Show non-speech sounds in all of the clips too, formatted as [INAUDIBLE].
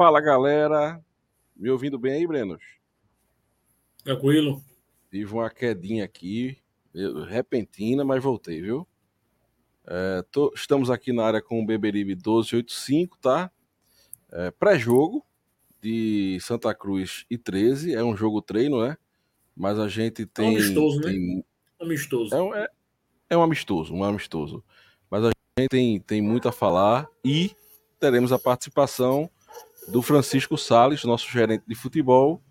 Fala galera, me ouvindo bem aí, Brenos? Tranquilo. Tive uma quedinha aqui, repentina, mas voltei, viu? É, tô, estamos aqui na área com o Beberibe 1285, tá? É, Pré-jogo de Santa Cruz e 13, é um jogo treino, né? Mas a gente tem. É um amistoso, tem, né? Amistoso. É, é, é um amistoso, um amistoso. Mas a gente tem, tem muito a falar e teremos a participação do Francisco Sales, nosso gerente de futebol,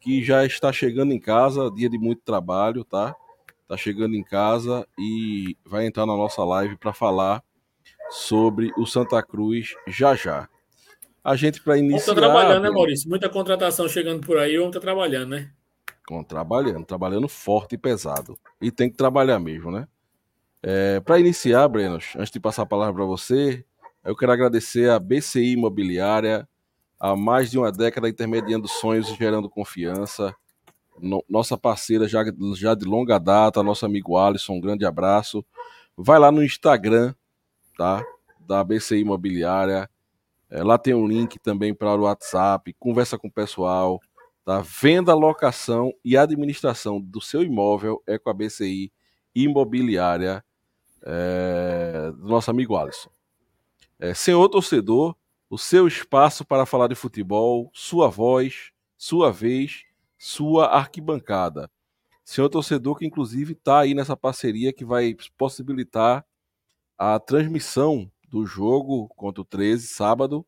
que já está chegando em casa, dia de muito trabalho, tá? Está chegando em casa e vai entrar na nossa live para falar sobre o Santa Cruz já já. A gente para iniciar. Está trabalhando, né, Maurício? Muita contratação chegando por aí, ontem tá trabalhando, né? Com, trabalhando, trabalhando forte e pesado. E tem que trabalhar mesmo, né? É, para iniciar, Brenos, antes de passar a palavra para você, eu quero agradecer a BCI Imobiliária, há mais de uma década intermediando sonhos e gerando confiança. No, nossa parceira já, já de longa data, nosso amigo Alisson, um grande abraço. Vai lá no Instagram, tá? Da BCI Imobiliária. É, lá tem um link também para o WhatsApp. Conversa com o pessoal. Tá? Venda, locação e administração do seu imóvel é com a BCI Imobiliária é, do nosso amigo Alisson. É, senhor torcedor, o seu espaço para falar de futebol, sua voz, sua vez, sua arquibancada. Senhor torcedor, que inclusive está aí nessa parceria que vai possibilitar a transmissão do jogo contra o 13, sábado,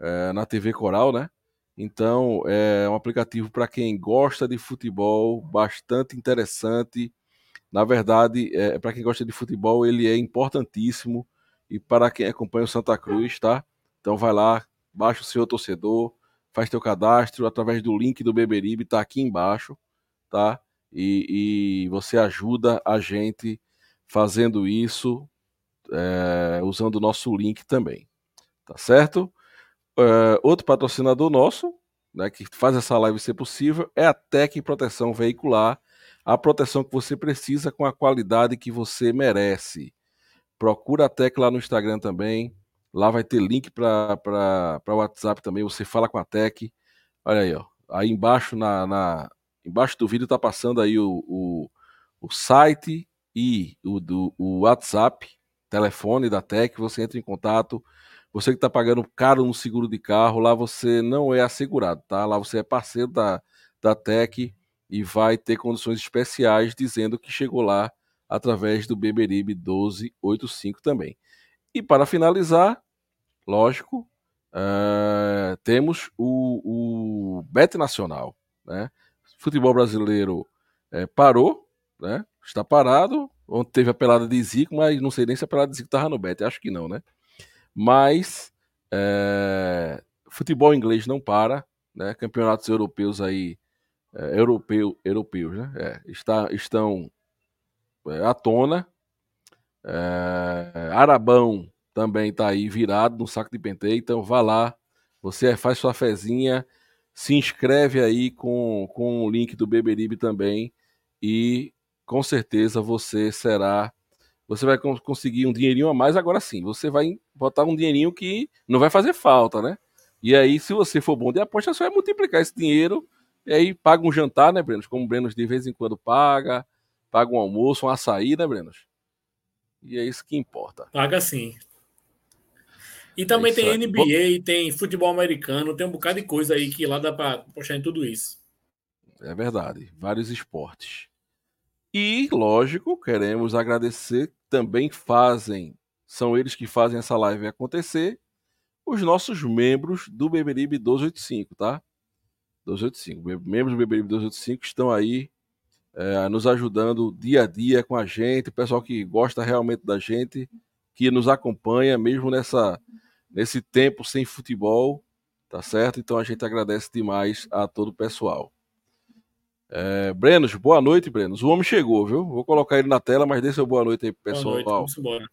é, na TV Coral, né? Então, é um aplicativo para quem gosta de futebol, bastante interessante. Na verdade, é, para quem gosta de futebol, ele é importantíssimo. E para quem acompanha o Santa Cruz, tá? Então vai lá, baixa o seu torcedor, faz teu cadastro através do link do Beberibe, tá aqui embaixo, tá? E, e você ajuda a gente fazendo isso, é, usando o nosso link também, tá certo? É, outro patrocinador nosso, né, que faz essa live ser possível, é a Tec Proteção Veicular, a proteção que você precisa com a qualidade que você merece. Procura a Tec lá no Instagram também, Lá vai ter link para o WhatsApp também. Você fala com a Tech. Olha aí, ó. Aí embaixo, na, na embaixo do vídeo está passando aí o, o, o site e o, do, o WhatsApp, telefone da Tech. Você entra em contato. Você que está pagando caro no seguro de carro, lá você não é assegurado, tá? Lá você é parceiro da, da Tech e vai ter condições especiais dizendo que chegou lá através do Beberibe 1285 também. E para finalizar, lógico, uh, temos o, o Bet Nacional. Né? Futebol brasileiro é, parou, né? está parado. Ontem teve a pelada de Zico, mas não sei nem se a pelada de Zico estava no Bet, acho que não, né? Mas é, futebol inglês não para, né? Campeonatos europeus aí, é, europeu, europeus, né? É, está, estão à tona. É, Arabão também está aí virado no saco de penteio, então vá lá, você faz sua fezinha, se inscreve aí com, com o link do Beberibe também e com certeza você será você vai conseguir um dinheirinho a mais agora sim. Você vai botar um dinheirinho que não vai fazer falta, né? E aí, se você for bom de aposta, você vai multiplicar esse dinheiro e aí paga um jantar, né, Brenos? Como o Brenos de vez em quando paga, paga um almoço, um açaí, né, Brenos? E é isso que importa. Paga sim. E também é tem NBA, tem futebol americano, tem um bocado de coisa aí que lá dá para postar em tudo isso. É verdade, vários esportes. E, lógico, queremos agradecer, também fazem, são eles que fazem essa live acontecer, os nossos membros do Beberibe 285, tá? 285. Membros do Beberibe 285 estão aí é, nos ajudando dia a dia com a gente, o pessoal que gosta realmente da gente, que nos acompanha mesmo nessa nesse tempo sem futebol, tá certo? Então a gente agradece demais a todo o pessoal. É, Brenos, boa noite, Brenos. O homem chegou, viu? Vou colocar ele na tela, mas dê seu boa noite aí pro pessoal. Boa noite, vamos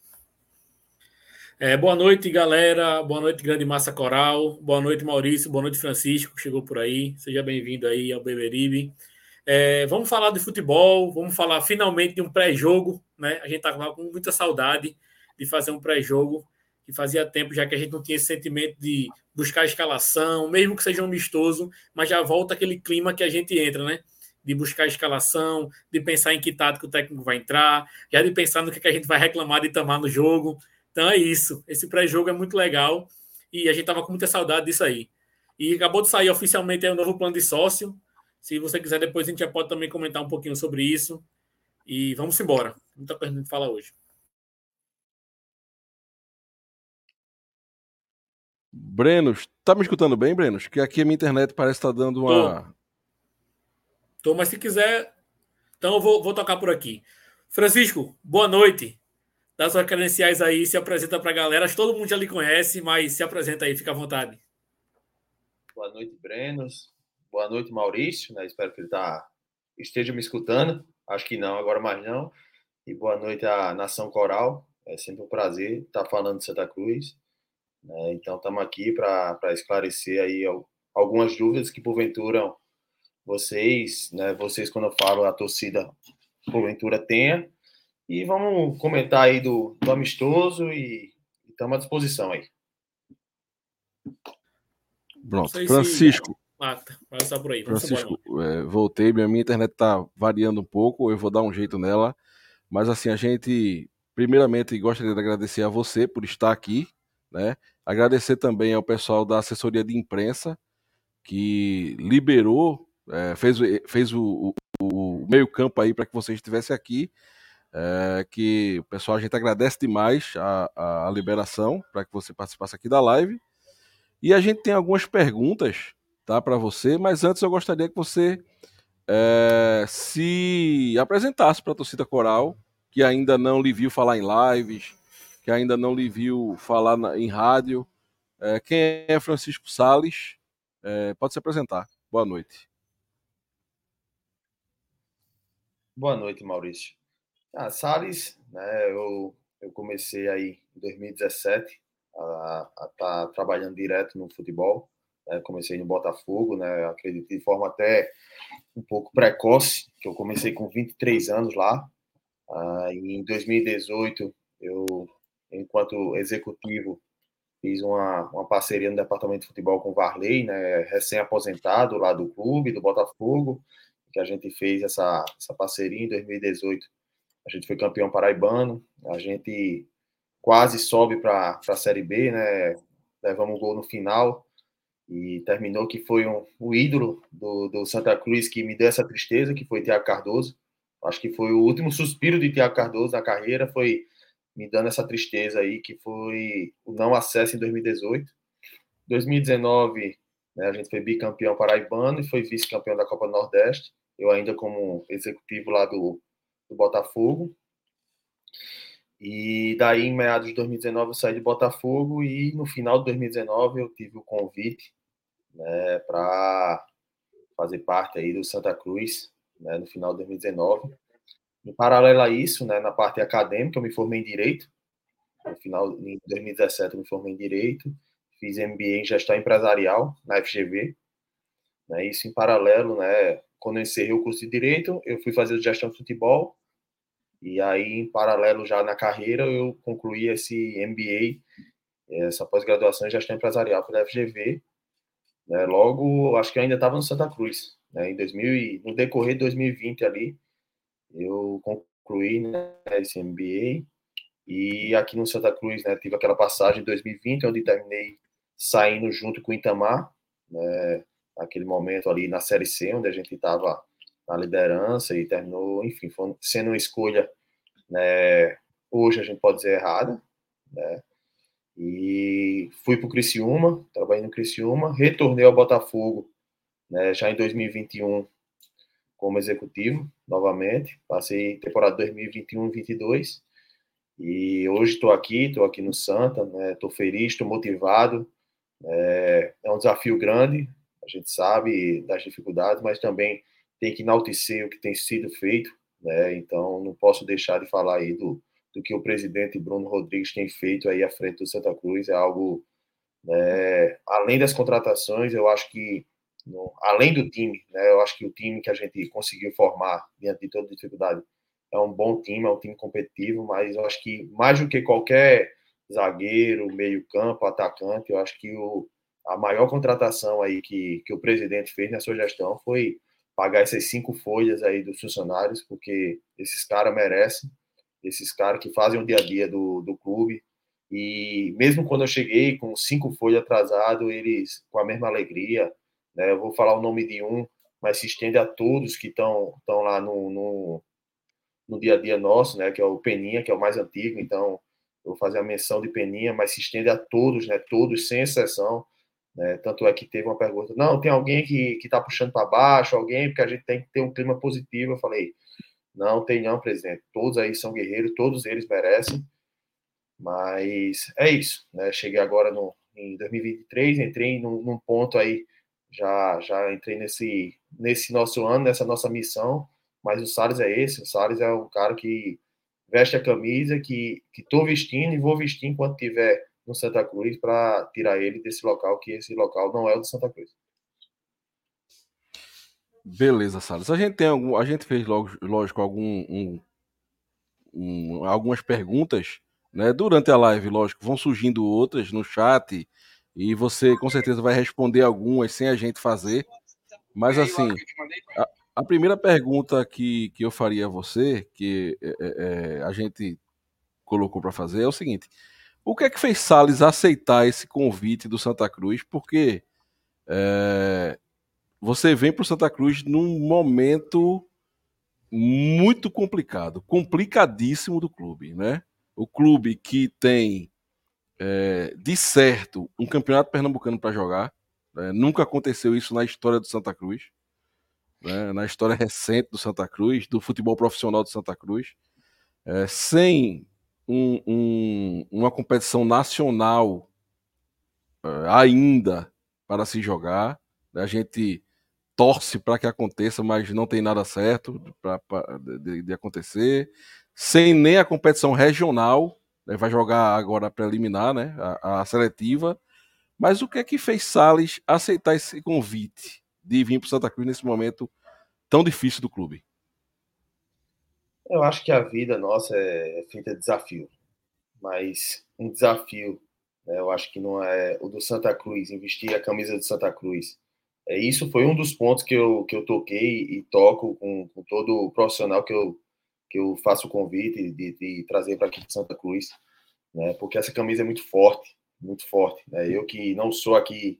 É, boa noite, galera. Boa noite, Grande Massa Coral. Boa noite, Maurício. Boa noite, Francisco, chegou por aí. Seja bem-vindo aí ao Beberibe. É, vamos falar de futebol, vamos falar finalmente de um pré-jogo, né? A gente tá com muita saudade de fazer um pré-jogo que fazia tempo já que a gente não tinha esse sentimento de buscar a escalação, mesmo que seja um amistoso, mas já volta aquele clima que a gente entra, né? De buscar a escalação, de pensar em que tático o técnico vai entrar, já de pensar no que a gente vai reclamar de tomar no jogo. Então é isso. Esse pré-jogo é muito legal e a gente tava com muita saudade disso aí. E acabou de sair oficialmente o um novo plano de sócio. Se você quiser, depois a gente já pode também comentar um pouquinho sobre isso. E vamos embora. Muita coisa a gente fala hoje. Brenos, tá me escutando bem, Brenos? Que aqui a minha internet parece estar tá dando uma. Tô. Tô, mas se quiser, então eu vou, vou tocar por aqui. Francisco, boa noite. Dá suas credenciais aí, se apresenta para a galera. Acho que todo mundo já lhe conhece, mas se apresenta aí, fica à vontade. Boa noite, Brenos. Boa noite, Maurício. Né? Espero que ele tá, esteja me escutando. Acho que não, agora mais não. E boa noite à Nação Coral. É sempre um prazer estar falando de Santa Cruz. Né? Então, estamos aqui para esclarecer aí algumas dúvidas que, porventura, vocês, né, vocês, quando eu falo a torcida, porventura tenha. E vamos comentar aí do, do amistoso e estamos à disposição aí. Pronto. Francisco. Se... Ah, vai por aí. Francisco, é, voltei. Minha, minha internet está variando um pouco, eu vou dar um jeito nela. Mas assim, a gente, primeiramente, gostaria de agradecer a você por estar aqui, né? Agradecer também ao pessoal da assessoria de imprensa que liberou, é, fez, fez o, o, o meio campo aí para que você estivesse aqui. É, que pessoal a gente agradece demais a, a liberação para que você participasse aqui da live. E a gente tem algumas perguntas tá, para você, mas antes eu gostaria que você é, se apresentasse para a torcida coral, que ainda não lhe viu falar em lives, que ainda não lhe viu falar na, em rádio. É, quem é Francisco Sales? É, pode se apresentar. Boa noite. Boa noite, Maurício. Ah, Salles, né, eu, eu comecei aí em 2017 a estar tá trabalhando direto no futebol. Né, comecei no Botafogo, né, acredito de forma até um pouco precoce, que eu comecei com 23 anos lá. Ah, em 2018 eu enquanto executivo, fiz uma, uma parceria no departamento de futebol com o Varley, né, recém-aposentado lá do clube, do Botafogo, que a gente fez essa, essa parceria em 2018. A gente foi campeão paraibano, a gente quase sobe para a Série B, né, levamos um gol no final, e terminou que foi um, o ídolo do, do Santa Cruz que me deu essa tristeza, que foi Tiago Cardoso. Acho que foi o último suspiro de Tiago Cardoso na carreira, foi me dando essa tristeza aí, que foi o não acesso em 2018. 2019, né, a gente foi bicampeão paraibano e foi vice-campeão da Copa do Nordeste. Eu ainda como executivo lá do, do Botafogo. E daí, em meados de 2019, eu saí de Botafogo e no final de 2019 eu tive o convite né, para fazer parte aí do Santa Cruz, né, no final de 2019. em paralelo a isso, né, na parte acadêmica, eu me formei em Direito. No final, em 2017, eu me formei em Direito. Fiz MBA em Gestão Empresarial na FGV. Né, isso em paralelo, né, quando eu encerrei o curso de Direito, eu fui fazer Gestão de Futebol. E aí, em paralelo, já na carreira, eu concluí esse MBA, essa pós-graduação em Gestão Empresarial pela FGV. Né, logo, acho que ainda estava no Santa Cruz. Né, em 2000, no decorrer de 2020 ali, eu concluí né, esse MBA e aqui no Santa Cruz, né, tive aquela passagem em 2020, onde terminei saindo junto com o Itamar, né, momento ali na Série C, onde a gente estava na liderança e terminou, enfim, sendo uma escolha, né, hoje a gente pode dizer errada, né, e fui para o Criciúma, trabalhei no Criciúma, retornei ao Botafogo, né, já em 2021, como executivo novamente. Passei temporada 2021-22 e hoje estou aqui, estou aqui no Santa, estou né, feliz, estou motivado. É, é, um desafio grande, a gente sabe das dificuldades, mas também tem que enaltecer o que tem sido feito. Né, então não posso deixar de falar aí do, do que o presidente Bruno Rodrigues tem feito aí à frente do Santa Cruz. É algo, né, além das contratações, eu acho que no, além do time, né? Eu acho que o time que a gente conseguiu formar diante de toda dificuldade é um bom time, é um time competitivo, mas eu acho que mais do que qualquer zagueiro, meio-campo, atacante, eu acho que o, a maior contratação aí que, que o presidente fez na sua gestão foi pagar essas cinco folhas aí dos funcionários, porque esses caras merecem, esses caras que fazem o dia a dia do, do clube. E mesmo quando eu cheguei com cinco folhas atrasado, eles com a mesma alegria, né? Eu vou falar o nome de um, mas se estende a todos que estão lá no, no, no, dia a dia nosso, né? que é o Peninha, que é o mais antigo, então eu vou fazer a menção de Peninha, mas se estende a todos, né? todos, sem exceção. Né? Tanto é que teve uma pergunta, não, tem alguém que está puxando para baixo, alguém, porque a gente tem que ter um clima positivo. Eu falei, não tem não, presidente. Todos aí são guerreiros, todos eles merecem. Mas é isso, né? Cheguei agora no, em 2023, entrei num, num ponto aí já já entrei nesse nesse nosso ano, nessa nossa missão, mas o Salles é esse, o Salles é um cara que veste a camisa que tô vestindo e vou vestir enquanto tiver no Santa Cruz para tirar ele desse local que esse local não é o do Santa Cruz. Beleza, Salles. A gente tem algum, a gente fez logo, lógico algum um, um, algumas perguntas, né? Durante a live, lógico, vão surgindo outras no chat e você com certeza vai responder algumas sem a gente fazer. Mas assim, a, a primeira pergunta que, que eu faria a você, que é, é, é a gente colocou para fazer, é o seguinte: o que é que fez Salles aceitar esse convite do Santa Cruz? Porque é, você vem para o Santa Cruz num momento muito complicado, complicadíssimo do clube, né? O clube que tem é, de certo um campeonato pernambucano para jogar. Né? Nunca aconteceu isso na história do Santa Cruz, né? na história recente do Santa Cruz, do futebol profissional do Santa Cruz, é, sem um, um, uma competição nacional é, ainda para se jogar. Né? A gente torce para que aconteça, mas não tem nada certo pra, pra de, de acontecer. Sem nem a competição regional né, vai jogar agora a preliminar, né? A, a, seletiva. Mas o que é que fez Salles aceitar esse convite de vir para Santa Cruz nesse momento tão difícil do clube? Eu acho que a vida nossa é feita de desafio, mas um desafio, né, eu acho que não é o do Santa Cruz, investir a camisa do Santa Cruz. É, isso foi um dos pontos que eu, que eu toquei e toco com, com todo o profissional que eu, que eu faço o convite de, de trazer para aqui de Santa Cruz, né? Porque essa camisa é muito forte, muito forte. Né? Eu que não sou aqui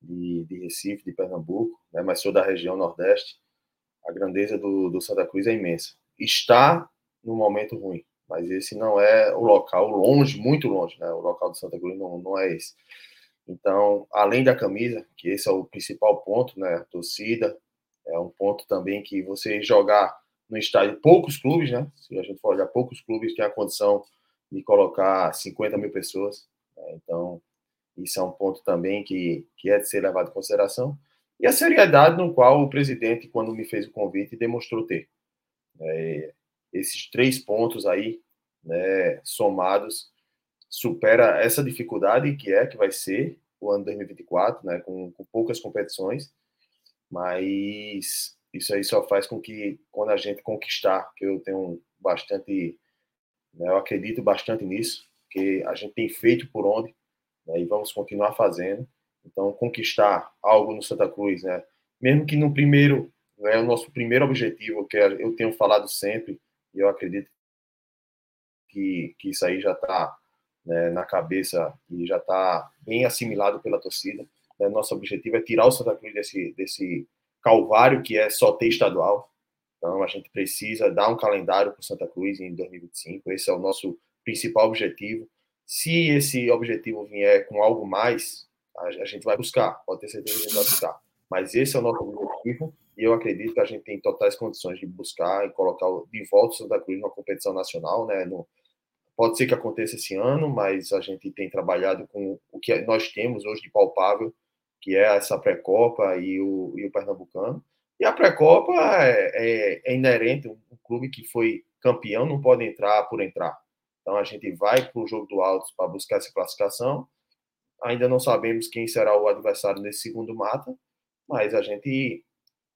de, de Recife, de Pernambuco, né? mas sou da região Nordeste, a grandeza do, do Santa Cruz é imensa. Está no momento ruim, mas esse não é o local, longe, muito longe, né? O local do Santa Cruz não, não é esse. Então, além da camisa, que esse é o principal ponto, né? A torcida é um ponto também que você jogar no estádio, poucos clubes, né? Se a gente for olhar, poucos clubes têm a condição de colocar 50 mil pessoas. Né? Então, isso é um ponto também que, que é de ser levado em consideração. E a seriedade no qual o presidente, quando me fez o convite, demonstrou ter. É, esses três pontos aí, né, somados, supera essa dificuldade que é, que vai ser o ano 2024, né, com, com poucas competições, mas isso aí só faz com que, quando a gente conquistar, que eu tenho bastante, né, eu acredito bastante nisso, que a gente tem feito por onde, né, e vamos continuar fazendo. Então, conquistar algo no Santa Cruz, né, mesmo que no primeiro, é né, o nosso primeiro objetivo, que eu tenho falado sempre, e eu acredito que, que isso aí já está né, na cabeça e já está bem assimilado pela torcida. Né? Nosso objetivo é tirar o Santa Cruz desse, desse calvário que é só ter estadual. Então, a gente precisa dar um calendário para o Santa Cruz em 2025. Esse é o nosso principal objetivo. Se esse objetivo vier com algo mais, a, gente vai buscar, pode ter certeza que a gente vai buscar. Mas esse é o nosso objetivo e eu acredito que a gente tem totais condições de buscar e colocar de volta o Santa Cruz numa competição nacional, né? No, pode ser que aconteça esse ano, mas a gente tem trabalhado com o que nós temos hoje de palpável, que é essa pré-copa e o, e o Pernambucano. E a pré-copa é, é, é, inerente, um, um clube que foi campeão não pode entrar por entrar. Então a gente vai para o jogo do Altos para buscar essa classificação. Ainda não sabemos quem será o adversário nesse segundo mata, mas a gente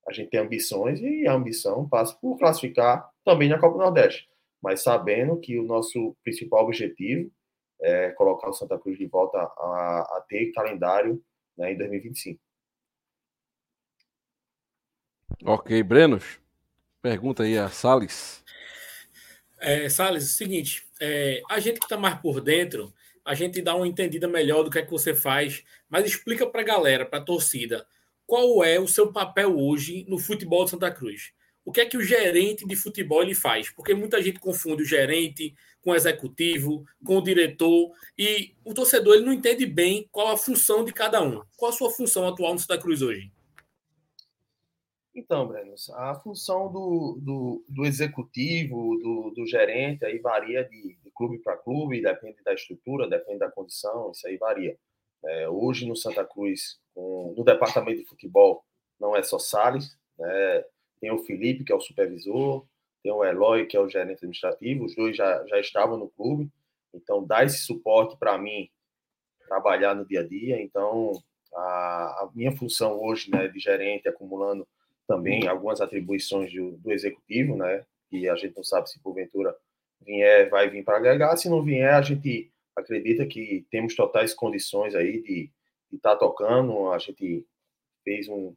a gente tem ambições e a ambição passa por classificar também na Copa do Nordeste, mas sabendo que o nosso principal objetivo é colocar o Santa Cruz de volta a, a ter calendário né, em 2025. Ok, Brenos. Pergunta aí a Salles. É, Salles, é o seguinte, é, a gente que está mais por dentro, a gente dá uma entendida melhor do que é que você faz, mas explica para a galera, para a torcida, qual é o seu papel hoje no futebol de Santa Cruz? O que é que o gerente de futebol ele faz? Porque muita gente confunde o gerente com o executivo, com o diretor, e o torcedor ele não entende bem qual a função de cada um. Qual a sua função atual no Santa Cruz hoje? Então, Breno, a função do, do, do executivo, do, do, gerente, aí varia de, de clube para clube, depende da estrutura, depende da condição, isso aí varia. É, hoje no Santa Cruz, no departamento de futebol, não é só Salles, né? Tem o Felipe, que é o supervisor, tem o Eloy, que é o gerente administrativo, os dois já, já estavam no clube, então dá esse suporte para mim trabalhar no dia a dia. Então, a, a, minha função hoje né, de gerente, acumulando também algumas atribuições do, do executivo, né, que a gente não sabe se porventura vier, vai vir para agregar, se não vier, a gente acredita que temos totais condições aí de estar tá tocando. A gente fez um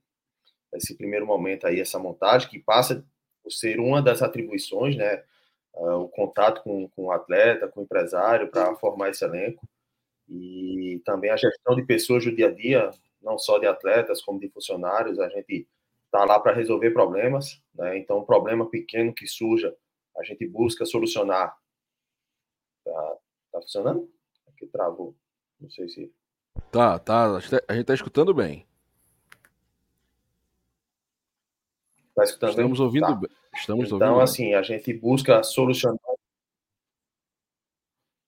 esse primeiro momento aí essa montagem que passa por ser uma das atribuições, né? Uh, o contato com, com o atleta, com o empresário para formar esse elenco e também a gestão de pessoas do dia a dia, não só de atletas como de funcionários. A gente está lá para resolver problemas, né? Então, um problema pequeno que surja, a gente busca solucionar. Tá, Tá funcionando? Aqui travou. Não sei se. Tá, tá. A gente tá escutando bem. Tá escutando Estamos bem? ouvindo tá. bem. Estamos então, ouvindo assim, bem. a gente busca solucionar.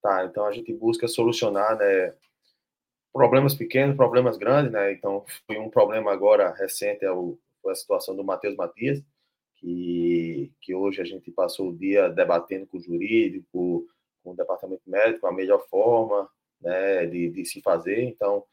Tá, então a gente busca solucionar, né? Problemas pequenos, problemas grandes, né? Então, foi um problema agora recente, é o, a situação do Matheus Matias, que, que hoje a gente passou o dia debatendo com o jurídico, com o departamento médico a melhor forma né, de, de se fazer. Então,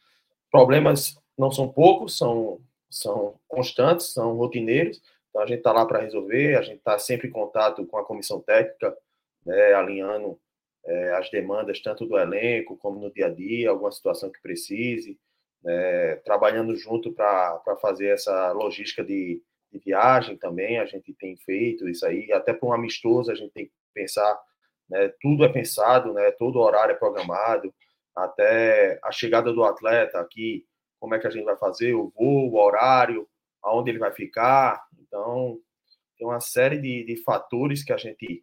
problemas não são poucos, são, são constantes, são rotineiros. Então, a gente está lá para resolver, a gente está sempre em contato com a comissão técnica, né, alinhando é, as demandas tanto do elenco como no dia a dia, alguma situação que precise, né, trabalhando junto para fazer essa logística de, de viagem também. A gente tem feito isso aí, até para um amistoso, a gente tem que pensar né? Tudo é pensado, né? Todo horário é programado, até a chegada do atleta aqui, como é que a gente vai fazer, o voo, o horário, aonde ele vai ficar. Então, tem uma série de, de fatores que a gente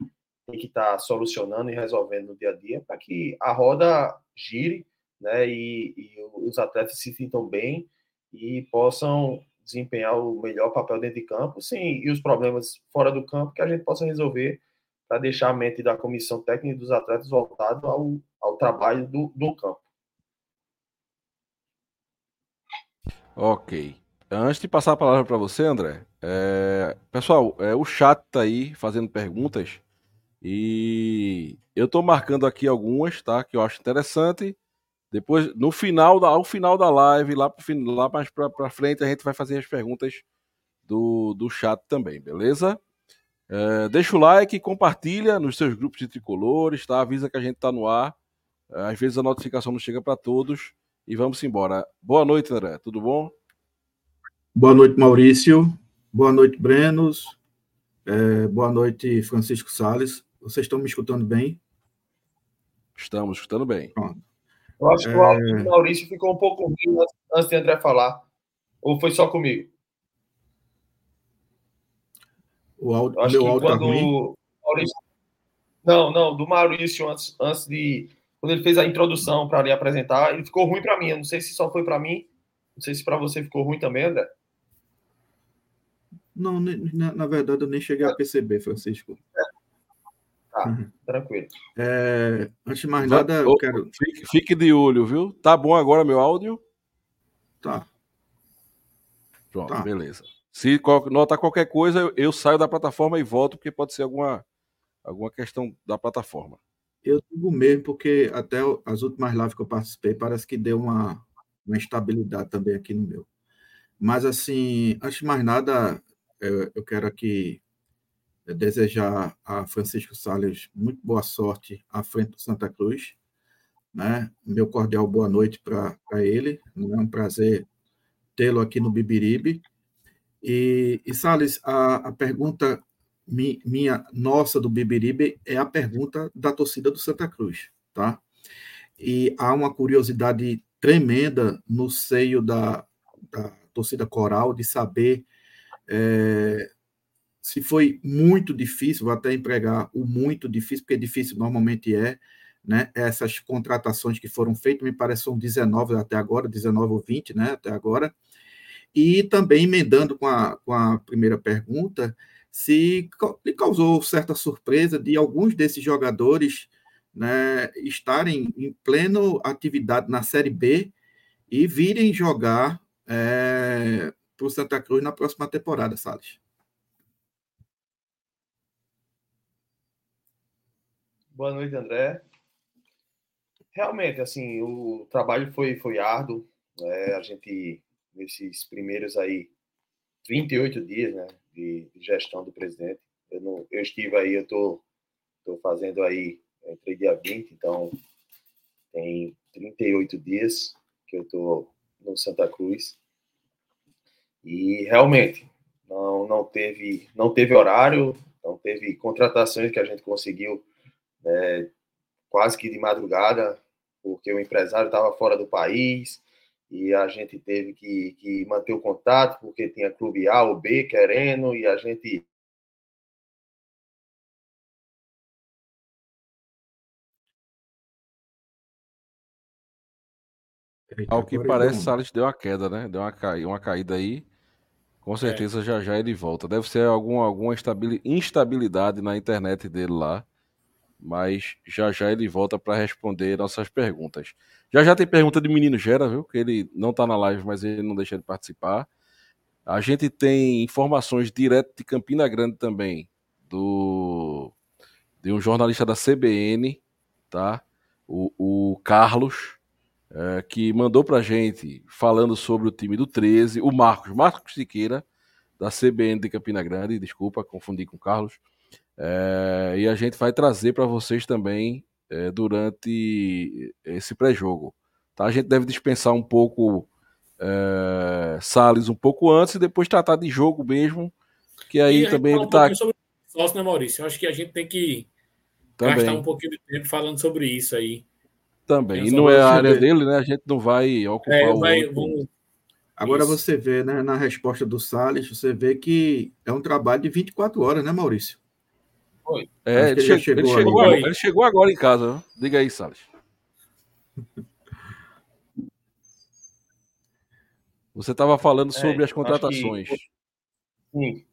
tem que estar tá solucionando e resolvendo no dia a dia para que a roda gire, né? E, e os atletas se sintam bem e possam desempenhar o melhor papel dentro de campo, sim, e os problemas fora do campo que a gente possa resolver para deixar a mente da comissão técnica e dos atletas voltado ao, ao trabalho do, do campo. Ok. Antes de passar a palavra para você, André, é... pessoal, é, o chat tá aí fazendo perguntas. E eu estou marcando aqui algumas, tá? Que eu acho interessante. Depois, no final da, ao final da live, lá, pro, lá mais para frente, a gente vai fazer as perguntas do, do chat também, beleza? É, deixa o like, compartilha nos seus grupos de tricolores, tá? Avisa que a gente tá no ar. Às vezes a notificação não chega para todos. E vamos embora. Boa noite, André. Tudo bom? Boa noite, Maurício. Boa noite, Brenos. É, boa noite, Francisco Sales. Vocês estão me escutando bem? Estamos escutando bem. Pronto. Eu acho que o áudio do Maurício ficou um pouco ruim antes de André falar. Ou foi só comigo? O áudio, acho meu áudio tá ruim? Maurício... Não, não, do Maurício antes, antes de. Quando ele fez a introdução para lhe apresentar, ele ficou ruim para mim. Eu não sei se só foi para mim. Não sei se para você ficou ruim também, André. Não, na, na verdade eu nem cheguei a perceber, Francisco. É. Tá, uhum. tranquilo. É, antes de mais nada, eu quero. Fique, fique, de olho, viu? Tá bom agora meu áudio? Tá. Pronto, tá. beleza. Se notar qualquer coisa, eu, eu, saio da plataforma e volto, porque pode ser alguma, alguma questão da plataforma. Eu digo mesmo, porque até as últimas lives que eu participei, parece que deu uma, uma instabilidade também aqui no meu. Mas, assim, antes de mais nada, eu, quero aqui desejar a Francisco Salles muito boa sorte à frente do Santa Cruz. Né? Meu cordial boa noite para ele. É um prazer tê-lo aqui no Bibiribe. E, e Salles, a, a pergunta mi, minha, nossa do Bibiribe é a pergunta da torcida do Santa Cruz, tá? E há uma curiosidade tremenda no seio da, da torcida coral de saber é, se foi muito difícil, vou até empregar o muito difícil, porque difícil normalmente é, né? Essas contratações que foram feitas, me parece são 19 até agora, 19 ou 20, né? Até agora. E também emendando com a, com a primeira pergunta, se lhe causou certa surpresa de alguns desses jogadores né, estarem em plena atividade na Série B e virem jogar é, para o Santa Cruz na próxima temporada, Salles. Boa noite, André. Realmente, assim, o trabalho foi, foi árduo. Né? A gente, nesses primeiros aí 28 dias né, de, de gestão do presidente, eu, não, eu estive aí, eu estou tô, tô fazendo aí, entre dia 20, então tem 38 dias que eu estou no Santa Cruz. E realmente, não, não, teve, não teve horário, não teve contratações que a gente conseguiu é, quase que de madrugada, porque o empresário estava fora do país e a gente teve que, que manter o contato, porque tinha clube A ou B querendo, e a gente Ao que parece, Salles deu uma queda, né? Deu uma, ca... uma caída aí. Com é. certeza é. já já ele volta. Deve ser algum, alguma instabilidade na internet dele lá mas já já ele volta para responder nossas perguntas. Já já tem pergunta de Menino Gera, viu? Que ele não está na live, mas ele não deixa de participar. A gente tem informações direto de Campina Grande também, do de um jornalista da CBN, tá? O, o Carlos, é, que mandou para gente falando sobre o time do 13, o Marcos, Marcos Siqueira, da CBN de Campina Grande, desculpa, confundi com o Carlos. É, e a gente vai trazer para vocês também é, durante esse pré-jogo. Tá? A gente deve dispensar um pouco é, Salles um pouco antes e depois tratar de jogo mesmo, que aí também ele está. Um sobre sócio, né, Maurício? Eu acho que a gente tem que também. gastar um pouquinho de tempo falando sobre isso aí. Também. E não é a área dele, né? A gente não vai ocupar é, o vai, vamos... Agora isso. você vê, né, na resposta do Salles, você vê que é um trabalho de 24 horas, né, Maurício? Foi. É, ele, che chegou, ele, chegou agora, ele chegou agora em casa. Diga aí, Salles. [LAUGHS] Você estava falando sobre é, as contratações. Que... Sim.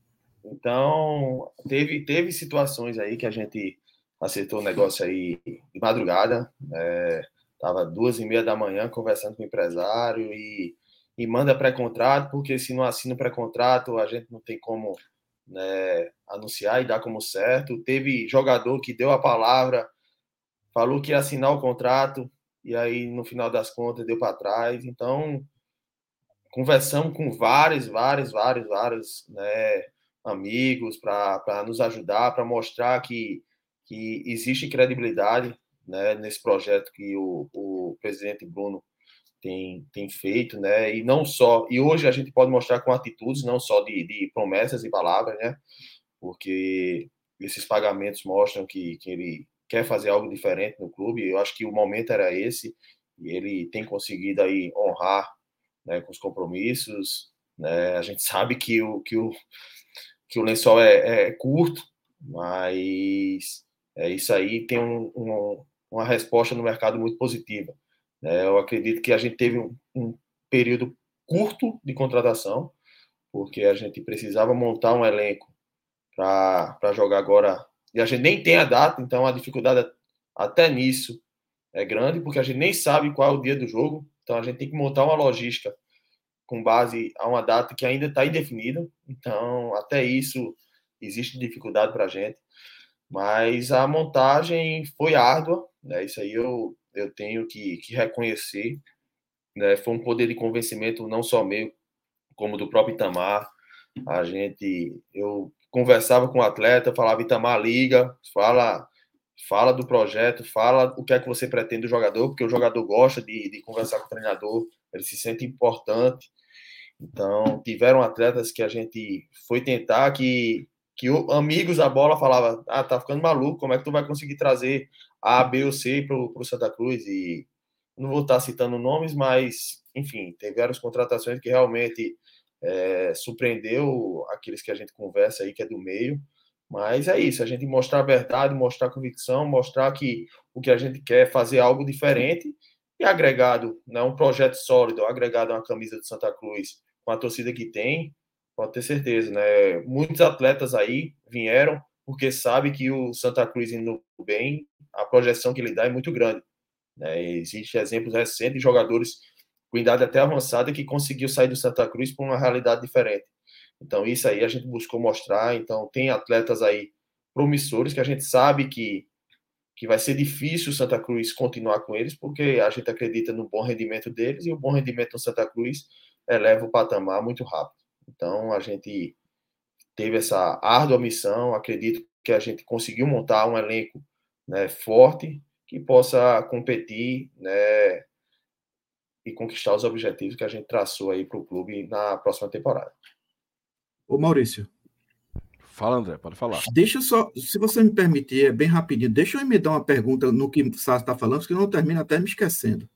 Então, teve, teve situações aí que a gente acertou o um negócio aí de madrugada. É, tava duas e meia da manhã conversando com o empresário e, e manda pré-contrato, porque se não assina o pré-contrato, a gente não tem como né, anunciar e dar como certo. Teve jogador que deu a palavra, falou que ia assinar o contrato, e aí no final das contas deu para trás. Então, conversamos com vários, vários, vários, vários né, amigos para nos ajudar, para mostrar que, que existe credibilidade né, nesse projeto que o, o presidente Bruno tem, tem feito, né? E não só. E hoje a gente pode mostrar com atitudes, não só de, de promessas e palavras, né? Porque esses pagamentos mostram que, que ele quer fazer algo diferente no clube. Eu acho que o momento era esse e ele tem conseguido aí honrar né, com os compromissos. Né? A gente [LAUGHS] sabe que o, que o, que o lençol é, é curto, mas é, isso aí tem um, um, uma resposta no mercado muito positiva. Né? Eu acredito que a gente teve um, um período curto de contratação, porque a gente precisava montar um elenco para jogar agora. E a gente nem tem a data, então a dificuldade até nisso é grande, porque a gente nem sabe qual é o dia do jogo. Então a gente tem que montar uma logística com base a uma data que ainda está indefinida. Então, até isso existe dificuldade para a gente. Mas a montagem foi árdua, né? Isso aí eu, eu tenho que, que reconhecer. Né? Foi um poder de convencimento não só meu, como do próprio Itamar. A gente, eu conversava com o atleta, falava Itamar liga, fala, fala do projeto, fala o que é que você pretende do jogador, porque o jogador gosta de, de conversar com o treinador, ele se sente importante. Então, tiveram atletas que a gente foi tentar que que o, amigos da bola falava, ah, tá ficando maluco, como é que tu vai conseguir trazer A, B ou C para o Santa Cruz? E não vou estar citando nomes, mas, enfim, teve várias contratações que realmente é, surpreendeu aqueles que a gente conversa aí, que é do meio. Mas é isso, a gente mostrar a verdade, mostrar a convicção, mostrar que o que a gente quer é fazer algo diferente e agregado, né, um projeto sólido, agregado a uma camisa de Santa Cruz com a torcida que tem, Pode ter certeza, né? Muitos atletas aí vieram porque sabe que o Santa Cruz indo bem, a projeção que ele dá é muito grande. Né? Existem exemplos recentes de jogadores com idade até avançada que conseguiu sair do Santa Cruz para uma realidade diferente. Então, isso aí a gente buscou mostrar. Então, tem atletas aí promissores que a gente sabe que, que vai ser difícil o Santa Cruz continuar com eles, porque a gente acredita no bom rendimento deles e o bom rendimento do Santa Cruz eleva o patamar muito rápido. Então, a gente teve essa árdua missão, acredito que a gente conseguiu montar um elenco né, forte que possa competir né, e conquistar os objetivos que a gente traçou aí para o clube na próxima temporada. Ô Maurício. Fala, André, pode falar. Deixa só, se você me permitir, é bem rapidinho, deixa eu me dar uma pergunta no que o Salles está falando, porque eu não termino até me esquecendo.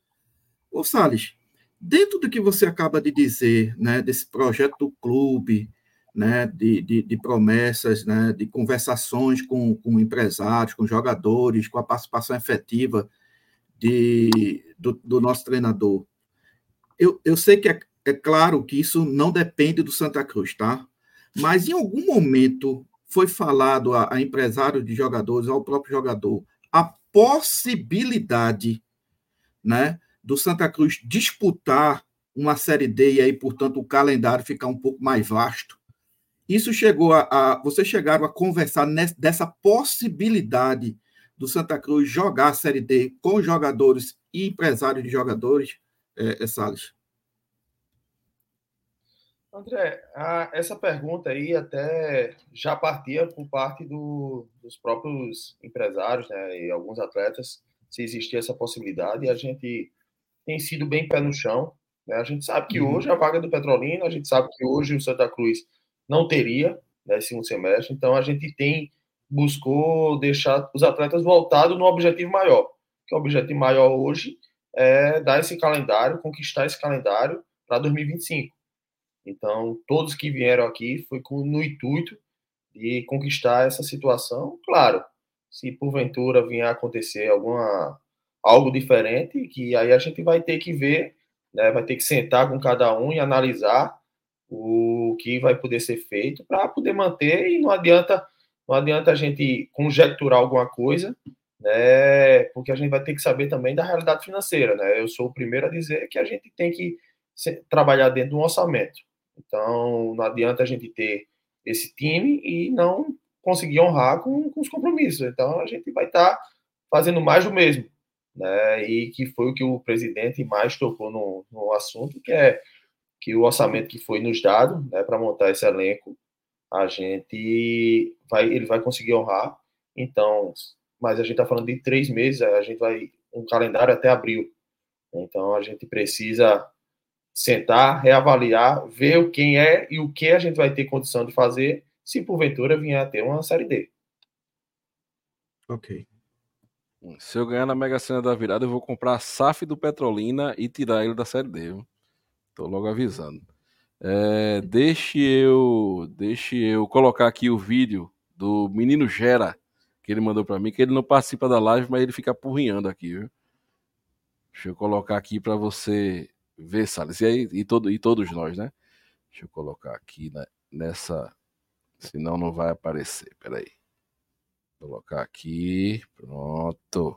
Ô Salles, Dentro do que você acaba de dizer, né, desse projeto do clube, né, de, de, de promessas, né, de conversações com, com empresários, com jogadores, com a participação efetiva de, do, do nosso treinador. Eu, eu sei que é, é claro que isso não depende do Santa Cruz, tá? Mas em algum momento foi falado a, a empresário de jogadores, ao próprio jogador, a possibilidade, né, do Santa Cruz disputar uma Série D e aí, portanto, o calendário ficar um pouco mais vasto. Isso chegou a. a vocês chegaram a conversar nessa, dessa possibilidade do Santa Cruz jogar a Série D com jogadores e empresários de jogadores, é, é Salles? André, a, essa pergunta aí até já partia por parte do, dos próprios empresários né, e alguns atletas, se existia essa possibilidade, e a gente tem sido bem pé no chão. Né? A gente sabe que uhum. hoje a vaga do Petrolina, a gente sabe que hoje o Santa Cruz não teria né, segundo semestre, então a gente tem buscou deixar os atletas voltados no objetivo maior, que o objetivo maior hoje é dar esse calendário, conquistar esse calendário para 2025. Então, todos que vieram aqui foi com, no intuito de conquistar essa situação. Claro, se porventura vier a acontecer alguma algo diferente, que aí a gente vai ter que ver, né, vai ter que sentar com cada um e analisar o que vai poder ser feito para poder manter e não adianta não adianta a gente conjecturar alguma coisa, né, porque a gente vai ter que saber também da realidade financeira, né? Eu sou o primeiro a dizer que a gente tem que trabalhar dentro de um orçamento. Então, não adianta a gente ter esse time e não conseguir honrar com, com os compromissos. Então a gente vai estar tá fazendo mais do mesmo, né? E que foi o que o presidente mais tocou no, no assunto, que é que o orçamento que foi nos dado, né, para montar esse elenco, a gente vai, ele vai conseguir honrar. Então, mas a gente está falando de três meses, a gente vai um calendário até abril. Então a gente precisa sentar, reavaliar, ver o quem é e o que a gente vai ter condição de fazer se porventura vier a ter uma série D. Ok. Se eu ganhar na Mega Sena da virada, eu vou comprar a SAF do Petrolina e tirar ele da série D. Viu? Tô logo avisando. É, deixe eu, deixe eu colocar aqui o vídeo do menino Gera que ele mandou para mim, que ele não participa da live, mas ele fica apurrinhando aqui, viu? Deixa eu colocar aqui para você ver, Salles, e, aí, e, todo, e todos nós, né? Deixa eu colocar aqui né, nessa, senão não vai aparecer, peraí. Colocar aqui, pronto.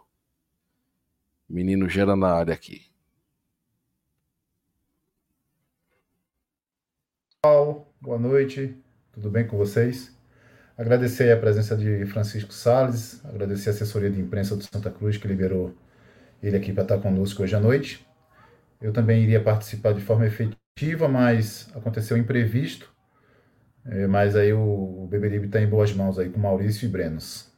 Menino gera na área aqui. Boa noite, tudo bem com vocês? Agradecer a presença de Francisco Sales, agradecer a assessoria de imprensa do Santa Cruz que liberou ele aqui para estar conosco hoje à noite. Eu também iria participar de forma efetiva, mas aconteceu imprevisto. É, mas aí o, o Beberibe está em boas mãos aí com Maurício e Brenos.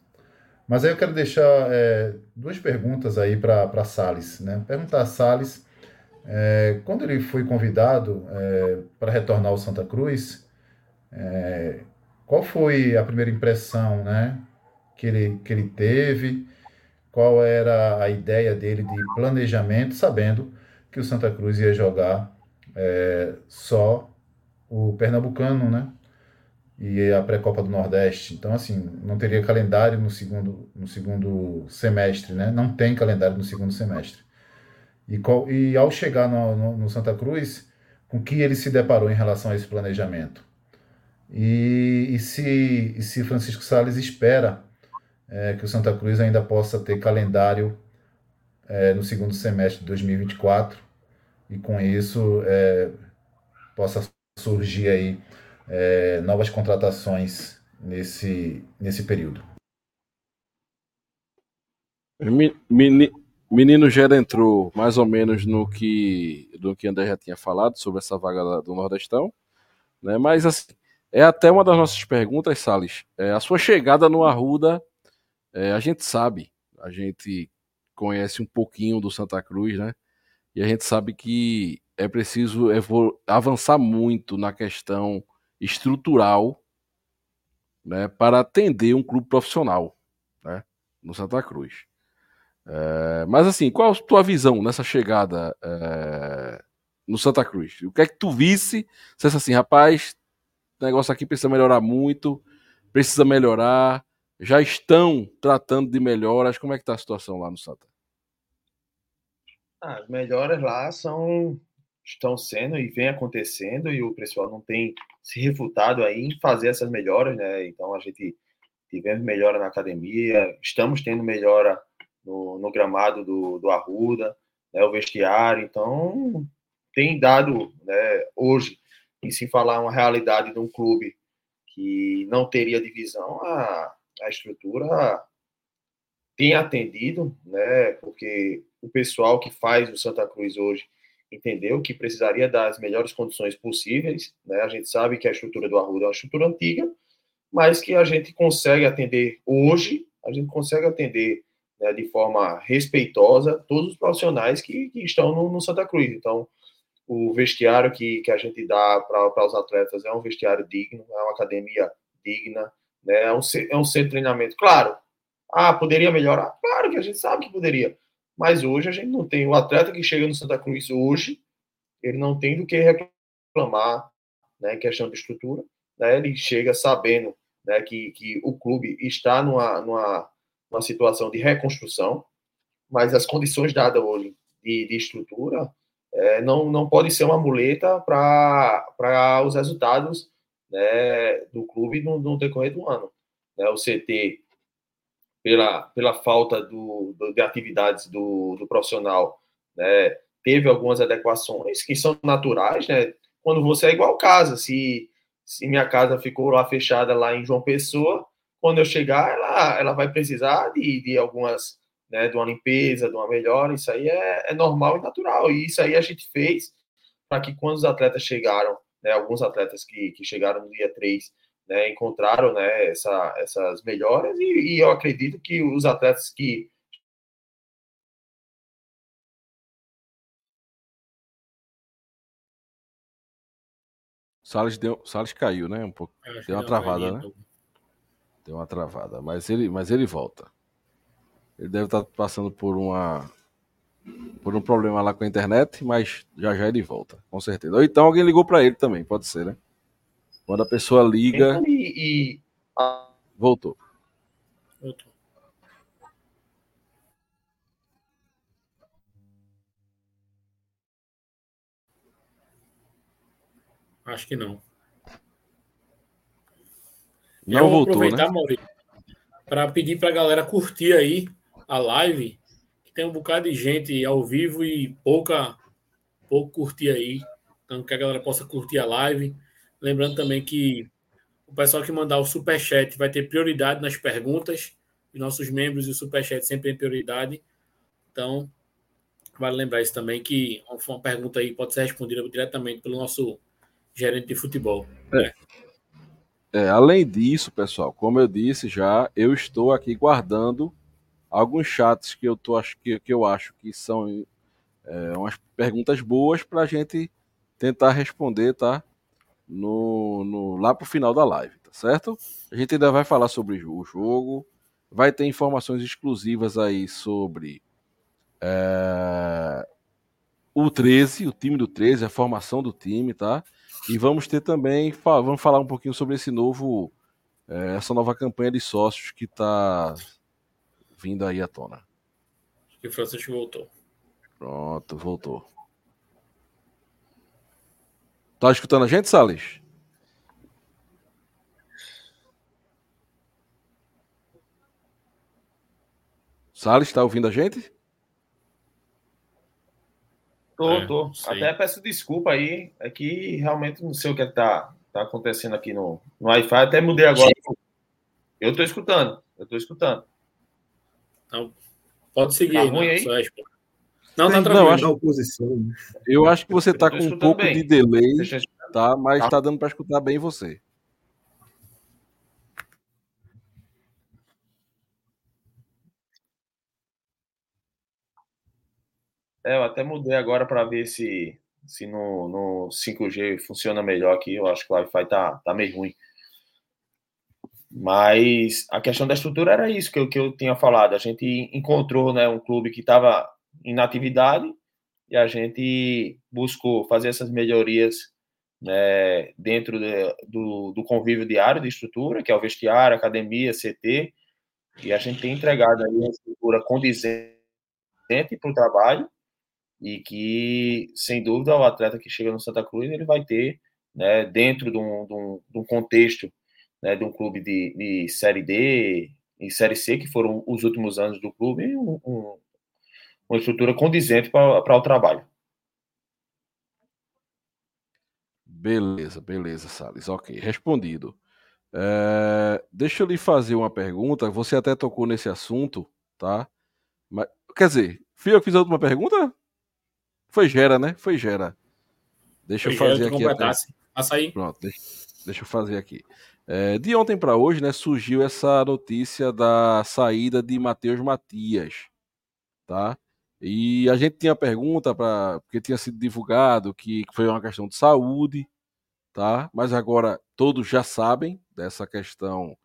Mas aí eu quero deixar é, duas perguntas aí para Salles. Né? Perguntar a Salles, é, quando ele foi convidado é, para retornar ao Santa Cruz, é, qual foi a primeira impressão né, que, ele, que ele teve? Qual era a ideia dele de planejamento, sabendo que o Santa Cruz ia jogar é, só o Pernambucano, né? E a pré-copa do Nordeste. Então, assim, não teria calendário no segundo, no segundo semestre, né? Não tem calendário no segundo semestre. E, qual, e ao chegar no, no, no Santa Cruz, com que ele se deparou em relação a esse planejamento? E, e, se, e se Francisco Salles espera é, que o Santa Cruz ainda possa ter calendário é, no segundo semestre de 2024 e com isso é, possa surgir aí é, novas contratações nesse, nesse período. Menino Gera entrou mais ou menos no que do que André já tinha falado sobre essa vaga do Nordestão, né? Mas assim, é até uma das nossas perguntas, Salles. É, a sua chegada no Arruda, é, a gente sabe, a gente conhece um pouquinho do Santa Cruz, né? E a gente sabe que é preciso avançar muito na questão estrutural né, para atender um clube profissional né, no Santa Cruz. É, mas assim, qual a tua visão nessa chegada é, no Santa Cruz? O que é que tu visse? Disse assim, rapaz, o negócio aqui precisa melhorar muito, precisa melhorar, já estão tratando de melhoras. Como é que está a situação lá no Santa? Ah, as melhoras lá são estão sendo e vem acontecendo e o pessoal não tem se refutado aí em fazer essas melhoras, né? Então a gente tivemos melhora na academia, estamos tendo melhora no, no gramado do, do Arruda, né? O vestiário, então tem dado, né? Hoje, em se falar uma realidade de um clube que não teria divisão, a, a estrutura tem atendido, né? Porque o pessoal que faz o Santa Cruz hoje entendeu que precisaria das melhores condições possíveis, né? A gente sabe que a estrutura do Arruda é uma estrutura antiga, mas que a gente consegue atender hoje, a gente consegue atender né, de forma respeitosa todos os profissionais que, que estão no, no, Santa Cruz. Então, o vestiário que, que a gente dá para os atletas é um vestiário digno, é uma academia digna, né? É um, é um centro de treinamento. Claro, ah, poderia melhorar? Claro que a gente sabe que poderia. Mas hoje a gente não tem. O atleta que chega no Santa Cruz hoje, ele não tem do que reclamar né, em questão de estrutura. Né? Ele chega sabendo né, que, que o clube está numa, numa, numa situação de reconstrução, mas as condições dadas hoje de, de estrutura é, não, não pode ser uma muleta para os resultados né, do clube no, no decorrer do ano. Né? O CT pela, pela falta do, do de atividades do, do profissional, né, teve algumas adequações que são naturais, né? Quando você é igual casa, se, se minha casa ficou lá fechada lá em João Pessoa, quando eu chegar, ela, ela vai precisar de, de algumas, né, de uma limpeza, de uma melhora, isso aí é, é normal e natural, e isso aí a gente fez para que quando os atletas chegaram, né, alguns atletas que, que chegaram no dia 3, né, encontraram né, essa, essas melhoras, e, e eu acredito que os atletas que Salles, deu, Salles caiu, né? Um pouco. Deu uma travada, né? Deu uma travada. Mas ele, mas ele volta. Ele deve estar passando por uma. Por um problema lá com a internet, mas já já ele volta, com certeza. Ou então alguém ligou para ele também, pode ser, né? Quando a pessoa liga. E, e... Voltou. Voltou. Acho que não. Não Eu voltou, vou aproveitar, né? Maurício, para pedir para a galera curtir aí a live, que tem um bocado de gente ao vivo e pouca pouco curtir aí. Então, que a galera possa curtir a live. Lembrando também que o pessoal que mandar o superchat vai ter prioridade nas perguntas. Os nossos membros e o superchat sempre tem prioridade. Então, vale lembrar isso também, que uma pergunta aí pode ser respondida diretamente pelo nosso gerente de futebol. É. é. além disso, pessoal, como eu disse já, eu estou aqui guardando alguns chats que eu, tô, que, que eu acho que são é, umas perguntas boas para a gente tentar responder, tá? No, no, lá para o final da live, tá certo? A gente ainda vai falar sobre o jogo, vai ter informações exclusivas aí sobre é, o 13, o time do 13, a formação do time, tá? E vamos ter também, vamos falar um pouquinho sobre esse novo, é, essa nova campanha de sócios que está vindo aí à tona. Acho que o Francisco voltou. Pronto, voltou. Tá escutando a gente, Salles? Salles, está ouvindo a gente? Tô, é, tô. Até peço desculpa aí. É que realmente não sei o que está tá acontecendo aqui no, no Wi-Fi. Até mudei agora. Eu tô escutando. Eu tô escutando. Então, pode seguir tá ruim aí? Não, não, não, acho, oposição. Eu acho que você tá com um pouco bem. de delay, tá? Mas tá, tá dando para escutar bem você. É, eu até mudei agora para ver se, se no, no 5G funciona melhor aqui. Eu acho que o Wi-Fi tá, tá meio ruim. Mas a questão da estrutura era isso que eu, que eu tinha falado. A gente encontrou né, um clube que estava em atividade e a gente buscou fazer essas melhorias né, dentro de, do, do convívio diário de estrutura, que é o vestiário, academia, CT, e a gente tem entregado aí uma estrutura condizente para o trabalho e que, sem dúvida, o atleta que chega no Santa Cruz ele vai ter, né, dentro de um, de um, de um contexto né, de um clube de, de, Série D e Série C, que foram os últimos anos do clube, um, uma estrutura condizente para o trabalho. Beleza, beleza, Salles. Ok, respondido. É, deixa eu lhe fazer uma pergunta. Você até tocou nesse assunto, tá? Mas, quer dizer, fui eu que fiz a última pergunta? Foi Gera, né? Foi Gera. Deixa Foi eu fazer aqui. Açaí. Pronto, deixa, deixa, eu fazer aqui. É, de ontem para hoje, né, surgiu essa notícia da saída de Matheus Matias, tá? E a gente tinha pergunta para porque tinha sido divulgado que foi uma questão de saúde, tá? Mas agora todos já sabem dessa questão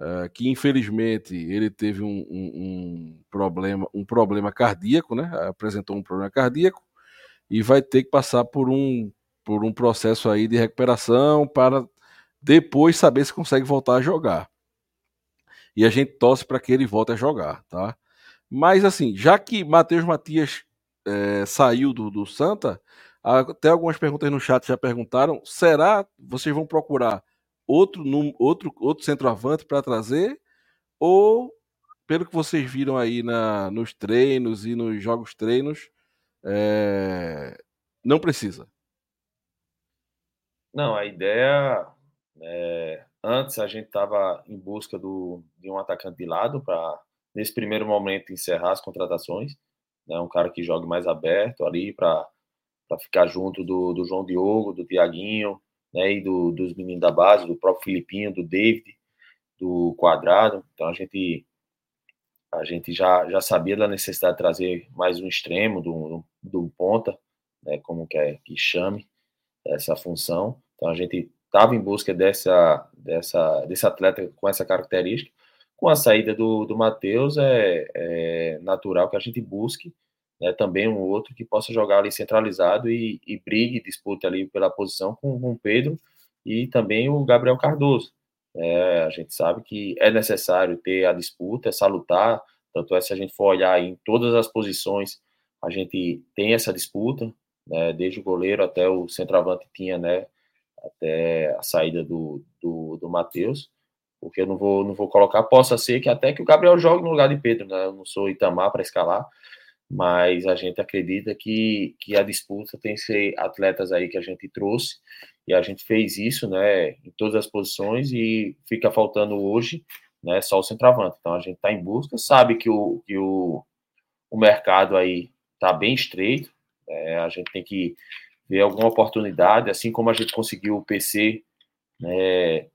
é, que infelizmente ele teve um, um, um, problema um problema cardíaco, né? Apresentou um problema cardíaco e vai ter que passar por um, por um processo aí de recuperação para depois saber se consegue voltar a jogar. E a gente torce para que ele volte a jogar, tá? Mas assim, já que Matheus Matias é, saiu do, do Santa, até algumas perguntas no chat já perguntaram: será vocês vão procurar outro, outro, outro centroavante para trazer? Ou, pelo que vocês viram aí na, nos treinos e nos jogos treinos, é... Não precisa. Não, a ideia É, antes a gente estava em busca do, de um atacante de lado para, nesse primeiro momento, encerrar as contratações. Né, um cara que jogue mais aberto ali para ficar junto do, do João Diogo, do Tiaguinho, né, e do, dos meninos da base, do próprio Filipinho, do David, do Quadrado. Então a gente a gente já, já sabia da necessidade de trazer mais um extremo do, do, ponta, né, como quer que chame essa função. Então a gente estava em busca dessa, dessa, desse atleta com essa característica. Com a saída do, do Matheus, é, é natural que a gente busque né, também um outro que possa jogar ali centralizado e, e brigue, dispute ali pela posição com, com o Pedro e também o Gabriel Cardoso. É, a gente sabe que é necessário ter a disputa, é salutar, tanto é se a gente for olhar em todas as posições, a gente tem essa disputa, né, desde o goleiro até o centroavante tinha, né, até a saída do, do, do Matheus, porque eu não vou, não vou colocar, possa ser que até que o Gabriel jogue no lugar de Pedro, né, eu não sou Itamar para escalar, mas a gente acredita que, que a disputa tem que ser atletas aí que a gente trouxe, e a gente fez isso, né, em todas as posições, e fica faltando hoje, né, só o centroavante. Então a gente está em busca, sabe que o, que o, o mercado aí está bem estreito, é, a gente tem que ver alguma oportunidade, assim como a gente conseguiu o PC, né,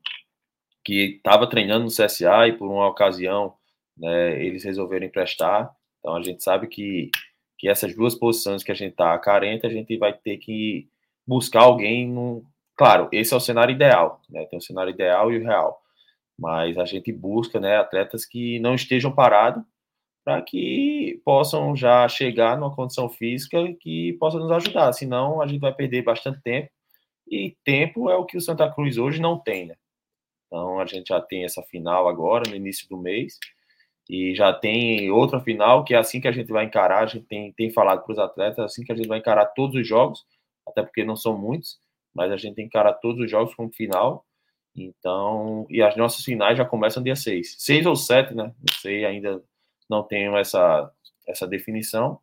que estava treinando no CSA e por uma ocasião né, eles resolveram emprestar. Então a gente sabe que, que essas duas posições que a gente está carente, a gente vai ter que buscar alguém. Claro, esse é o cenário ideal, né? Tem o cenário ideal e o real. Mas a gente busca né, atletas que não estejam parados para que possam já chegar numa condição física que possa nos ajudar. Senão a gente vai perder bastante tempo. E tempo é o que o Santa Cruz hoje não tem, né? Então a gente já tem essa final agora, no início do mês e já tem outra final, que é assim que a gente vai encarar, a gente tem, tem falado para os atletas, é assim que a gente vai encarar todos os jogos, até porque não são muitos, mas a gente tem que encarar todos os jogos como final, então, e as nossas finais já começam dia 6, 6 ou 7, né, não sei, ainda não tenho essa, essa definição,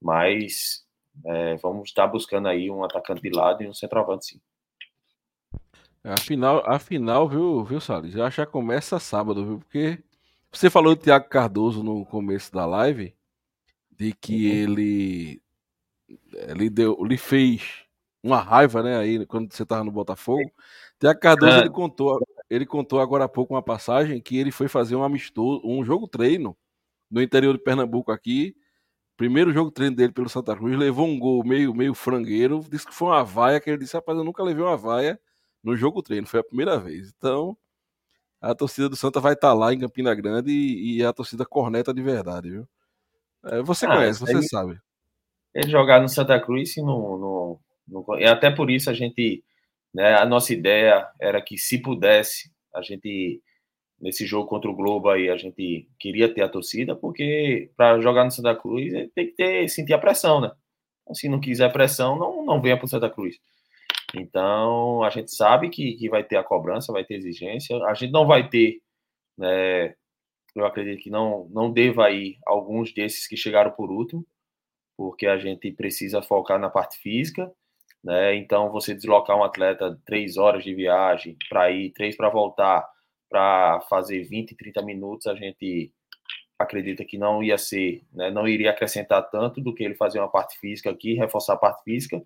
mas é, vamos estar buscando aí um atacante de lado e um centroavante, sim. A final, a final viu, viu, Salles? Já já começa sábado, viu? Porque você falou do Thiago Cardoso no começo da live, de que uhum. ele ele deu, ele fez uma raiva, né, aí quando você tava no Botafogo. Thiago Cardoso ele contou, ele contou agora há pouco uma passagem que ele foi fazer um amistoso, um jogo treino no interior de Pernambuco aqui. Primeiro jogo treino dele pelo Santa Cruz, levou um gol meio meio frangueiro, disse que foi uma vaia que ele disse, rapaz, eu nunca levei uma vaia no jogo treino, foi a primeira vez. Então, a torcida do Santa vai estar tá lá em Campina Grande e, e, a torcida corneta de verdade, viu? É, você ah, conhece, você ele, sabe. Ele jogar no Santa Cruz e no, no, no, e até por isso a gente, né, a nossa ideia era que se pudesse, a gente nesse jogo contra o Globo aí a gente queria ter a torcida, porque para jogar no Santa Cruz tem que ter sentir a pressão, né? Se não quiser pressão, não não venha para o Santa Cruz. Então, a gente sabe que, que vai ter a cobrança, vai ter exigência. A gente não vai ter, né, eu acredito que não, não deva ir alguns desses que chegaram por último, porque a gente precisa focar na parte física. Né? Então, você deslocar um atleta três horas de viagem para ir, três para voltar, para fazer 20, 30 minutos, a gente acredita que não ia ser, né, não iria acrescentar tanto do que ele fazer uma parte física aqui, reforçar a parte física,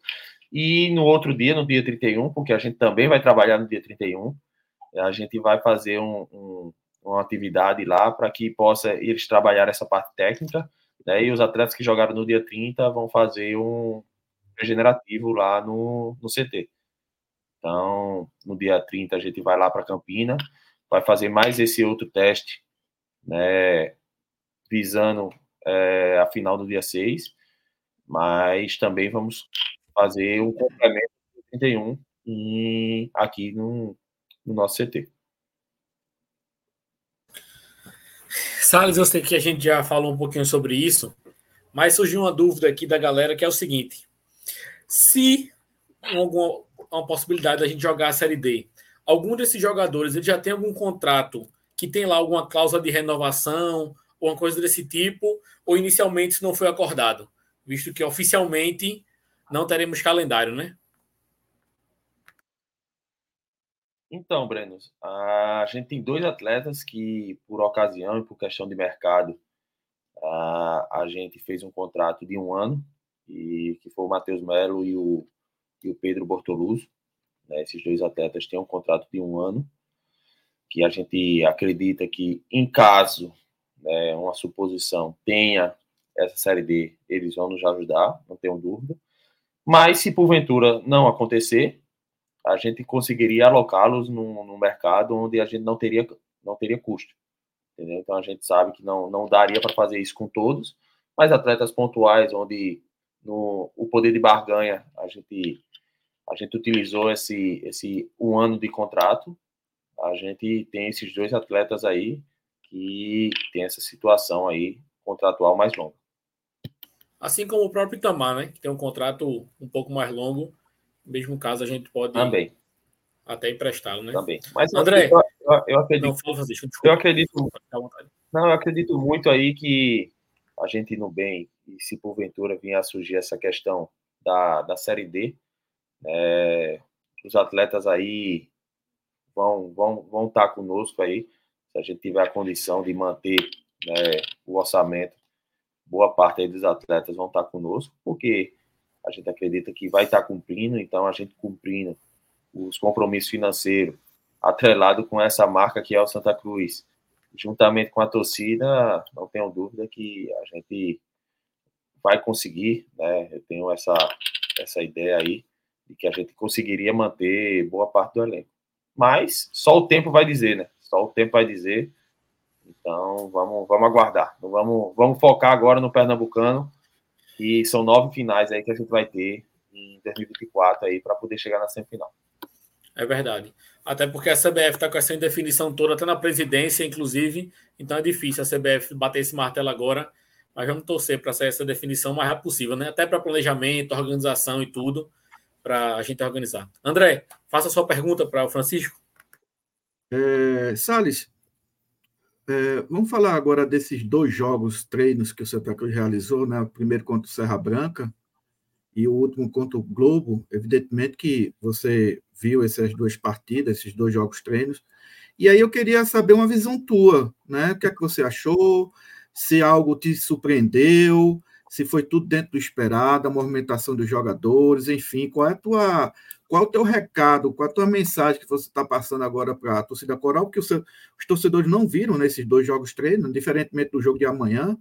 e no outro dia, no dia 31, porque a gente também vai trabalhar no dia 31, a gente vai fazer um, um, uma atividade lá para que possa eles trabalhar essa parte técnica, né? E os atletas que jogaram no dia 30 vão fazer um regenerativo lá no, no CT. Então, no dia 30 a gente vai lá para Campina, vai fazer mais esse outro teste, né? Visando é, a final do dia 6, mas também vamos fazer um complemento do 31 em, aqui no, no nosso CT. Salles, eu sei que a gente já falou um pouquinho sobre isso, mas surgiu uma dúvida aqui da galera que é o seguinte: se alguma uma possibilidade da gente jogar a Série D, algum desses jogadores ele já tem algum contrato que tem lá alguma cláusula de renovação ou uma coisa desse tipo, ou inicialmente isso não foi acordado, visto que oficialmente não teremos calendário, né? Então, Breno, a gente tem dois atletas que, por ocasião e por questão de mercado, a, a gente fez um contrato de um ano, e que foi o Matheus Melo e o, e o Pedro Bortoluso. Né? Esses dois atletas têm um contrato de um ano, que a gente acredita que, em caso, né, uma suposição, tenha essa Série D, eles vão nos ajudar, não tenho dúvida. Mas, se porventura não acontecer, a gente conseguiria alocá-los no, no, mercado onde a gente não teria, não teria custo. Entendeu? Então, a gente sabe que não, não daria para fazer isso com todos, mas atletas pontuais, onde no o poder de barganha a gente a gente utilizou esse esse um ano de contrato a gente tem esses dois atletas aí que tem essa situação aí contratual mais longa assim como o próprio Itamar né que tem um contrato um pouco mais longo mesmo caso a gente pode também. até emprestá-lo né? Também. Mas André. eu, eu, eu acredito não, eu acredito não eu acredito muito aí que a gente indo bem e se porventura vier a surgir essa questão da, da Série D, é, os atletas aí vão, vão, vão estar conosco aí, se a gente tiver a condição de manter né, o orçamento, boa parte dos atletas vão estar conosco, porque a gente acredita que vai estar cumprindo, então a gente cumprindo os compromissos financeiros atrelado com essa marca que é o Santa Cruz, juntamente com a torcida, não tenho dúvida que a gente vai conseguir, né? Eu tenho essa, essa ideia aí de que a gente conseguiria manter boa parte do elenco. Mas só o tempo vai dizer, né? Só o tempo vai dizer. Então vamos, vamos aguardar. Vamos, vamos focar agora no Pernambucano, e são nove finais aí que a gente vai ter em 2024 aí para poder chegar na semifinal. É verdade. Até porque a CBF está com essa indefinição toda, até na presidência, inclusive. Então é difícil a CBF bater esse martelo agora mas vamos torcer para sair essa definição o mais rápido possível, né? Até para planejamento, organização e tudo, para a gente organizar. André, faça a sua pergunta para o Francisco. É, Salles, é, vamos falar agora desses dois jogos, treinos que o Santa Cruz realizou, né? O primeiro contra o Serra Branca e o último contra o Globo. Evidentemente que você viu essas duas partidas, esses dois jogos treinos. E aí eu queria saber uma visão tua, né? O que é que você achou? se algo te surpreendeu, se foi tudo dentro do esperado, a movimentação dos jogadores, enfim, qual é a tua, qual é o teu recado, qual é a tua mensagem que você está passando agora para a torcida coral, que os, os torcedores não viram nesses dois jogos treinos, diferentemente do jogo de amanhã.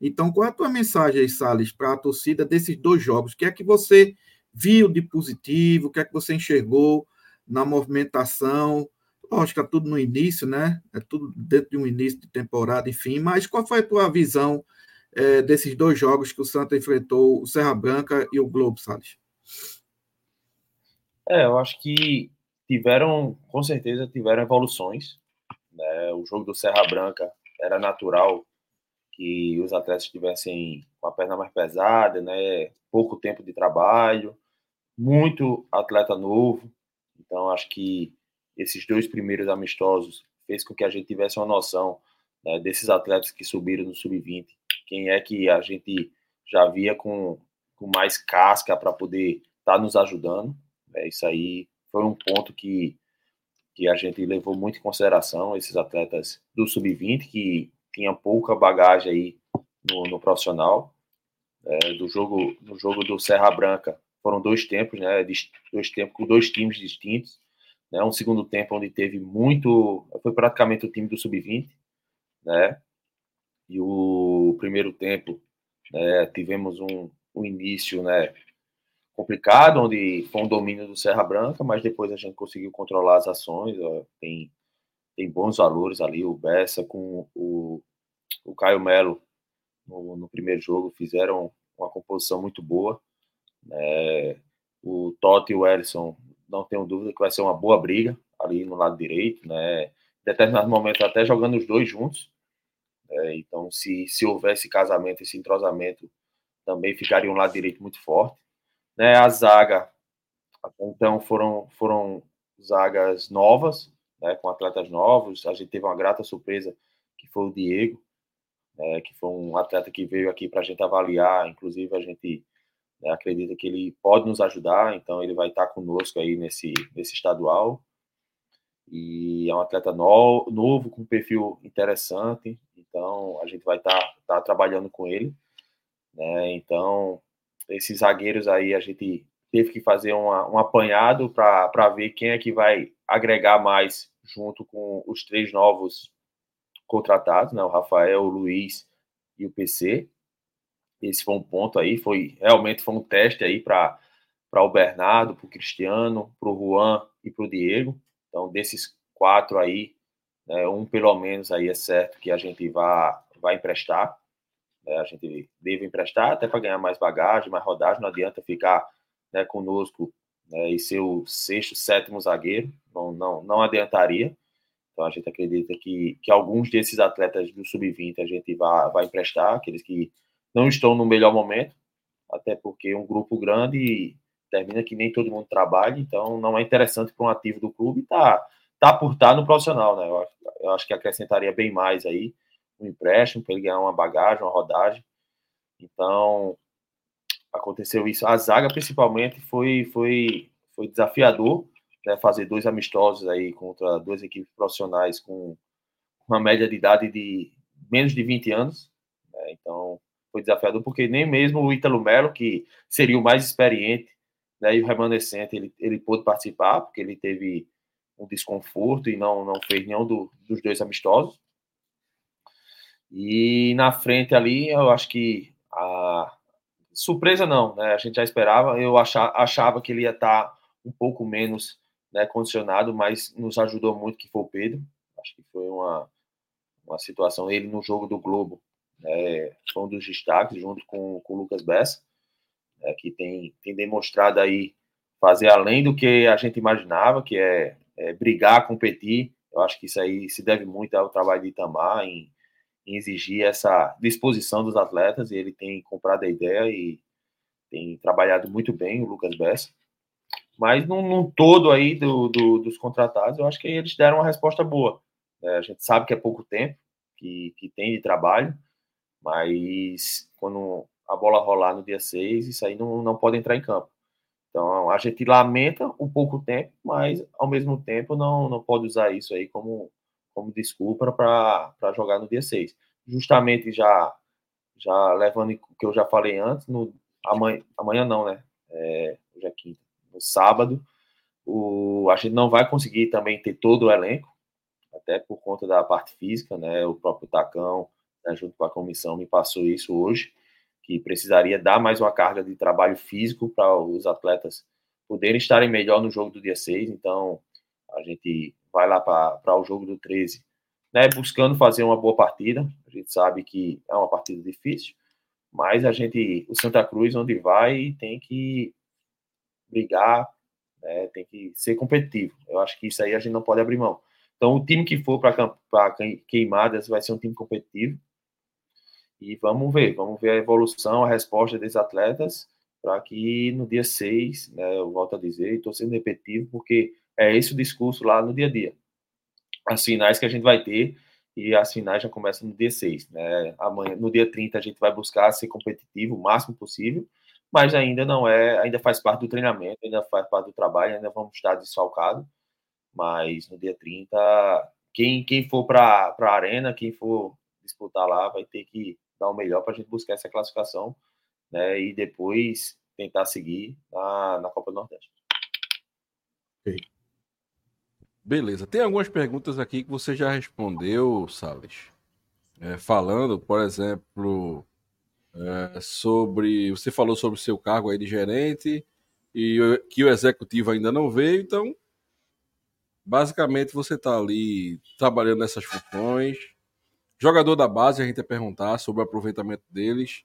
Então, qual é a tua mensagem aí, Salles, para a torcida desses dois jogos? O que é que você viu de positivo? O que é que você enxergou na movimentação? Lógico, é tudo no início, né? É tudo dentro de um início de temporada, enfim. Mas qual foi a tua visão é, desses dois jogos que o Santa enfrentou, o Serra Branca e o Globo, Salles? É, eu acho que tiveram, com certeza, tiveram evoluções. Né? O jogo do Serra Branca era natural que os atletas estivessem com a perna mais pesada, né? Pouco tempo de trabalho, muito atleta novo. Então, acho que esses dois primeiros amistosos fez com que a gente tivesse uma noção né, desses atletas que subiram no sub-20, quem é que a gente já via com, com mais casca para poder estar tá nos ajudando. Né, isso aí foi um ponto que, que a gente levou muito em consideração, esses atletas do sub-20, que tinham pouca bagagem aí no, no profissional. É, do jogo, no jogo do Serra Branca, foram dois tempos, né, dois tempos com dois times distintos né? Um segundo tempo onde teve muito, foi praticamente o time do sub-20, né? E o primeiro tempo, né, tivemos um, um início, né, complicado, onde foi um domínio do Serra Branca, mas depois a gente conseguiu controlar as ações, ó, tem tem bons valores ali, o Bessa com o, o Caio Melo no, no primeiro jogo fizeram uma composição muito boa, né? o Totti e o Ellison não tenho dúvida que vai ser uma boa briga ali no lado direito, né? Em determinados momentos até jogando os dois juntos. É, então, se, se houver esse casamento, esse entrosamento, também ficaria um lado direito muito forte. Né? A zaga, então, foram, foram zagas novas, né? com atletas novos. A gente teve uma grata surpresa, que foi o Diego, né? que foi um atleta que veio aqui para a gente avaliar. Inclusive, a gente né, acredita que ele pode nos ajudar, então ele vai estar conosco aí nesse, nesse estadual. E é um atleta no, novo, com um perfil interessante, então a gente vai estar tá, tá trabalhando com ele. Né? Então, esses zagueiros aí a gente teve que fazer uma, um apanhado para ver quem é que vai agregar mais junto com os três novos contratados, né? o Rafael, o Luiz e o PC. Esse foi um ponto aí, foi realmente foi um teste aí para o Bernardo, para o Cristiano, para o Juan e para o Diego. Então, desses quatro aí, né, um pelo menos aí é certo que a gente vai, vai emprestar. Né, a gente deve emprestar até para ganhar mais bagagem, mais rodagem. Não adianta ficar né, conosco né, e ser o sexto, sétimo zagueiro. Não, não, não adiantaria. Então a gente acredita que, que alguns desses atletas do sub-20 a gente vai, vai emprestar, aqueles que não estão no melhor momento, até porque um grupo grande termina que nem todo mundo trabalha, então não é interessante para um ativo do clube tá, tá por estar tá no profissional, né? Eu, eu acho que acrescentaria bem mais aí um empréstimo para ele ganhar uma bagagem, uma rodagem. Então aconteceu isso. A zaga principalmente foi foi foi desafiador, né? Fazer dois amistosos aí contra duas equipes profissionais com uma média de idade de menos de 20 anos. Né? Então foi desafiador porque nem mesmo o Ítalo Melo, que seria o mais experiente né, e o remanescente ele, ele pôde participar, porque ele teve um desconforto e não, não fez nenhum do, dos dois amistosos. E na frente ali, eu acho que a surpresa não, né? A gente já esperava, eu achava, achava que ele ia estar um pouco menos né, condicionado, mas nos ajudou muito que foi o Pedro. Acho que foi uma, uma situação, ele no jogo do Globo, né, foi um dos destaques, junto com, com o Lucas Bessa né, que tem, tem demonstrado aí fazer além do que a gente imaginava, que é, é, brigar, competir. Eu acho que isso aí se deve muito ao trabalho de Itamar em, em exigir essa disposição dos atletas, e ele tem comprado a ideia e tem trabalhado muito bem, o Lucas Bessa. Mas num, num todo aí do, do, dos contratados, eu acho que eles deram uma resposta boa. É, a gente sabe que é pouco tempo que, que tem de trabalho, mas quando a bola rolar no dia 6, isso aí não, não pode entrar em campo. Então a gente lamenta um pouco tempo, mas ao mesmo tempo não, não pode usar isso aí como, como desculpa para jogar no dia 6. Justamente já já levando o que eu já falei antes, no, amanhã, amanhã não, né? É, hoje é quinta. No sábado, o, a gente não vai conseguir também ter todo o elenco, até por conta da parte física, né? O próprio Tacão, né, junto com a comissão, me passou isso hoje que precisaria dar mais uma carga de trabalho físico para os atletas poderem estarem melhor no jogo do dia 6. Então, a gente vai lá para o jogo do 13, né, buscando fazer uma boa partida. A gente sabe que é uma partida difícil, mas a gente, o Santa Cruz, onde vai, tem que brigar, né, tem que ser competitivo. Eu acho que isso aí a gente não pode abrir mão. Então, o time que for para queimadas vai ser um time competitivo. E vamos ver, vamos ver a evolução, a resposta desses atletas, para que no dia 6, né, eu volto a dizer, estou sendo repetitivo, porque é esse o discurso lá no dia a dia. As finais que a gente vai ter, e as finais já começam no dia 6. Né? Amanhã, no dia 30, a gente vai buscar ser competitivo o máximo possível, mas ainda não é, ainda faz parte do treinamento, ainda faz parte do trabalho, ainda vamos estar desfalcados, mas no dia 30, quem, quem for para a arena, quem for disputar lá, vai ter que dar o melhor para a gente buscar essa classificação né, e depois tentar seguir na, na Copa do Nordeste. Beleza. Tem algumas perguntas aqui que você já respondeu, Salles. É, falando, por exemplo, é, sobre. Você falou sobre o seu cargo aí de gerente e que o executivo ainda não veio, então basicamente você está ali trabalhando nessas funções, Jogador da base, a gente ia perguntar sobre o aproveitamento deles.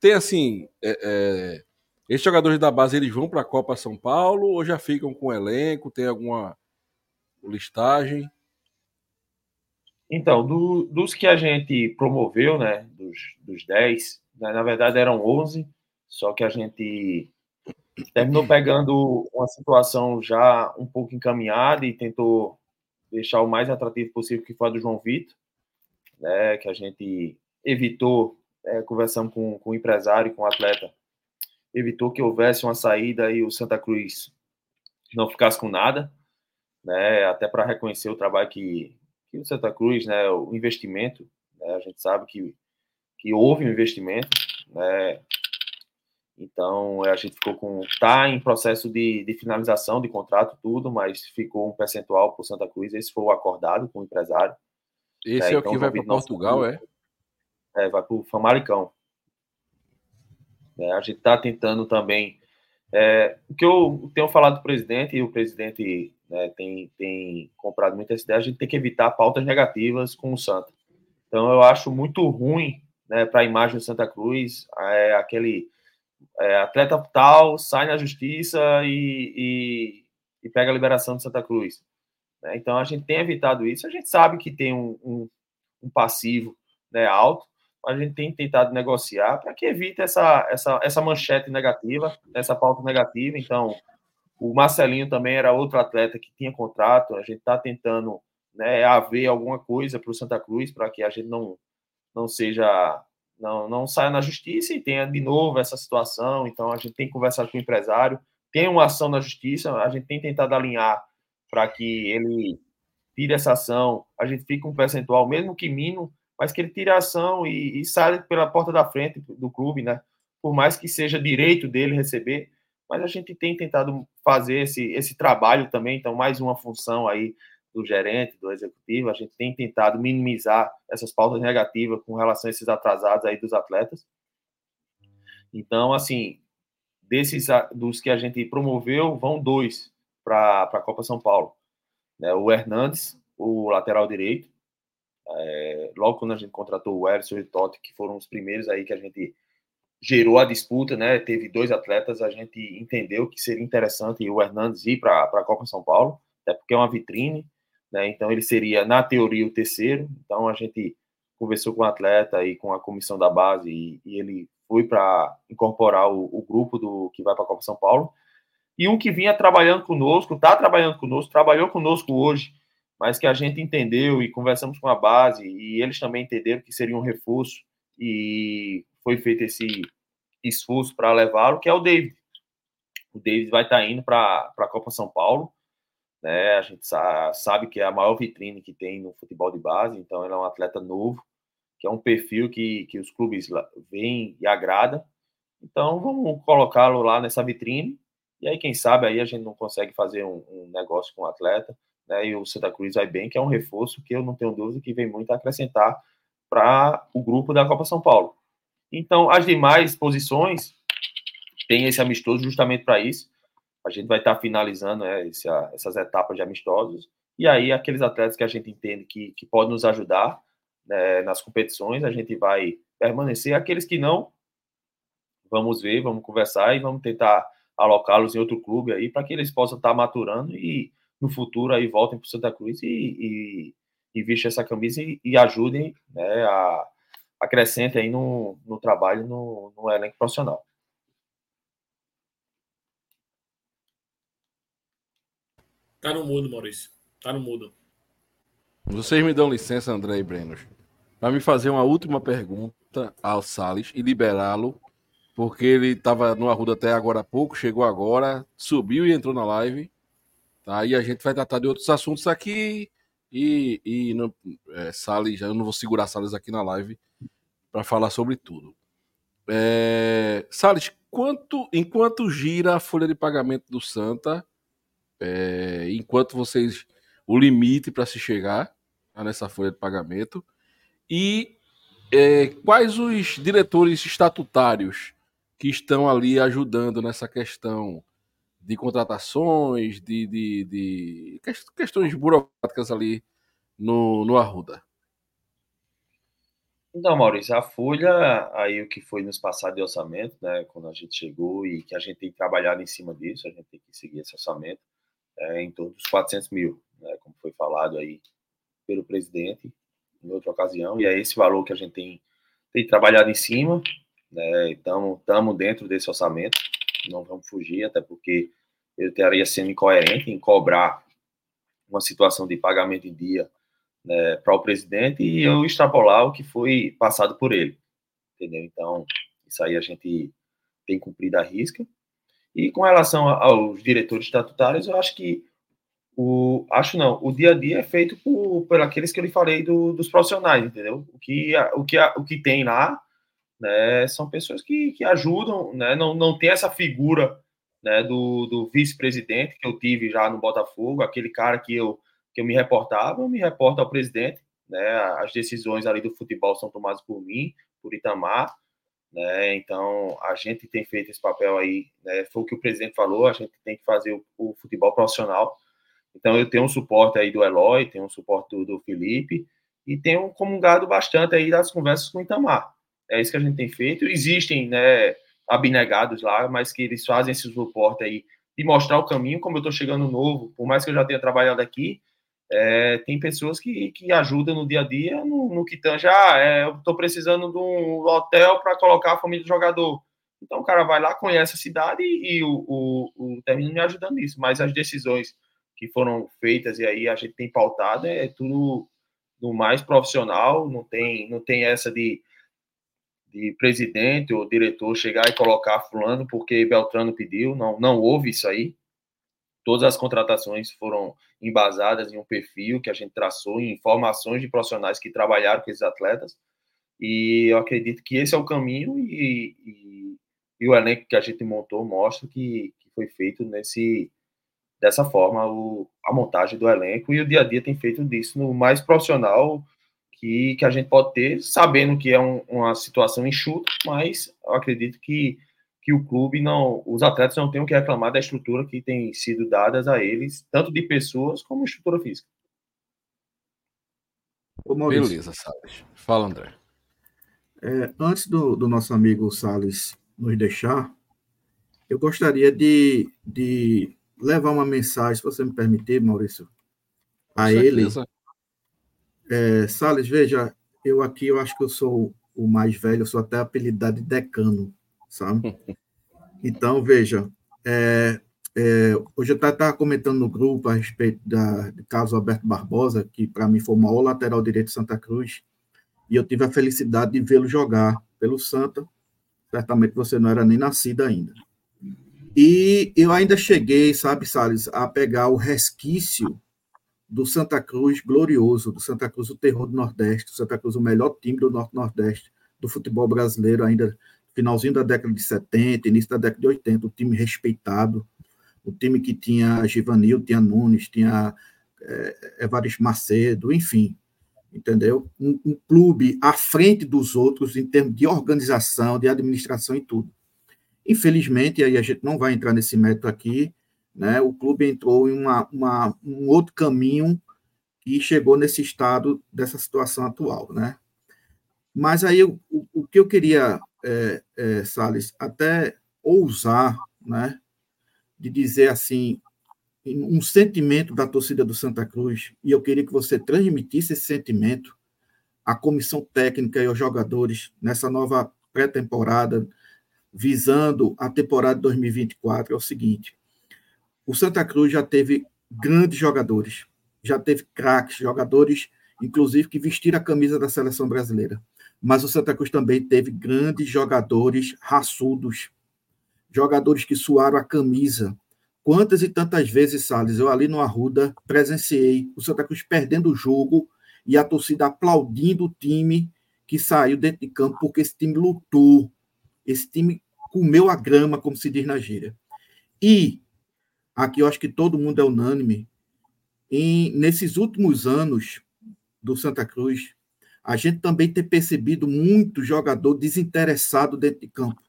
Tem assim, é, é, esses jogadores da base eles vão para a Copa São Paulo ou já ficam com o elenco? Tem alguma listagem? Então, do, dos que a gente promoveu, né, dos, dos 10, né, na verdade eram 11, só que a gente terminou pegando uma situação já um pouco encaminhada e tentou deixar o mais atrativo possível, que foi a do João Vitor né, que a gente evitou, é, conversando com, com o empresário, com o atleta, evitou que houvesse uma saída e o Santa Cruz não ficasse com nada. né, até para reconhecer o trabalho que, que o Santa Cruz, né, o investimento, né, a gente sabe que, que houve um investimento, né, então a gente ficou com, tá em processo de, de finalização de contrato, tudo, mas ficou um percentual para o Santa Cruz, esse foi o acordado com o empresário. Esse né, é o então, que vai para Portugal, é? É, vai para o Famalicão. É, a gente está tentando também. É, o que eu tenho falado do presidente, e o presidente né, tem, tem comprado muita essa ideia, a gente tem que evitar pautas negativas com o Santa. Então, eu acho muito ruim né, para a imagem do Santa Cruz é, aquele é, atleta tal sai na justiça e, e, e, pega a liberação do Santa Cruz. Né? Então, a gente tem evitado isso. A gente sabe que tem um, um, um passivo né, alto, a gente tem tentado negociar para que evite essa, essa, essa manchete negativa, essa pauta negativa. Então, o Marcelinho também era outro atleta que tinha contrato. A gente está tentando né, haver alguma coisa para o Santa Cruz para que a gente não, não seja não, não saia na justiça e tenha de novo essa situação. Então, a gente tem conversado com o empresário, tem uma ação na justiça, a gente tem tentado alinhar para que ele tire essa ação, a gente fica um percentual, mesmo que mínimo, mas que ele tire a ação e, e saia pela porta da frente do clube, né? Por mais que seja direito dele receber, mas a gente tem tentado fazer esse, esse trabalho também, então mais uma função aí do gerente, do executivo, a gente tem tentado minimizar essas pautas negativas com relação a esses atrasados aí dos atletas. Então, assim, desses dos que a gente promoveu, vão dois para a Copa São Paulo. Né? O Hernandes, o lateral direito, é, logo quando a gente contratou o Erson e o Totti, que foram os primeiros aí que a gente gerou a disputa, né? Teve dois atletas, a gente entendeu que seria interessante o Hernandes ir para a Copa São Paulo, até porque é uma vitrine, né? Então ele seria, na teoria, o terceiro. Então a gente conversou com o atleta e com a comissão da base e, e ele foi para incorporar o, o, grupo do que vai para a Copa São Paulo. E um que vinha trabalhando conosco, está trabalhando conosco, trabalhou conosco hoje, mas que a gente entendeu e conversamos com a base e eles também entenderam que seria um reforço e foi feito esse esforço para levá-lo, que é o David. O David vai estar tá indo para a Copa São Paulo, né? A gente sabe que é a maior vitrine que tem no futebol de base, então ele é um atleta novo, que é um perfil que, que os clubes veem e agrada. Então vamos colocá-lo lá nessa vitrine e aí quem sabe aí a gente não consegue fazer um, um negócio com o atleta né, e o Santa Cruz vai bem, que é um reforço que eu não tenho dúvida que vem muito a acrescentar para o grupo da Copa São Paulo. Então, as demais posições tem esse amistoso justamente para isso. A gente vai estar tá finalizando né, essas etapas de amistosos. E aí, aqueles atletas que a gente entende que, que podem nos ajudar né, nas competições, a gente vai permanecer. Aqueles que não, vamos ver, vamos conversar e vamos tentar alocá-los em outro clube aí para que eles possam estar tá maturando e no futuro aí voltem para o Santa Cruz e, e, e vestem essa camisa e, e ajudem né, a acrescentem aí no, no trabalho no, no elenco profissional. Tá no mudo, Maurício. Tá no mudo. Vocês me dão licença, André e Breno, para me fazer uma última pergunta ao Salles e liberá-lo, porque ele estava no Arruda até agora há pouco, chegou agora, subiu e entrou na live. Tá? E a gente vai tratar de outros assuntos aqui. E, e não, é, Salles, eu não vou segurar Salles aqui na live para falar sobre tudo. É, Salles, quanto, enquanto gira a folha de pagamento do Santa, é, enquanto vocês. o limite para se chegar nessa folha de pagamento, e é, quais os diretores estatutários que estão ali ajudando nessa questão de contratações, de, de, de questões burocráticas ali no, no Arruda? Então, Maurício, a Folha, aí o que foi nos passado de orçamento, né, quando a gente chegou e que a gente tem trabalhado em cima disso, a gente tem que seguir esse orçamento, é, em torno dos 400 mil, né, como foi falado aí pelo presidente em outra ocasião, e é esse valor que a gente tem, tem trabalhado em cima, né, estamos dentro desse orçamento, não vamos fugir, até porque eu estaria sendo incoerente em cobrar uma situação de pagamento em dia né, para o presidente e eu extrapolar o que foi passado por ele. Entendeu? Então, isso aí a gente tem cumprido a risca. E com relação aos diretores estatutários, eu acho que o, acho não, o dia a dia é feito por, por aqueles que eu lhe falei do, dos profissionais, entendeu? O que, o que, o que tem lá né, são pessoas que, que ajudam, né, não, não tem essa figura né, do, do vice-presidente que eu tive já no Botafogo, aquele cara que eu, que eu me reportava, eu me reporto ao presidente, né, as decisões ali do futebol são tomadas por mim, por Itamar, né, então a gente tem feito esse papel aí, né, foi o que o presidente falou, a gente tem que fazer o, o futebol profissional, então eu tenho um suporte aí do Eloy, tenho um suporte do, do Felipe, e tenho comungado bastante aí das conversas com o Itamar. É isso que a gente tem feito. Existem, né, abnegados lá, mas que eles fazem esse suporte aí de mostrar o caminho, como eu estou chegando novo, por mais que eu já tenha trabalhado aqui, é, tem pessoas que, que ajudam no dia a dia no, no que tange, ah, é, eu estou precisando de um hotel para colocar a família do jogador. Então o cara vai lá, conhece a cidade e, e o, o, o termina me ajudando nisso. Mas as decisões que foram feitas e aí a gente tem pautado é tudo do mais profissional, não tem, não tem essa de de presidente ou diretor chegar e colocar fulano porque Beltrano pediu, não, não houve isso aí. Todas as contratações foram embasadas em um perfil que a gente traçou, em informações de profissionais que trabalharam com esses atletas. E eu acredito que esse é o caminho e, e, e o elenco que a gente montou mostra que, que foi feito nesse dessa forma o, a montagem do elenco e o dia a dia tem feito disso no mais profissional que, que a gente pode ter, sabendo que é um, uma situação enxuta, mas eu acredito que, que o clube não, os atletas não têm o que reclamar da estrutura que tem sido dadas a eles, tanto de pessoas como estrutura física. Beleza, Salles. Fala, André. É, antes do, do, nosso amigo Salles nos deixar, eu gostaria de, de levar uma mensagem, se você me permitir, Maurício, a ele, é, Salles, veja, eu aqui eu acho que eu sou o mais velho, eu sou até apelidado de decano, sabe? [LAUGHS] Então, veja, é, é, hoje eu estava comentando no grupo a respeito da, do caso Alberto Barbosa, que para mim foi o maior lateral direito de Santa Cruz, e eu tive a felicidade de vê-lo jogar pelo Santa. Certamente você não era nem nascido ainda. E eu ainda cheguei, sabe, Salles, a pegar o resquício do Santa Cruz glorioso, do Santa Cruz o terror do Nordeste, do Santa Cruz o melhor time do Norte-Nordeste, do futebol brasileiro, ainda finalzinho da década de 70, início da década de 80, o time respeitado, o time que tinha Givanil, tinha Nunes, tinha é, Evaristo Macedo, enfim, entendeu? Um, um, clube à frente dos outros em termos de organização, de administração e tudo. Infelizmente, aí a gente não vai entrar nesse método aqui, né? O clube entrou em uma, uma, um outro caminho e chegou nesse estado dessa situação atual, né? Mas aí o, o que eu queria, é, é, Salles, até ousar, né, de dizer assim, um sentimento da torcida do Santa Cruz, e eu queria que você transmitisse esse sentimento à comissão técnica e aos jogadores nessa nova pré-temporada, visando a temporada de 2024, é o seguinte: o Santa Cruz já teve grandes jogadores, já teve craques, jogadores, inclusive, que vestiram a camisa da seleção brasileira. Mas o Santa Cruz também teve grandes jogadores raçudos, jogadores que suaram a camisa. Quantas e tantas vezes, Salles, eu ali no Arruda presenciei o Santa Cruz perdendo o jogo e a torcida aplaudindo o time que saiu dentro de campo, porque esse time lutou, esse time comeu a grama, como se diz na gíria. E aqui eu acho que todo mundo é unânime, em, nesses últimos anos do Santa Cruz, a gente também tem percebido muito jogador desinteressado dentro de campo.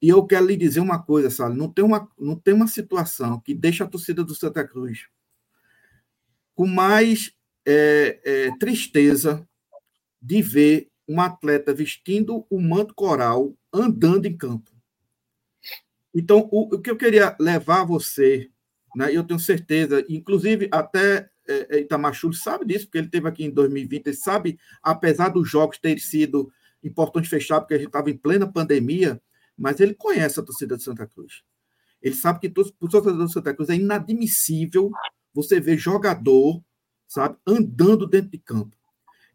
E eu quero lhe dizer uma coisa, Sala, não tem uma, não tem uma situação que deixa a torcida do Santa Cruz com mais é, é, tristeza de ver um atleta vestindo o manto coral andando em campo. Então, o, o que eu queria levar você, né, eu tenho certeza, inclusive até é, é Itamar sabe disso, porque ele esteve aqui em 2020, ele sabe, apesar dos jogos terem sido importantes fechar, porque a gente estava em plena pandemia, mas ele conhece a torcida de Santa Cruz. Ele sabe que para o torcedor de Santa Cruz é inadmissível você ver jogador, sabe, andando dentro de campo.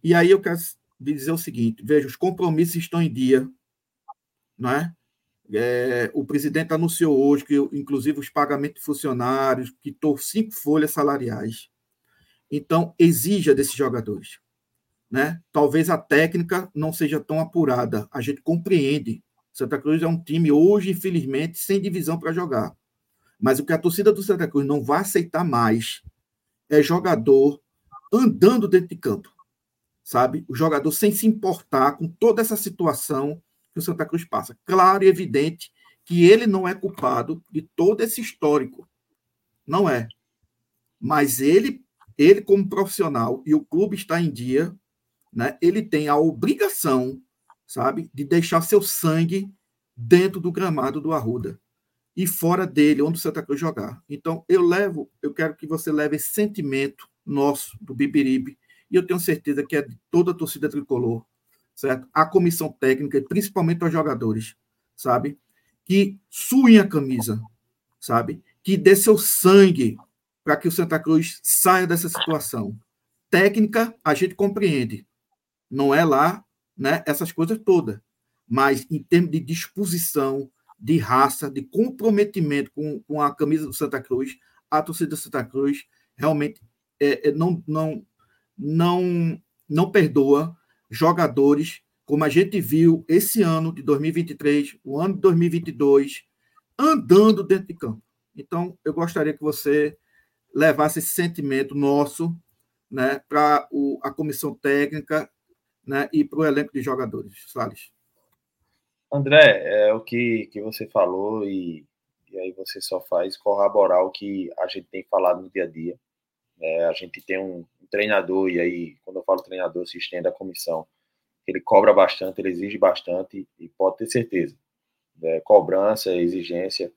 E aí eu quero dizer o seguinte: veja, os compromissos estão em dia, não é? É, o presidente anunciou hoje que, inclusive, os pagamentos de funcionários, quitou cinco folhas salariais. Então, exija desses jogadores. Né? Talvez a técnica não seja tão apurada. A gente compreende. Santa Cruz é um time hoje, infelizmente, sem divisão para jogar. Mas o que a torcida do Santa Cruz não vai aceitar mais é jogador andando dentro de campo, sabe? O jogador sem se importar com toda essa situação que o Santa Cruz passa. Claro e evidente que ele não é culpado de todo esse histórico. Não é. Mas ele, ele como profissional, e o clube está em dia, né, ele tem a obrigação, sabe, de deixar seu sangue dentro do gramado do Arruda e fora dele, onde o Santa Cruz jogar. Então, eu levo, eu quero que você leve esse sentimento nosso, do Bibiribe, e eu tenho certeza que é de toda a torcida tricolor, certo? A comissão técnica, e principalmente os jogadores, sabe? Que suem a camisa, sabe? Que dê seu sangue para que o Santa Cruz saia dessa situação. Técnica, a gente compreende. Não é lá, né, essas coisas todas. Mas em termos de disposição, de raça, de comprometimento com, com a camisa do Santa Cruz, a torcida do Santa Cruz realmente é, é, não, não, não, não perdoa jogadores como a gente viu esse ano de 2023, o ano de 2022, andando dentro de campo. Então, eu gostaria que você levasse esse sentimento nosso né, para a comissão técnica né, e para o elenco de jogadores. Salles. André, é o que, que você falou e, e aí você só faz corroborar o que a gente tem falado no dia a dia. É, a gente tem um, treinador, e aí, quando eu falo treinador, se estende a comissão, ele cobra bastante, ele exige bastante, e pode ter certeza. É, cobrança, exigência.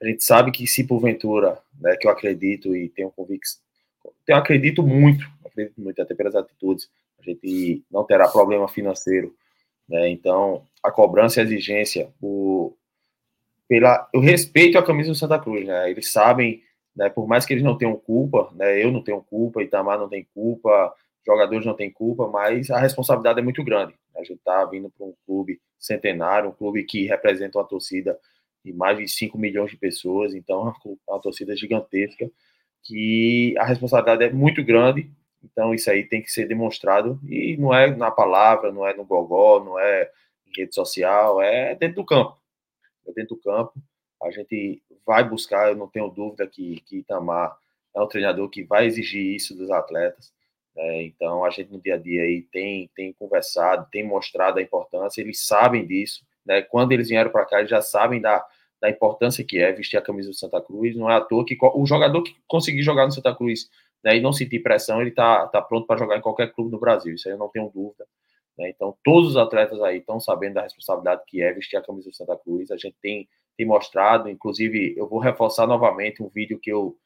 A gente sabe que se porventura, né, que eu acredito e tenho convicção, eu acredito muito, acredito muito, até pelas atitudes, a gente não terá problema financeiro né? Então, a cobrança e a exigência, o, pela, o respeito à camisa do Santa Cruz, né? Eles sabem, né, por mais que eles não tenham culpa, né, eu não tenho culpa, Itamar não tem culpa, jogadores não têm culpa, mas a responsabilidade é muito grande. A gente está vindo para um clube centenário, um clube que representa uma torcida de mais de 5 milhões de pessoas, então é [LAUGHS] uma torcida gigantesca, que a responsabilidade é muito grande então isso aí tem que ser demonstrado e não é na palavra, não é no gogó, não é em rede social, é dentro do campo. É dentro do campo. A gente vai buscar, eu não tenho dúvida que, que Itamar é um treinador que vai exigir isso dos atletas. Né? Então a gente no dia a dia aí tem, tem conversado, tem mostrado a importância, eles sabem disso. Né? Quando eles vieram para cá, eles já sabem da, da importância que é vestir a camisa do Santa Cruz. Não é à toa que o jogador que conseguir jogar no Santa Cruz né, e não sentir pressão, ele está tá pronto para jogar em qualquer clube do Brasil. Isso aí eu não tenho dúvida. Né? Então, todos os atletas aí estão sabendo da responsabilidade que é vestir a camisa do Santa Cruz. A gente tem, tem mostrado, inclusive, eu vou reforçar novamente um vídeo que eu,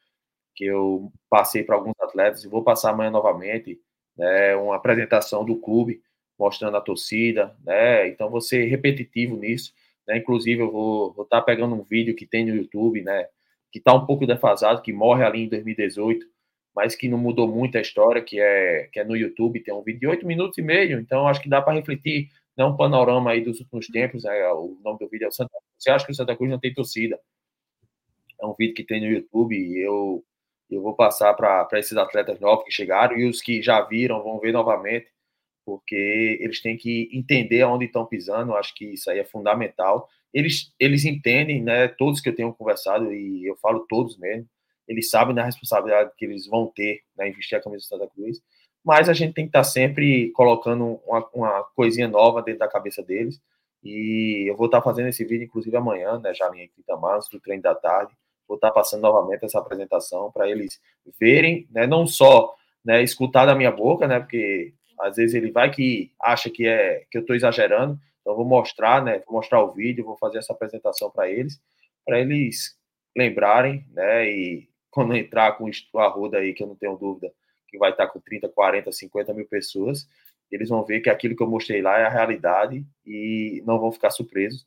que eu passei para alguns atletas e vou passar amanhã novamente, né, uma apresentação do clube mostrando a torcida, né? Então, ser repetitivo nisso, né? Inclusive, eu vou estar tá pegando um vídeo que tem no YouTube, né? Que está um pouco defasado, que morre ali em 2018, mas que não mudou muito a história, que é, que é no YouTube, tem um vídeo de 8 minutos e meio, então acho que dá para refletir, né, um panorama aí dos últimos tempos, né, o nome do vídeo é o Santa Você acha que o Santa Cruz não tem torcida? É um vídeo que tem no YouTube e eu, eu vou passar para esses atletas novos que chegaram e os que já viram vão ver novamente, porque eles têm que entender aonde estão pisando, acho que isso aí é fundamental. Eles, eles entendem, né, todos que eu tenho conversado, e eu falo todos mesmo, eles sabem da responsabilidade que eles vão ter né, em vestir a camisa do Santa Cruz, mas a gente tem que estar tá sempre colocando uma, uma coisinha nova dentro da cabeça deles, e eu vou estar fazendo esse vídeo, inclusive amanhã, né, já em Itamar, do treino da tarde, vou estar passando novamente essa apresentação para eles verem, né, não só né, escutar da minha boca, né, porque às vezes ele vai que acha que é que eu estou exagerando, então vou mostrar, né, vou mostrar o vídeo, vou fazer essa apresentação para eles, para eles lembrarem, né, e [LAUGHS] quando entrar com o Arruda aí, que eu não tenho dúvida que vai estar com 30, 40, 50 mil pessoas, eles vão ver que aquilo que eu mostrei lá é a realidade e não vão ficar surpresos,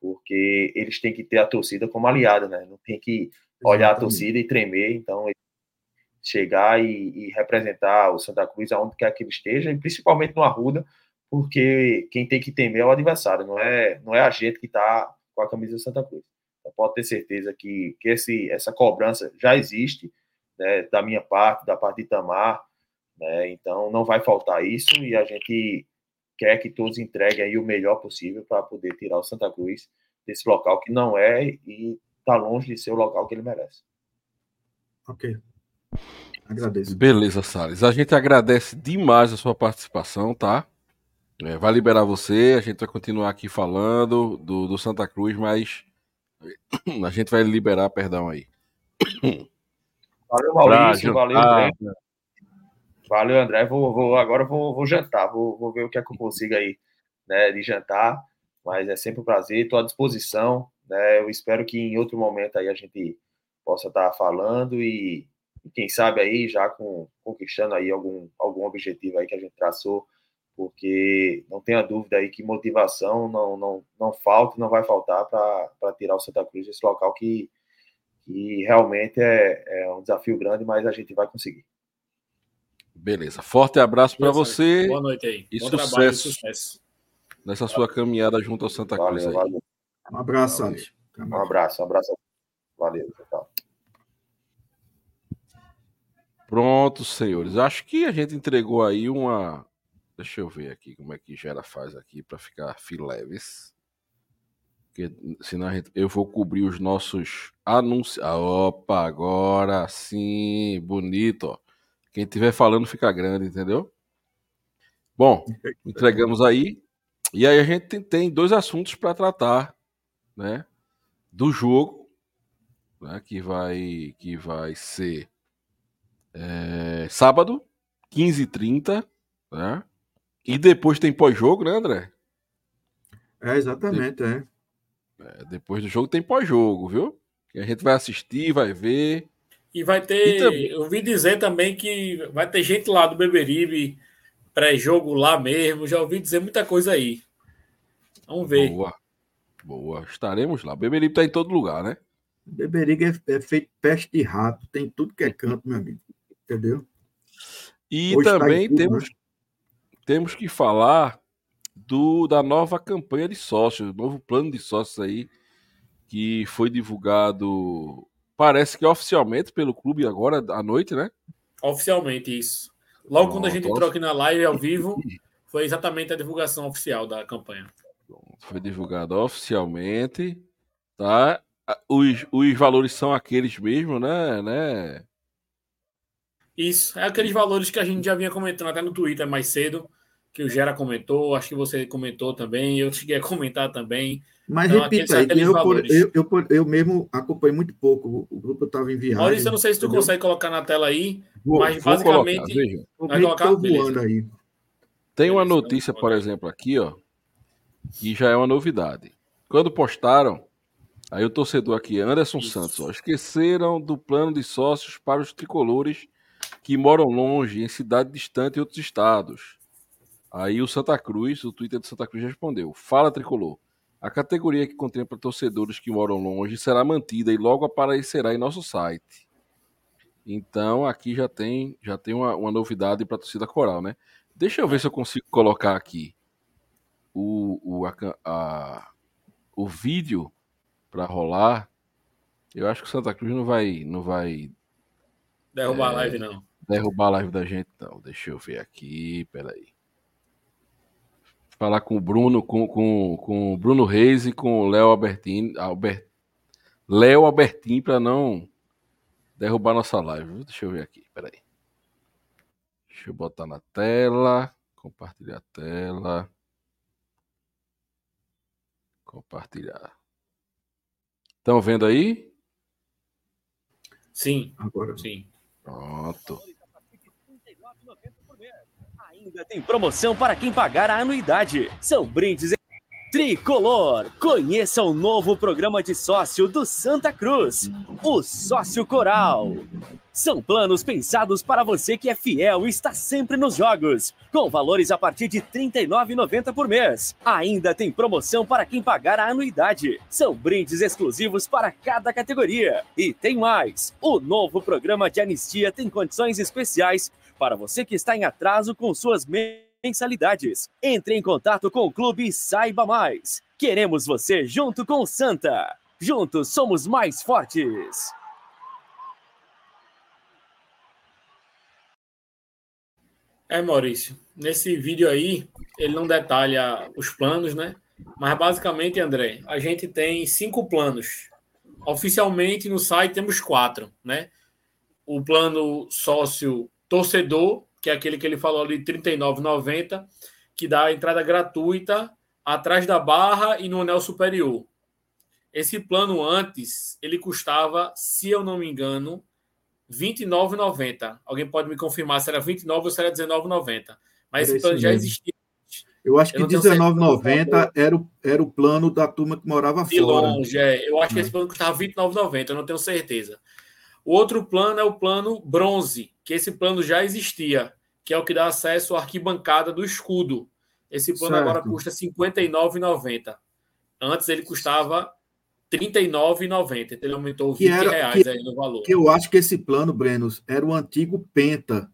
porque eles têm que ter a torcida como aliada, né? Não tem que olhar Exatamente. a torcida e tremer, então chegar e, e, representar o Santa Cruz aonde quer que ele esteja, e principalmente no Arruda, porque quem tem que temer é o adversário, não é, não é a gente que está com a camisa do Santa Cruz. Então, pode ter certeza que, que esse, essa cobrança já existe, né, da minha parte, da parte de Itamar, né, então não vai faltar isso e a gente quer que todos entreguem aí o melhor possível para poder tirar o Santa Cruz desse local que não é e está longe de ser o local que ele merece. Ok. Agradeço. Beleza, Salles. A gente agradece demais a sua participação, tá? É, vai liberar você, a gente vai continuar aqui falando do, do Santa Cruz, mas [CLEARS THROAT] a gente vai liberar, perdão aí. Valeu, Maurício, valeu, André. Valeu, André. Vou, vou, agora vou, vou jantar, vou, vou ver o que é que eu consigo aí né, de jantar, mas é sempre um prazer, estou à disposição. Né, eu espero que em outro momento aí a gente possa estar falando e, e quem sabe aí já com, conquistando aí algum, algum objetivo aí que a gente traçou porque não tenha dúvida aí que motivação não, não, não falta, não vai faltar para tirar o Santa Cruz desse local que, que realmente é, é um desafio grande, mas a gente vai conseguir. Beleza. Forte abraço para você. Boa noite aí. E sucesso, trabalho, sucesso, nessa sua caminhada junto ao Santa Cruz. Valeu, valeu. Um abraço, Alex. Um abraço, um abraço. Valeu, tchau. Pronto, senhores. Acho que a gente entregou aí uma, Deixa eu ver aqui como é que Gera faz aqui para ficar fileves. Porque senão gente, eu vou cobrir os nossos anúncios. Ah, opa, agora sim, bonito. Ó. Quem estiver falando fica grande, entendeu? Bom, entregamos aí. E aí a gente tem, dois assuntos para tratar, né? Do jogo, né? Que vai, que vai ser é, sábado, 15h30, né? E depois tem pós-jogo, né, André? É, exatamente, de... é. é. Depois do jogo tem pós-jogo, viu? Que a gente vai assistir, vai ver. E vai ter. E também... Eu ouvi dizer também que vai ter gente lá do Beberibe, pré-jogo lá mesmo. Já ouvi dizer muita coisa aí. Vamos ver. Boa. Boa. Estaremos lá. Beberibe tá em todo lugar, né? Beberibe é, é feito peste de rato, tem tudo que é canto, meu amigo. Entendeu? E Hoje tá também tá temos. Né? temos que falar do da nova campanha de sócios, novo plano de sócios aí que foi divulgado, parece que oficialmente pelo clube agora à noite, né? Oficialmente isso. Logo quando a gente entrou aqui na live ao vivo, foi exatamente a divulgação oficial da campanha. Foi divulgado oficialmente, tá? Os, os valores são aqueles mesmo, né, né? Isso, é aqueles valores que a gente já vinha comentando até no Twitter mais cedo, que o Gera comentou, acho que você comentou também, eu cheguei a comentar também. Mas então, repita aí, eu, eu, eu, eu, mesmo acompanhei muito pouco, o grupo estava enviado. Maurício, eu não sei se tu entendeu? consegue colocar na tela aí, vou, mas vou basicamente... Colocar, vai colocar? Aí. Tem uma notícia, por exemplo, aqui, ó, que já é uma novidade. Quando postaram, aí o torcedor aqui, Anderson Isso. Santos, ó, esqueceram do plano de sócios para os tricolores que moram longe, em cidade distante e outros estados. Aí o Santa Cruz, o Twitter do Santa Cruz respondeu: Fala tricolor. A categoria que contempla torcedores que moram longe será mantida e logo aparecerá em nosso site. Então aqui já tem já tem uma, uma novidade para a torcida coral, né? Deixa eu ver se eu consigo colocar aqui o, o, a, a, o vídeo para rolar. Eu acho que o Santa Cruz não vai não vai derrubar é, a live não derrubar a live da gente, não. Deixa eu ver aqui, peraí. Falar com o Bruno, com, com, com o Bruno Reis e com o Léo Albertini, Albert, Léo Albertin para não derrubar nossa live. Deixa eu ver aqui, peraí. Deixa eu botar na tela, compartilhar a tela. Compartilhar. Estão vendo aí? Sim. Agora. Sim. Pronto. Ainda tem promoção para quem pagar a anuidade. São brindes Tricolor. Conheça o novo programa de sócio do Santa Cruz, o Sócio Coral. São planos pensados para você que é fiel e está sempre nos jogos, com valores a partir de R$ 39,90 por mês. Ainda tem promoção para quem pagar a anuidade. São brindes exclusivos para cada categoria. E tem mais: o novo programa de anistia tem condições especiais para você que está em atraso com suas mensalidades. Entre em contato com o clube e saiba mais. Queremos você junto com Santa. Juntos somos mais fortes. É, Maurício, nesse vídeo aí, ele não detalha os planos, né? Mas basicamente, André, a gente tem cinco planos. Oficialmente no site temos quatro, né? O plano sócio torcedor, que é aquele que ele falou ali, R$ 39,90, que dá a entrada gratuita atrás da barra e no anel superior. Esse plano antes, ele custava, se eu não me engano, R$ 29,90. Alguém pode me confirmar se era 29 ou se era 19,90. Mas esse plano já existia. Eu acho que R$19,90 era o, era o plano da turma que morava de fora. longe, é. Eu acho que esse plano custava R$29,90, eu não tenho certeza. O outro plano é o plano bronze, que esse plano já existia, que é o que dá acesso à arquibancada do escudo. Esse plano certo. agora custa R$ 59,90. Antes ele custava R$ 39,90. Ele aumentou R$ era, reais que, aí no valor. Que eu acho que esse plano, Brenos, era o antigo Penta.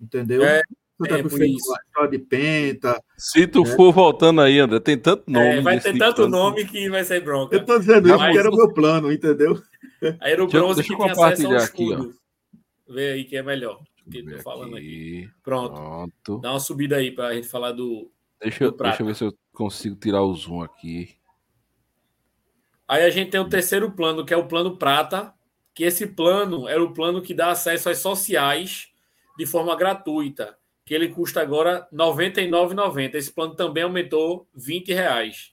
Entendeu? É, tempo isso. de Penta. Se tu né? for voltando aí, André, tem tanto nome. É, vai ter tanto plano. nome que vai ser bronca. Eu tô dizendo isso porque era o meu plano, entendeu? [LAUGHS] Aí era o bronze deixa, que tinha acesso ao escudo. Aqui, Vê aí que é melhor. Que tô falando aqui. Pronto. Pronto. Dá uma subida aí pra gente falar do. Deixa, do deixa eu ver se eu consigo tirar o zoom aqui. Aí a gente tem o terceiro plano, que é o plano prata, que esse plano era o plano que dá acesso às sociais de forma gratuita que ele custa agora R$ 99,90. Esse plano também aumentou R$ reais.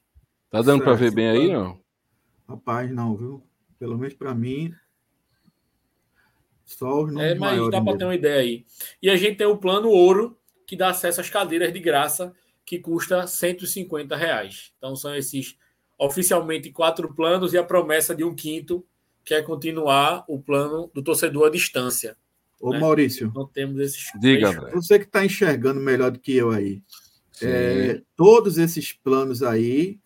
Tá dando para ver bem aí, não? Rapaz, não, viu? Pelo menos para mim, só os É, mas dá para ter uma ideia aí. E a gente tem o plano ouro, que dá acesso às cadeiras de graça, que custa 150 reais. Então são esses oficialmente quatro planos e a promessa de um quinto, que é continuar o plano do torcedor à distância. Ô, né? Maurício. Não temos esses. Diga. Você que está enxergando melhor do que eu aí. É, todos esses planos aí,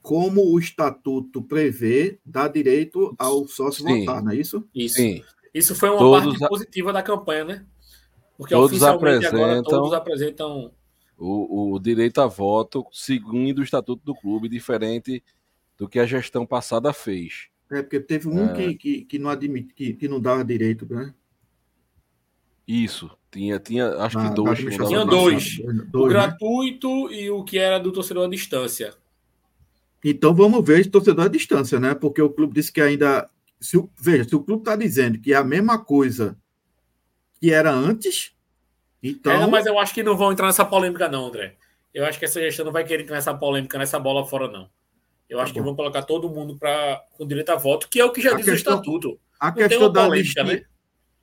como o estatuto prevê, dá direito ao sócio Sim. votar, não é isso? Isso. Sim. Isso foi uma todos parte positiva da campanha, né? Porque todos oficialmente agora todos apresentam o, o direito a voto segundo o estatuto do clube, diferente do que a gestão passada fez. É, porque teve um é. que, que, que, não admite, que, que não dava direito, né? Isso, tinha, tinha acho que dois. Tinha dois. dois. O né? gratuito e o que era do torcedor à distância. Então vamos ver esse torcedor à distância, né? Porque o clube disse que ainda. Se, veja, se o clube está dizendo que é a mesma coisa que era antes, então. É, mas eu acho que não vão entrar nessa polêmica, não, André. Eu acho que essa gestão não vai querer entrar nessa polêmica, nessa bola fora, não. Eu tá acho bom. que vão colocar todo mundo pra, com direito a voto, que é o que já a diz questão, o estatuto. A não questão da polêmica, anistia, né?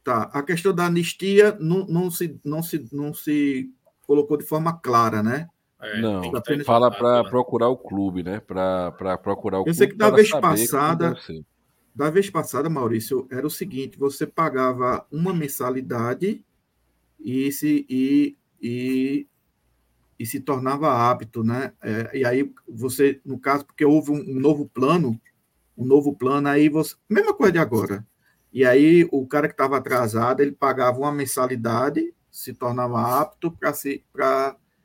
Tá. A questão da anistia não, não, se, não, se, não se colocou de forma clara, né? É, não, fala para né? procurar o clube, né? Para procurar o clube. Eu sei que da vez passada, da vez passada, Maurício, era o seguinte: você pagava uma mensalidade e se, e, e e se tornava hábito, né? É, e aí você, no caso, porque houve um, um, novo plano, um novo plano, aí você, mesma coisa de agora. E aí o cara que estava atrasado, ele pagava uma mensalidade, se tornava apto para se,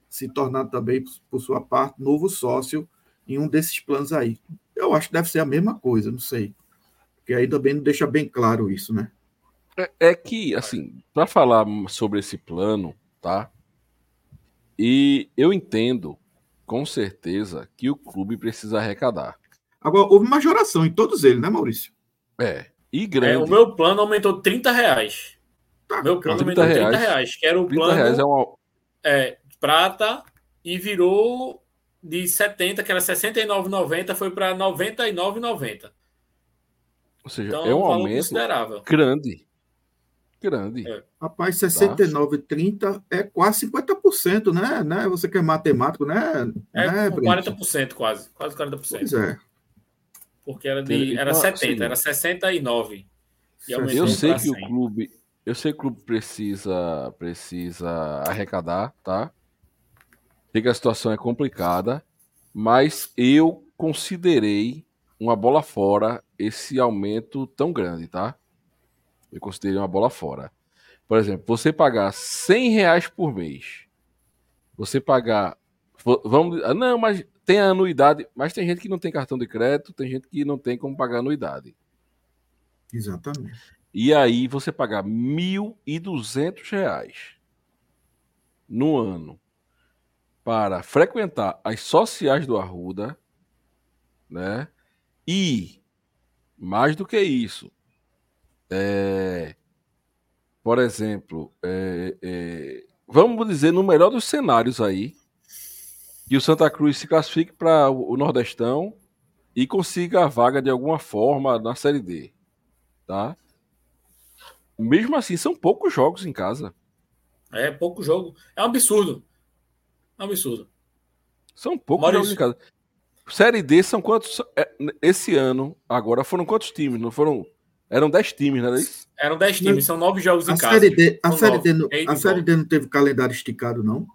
se tornar também, por sua parte, novo sócio em um desses planos aí. Eu acho que deve ser a mesma coisa, não sei. Porque aí também não deixa bem claro isso, né? É, é que, assim, para falar sobre esse plano, tá? E eu entendo, com certeza, que o clube precisa arrecadar. Agora, houve majoração em todos eles, né, Maurício? É. E grande. É, o meu plano aumentou 30 reais. Tá, meu plano 30 aumentou 30 reais. reais, que era o plano reais é, uma... é, prata e virou de 70, que era 69,90, foi para 99,90. Ou seja, então, é um, um aumento considerável. grande grande. É. Rapaz, 69,30 tá. é quase 50%, né? né? Você que é matemático, né? É né, 40% quase, quase 40%. Pois é. Porque era, de, era 70, era 69. E eu sei que 100. o clube, eu sei que o clube precisa, precisa arrecadar, tá? Sei que a situação é complicada, mas eu considerei uma bola fora esse aumento tão grande, tá? Eu considerei uma bola fora. Por exemplo, você pagar 100 reais por mês você pagar. Vamos, ah, não, mas tem a anuidade, mas tem gente que não tem cartão de crédito, tem gente que não tem como pagar anuidade. Exatamente. E aí você pagar R$ 1.200 no ano para frequentar as sociais do Arruda, né? E mais do que isso, é, por exemplo, é, é, vamos dizer no melhor dos cenários aí, que o Santa Cruz se classifique para o Nordestão e consiga a vaga de alguma forma na Série D, tá? Mesmo assim, são poucos jogos em casa. É, pouco jogo. É um absurdo. É um absurdo. São poucos Maurício. jogos em casa. Série D são quantos? É, esse ano, agora, foram quantos times? Não foram. Eram 10 times, não era isso? Eram 10 times, são 9 jogos em a casa. Série D, a, série D, a Série D não teve calendário esticado, não?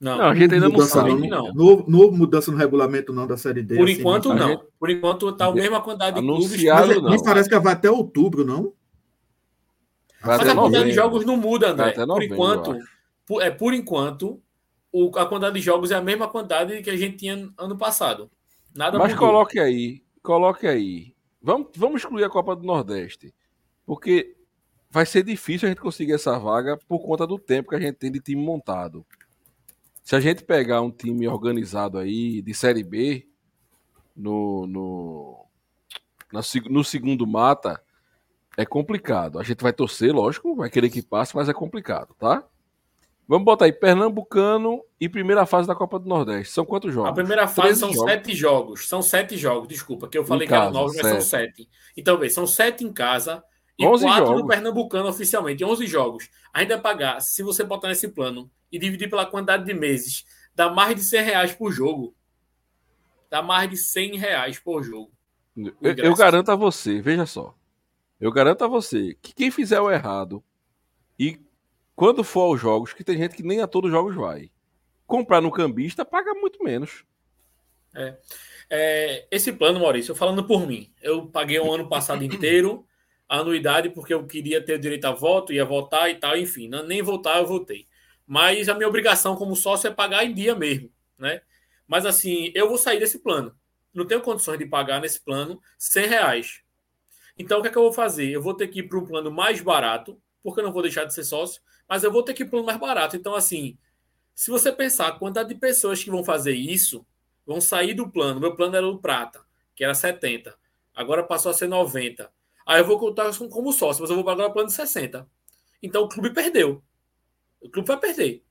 Não, não a gente ainda não sabe. Não, não. não houve mudança no regulamento, não, da Série D. Por assim, enquanto, não. Gente... Por enquanto, está a mesma quantidade de clubes. Mas, não. Me parece que vai até outubro, não? Vai mas a quantidade de jogos não muda, André. Por enquanto, por, é, por enquanto, o, a quantidade de jogos é a mesma quantidade que a gente tinha ano passado. Nada Mas mudou. coloque aí, coloque aí. Vamos, vamos excluir a Copa do Nordeste. Porque vai ser difícil a gente conseguir essa vaga por conta do tempo que a gente tem de time montado. Se a gente pegar um time organizado aí de Série B no, no, no segundo mata, é complicado. A gente vai torcer, lógico, vai querer que passe, mas é complicado, tá? Vamos botar aí Pernambucano e primeira fase da Copa do Nordeste. São quantos jogos? A primeira fase são jogos. sete jogos. São sete jogos, desculpa, que eu falei em que casa, era nove, mas são sete. Então, vê, são sete em casa e quatro jogos. no Pernambucano oficialmente. Onze jogos. Ainda pagar, se você botar nesse plano e dividir pela quantidade de meses, dá mais de 100 reais por jogo. Dá mais de 100 reais por jogo. Eu, eu garanto a você, veja só. Eu garanto a você que quem fizer o errado e quando for aos jogos, que tem gente que nem a todos os jogos vai, comprar no cambista paga muito menos. É. É, esse plano, Maurício, falando por mim, eu paguei um ano passado inteiro a anuidade porque eu queria ter direito a voto, ia votar e tal, enfim, não, nem votar eu votei. Mas a minha obrigação como sócio é pagar em dia mesmo, né? Mas assim, eu vou sair desse plano. Não tenho condições de pagar nesse plano 100 reais. Então, o que é que eu vou fazer? Eu vou ter que ir para um plano mais barato, porque eu não vou deixar de ser sócio, mas eu vou ter que ir para um mais barato. Então, assim, se você pensar a quantidade de pessoas que vão fazer isso, vão sair do plano. Meu plano era o prata, que era 70. Agora passou a ser 90. Aí eu vou contar como sócio, mas eu vou pagar o plano de 60. Então o clube perdeu. O clube vai perder.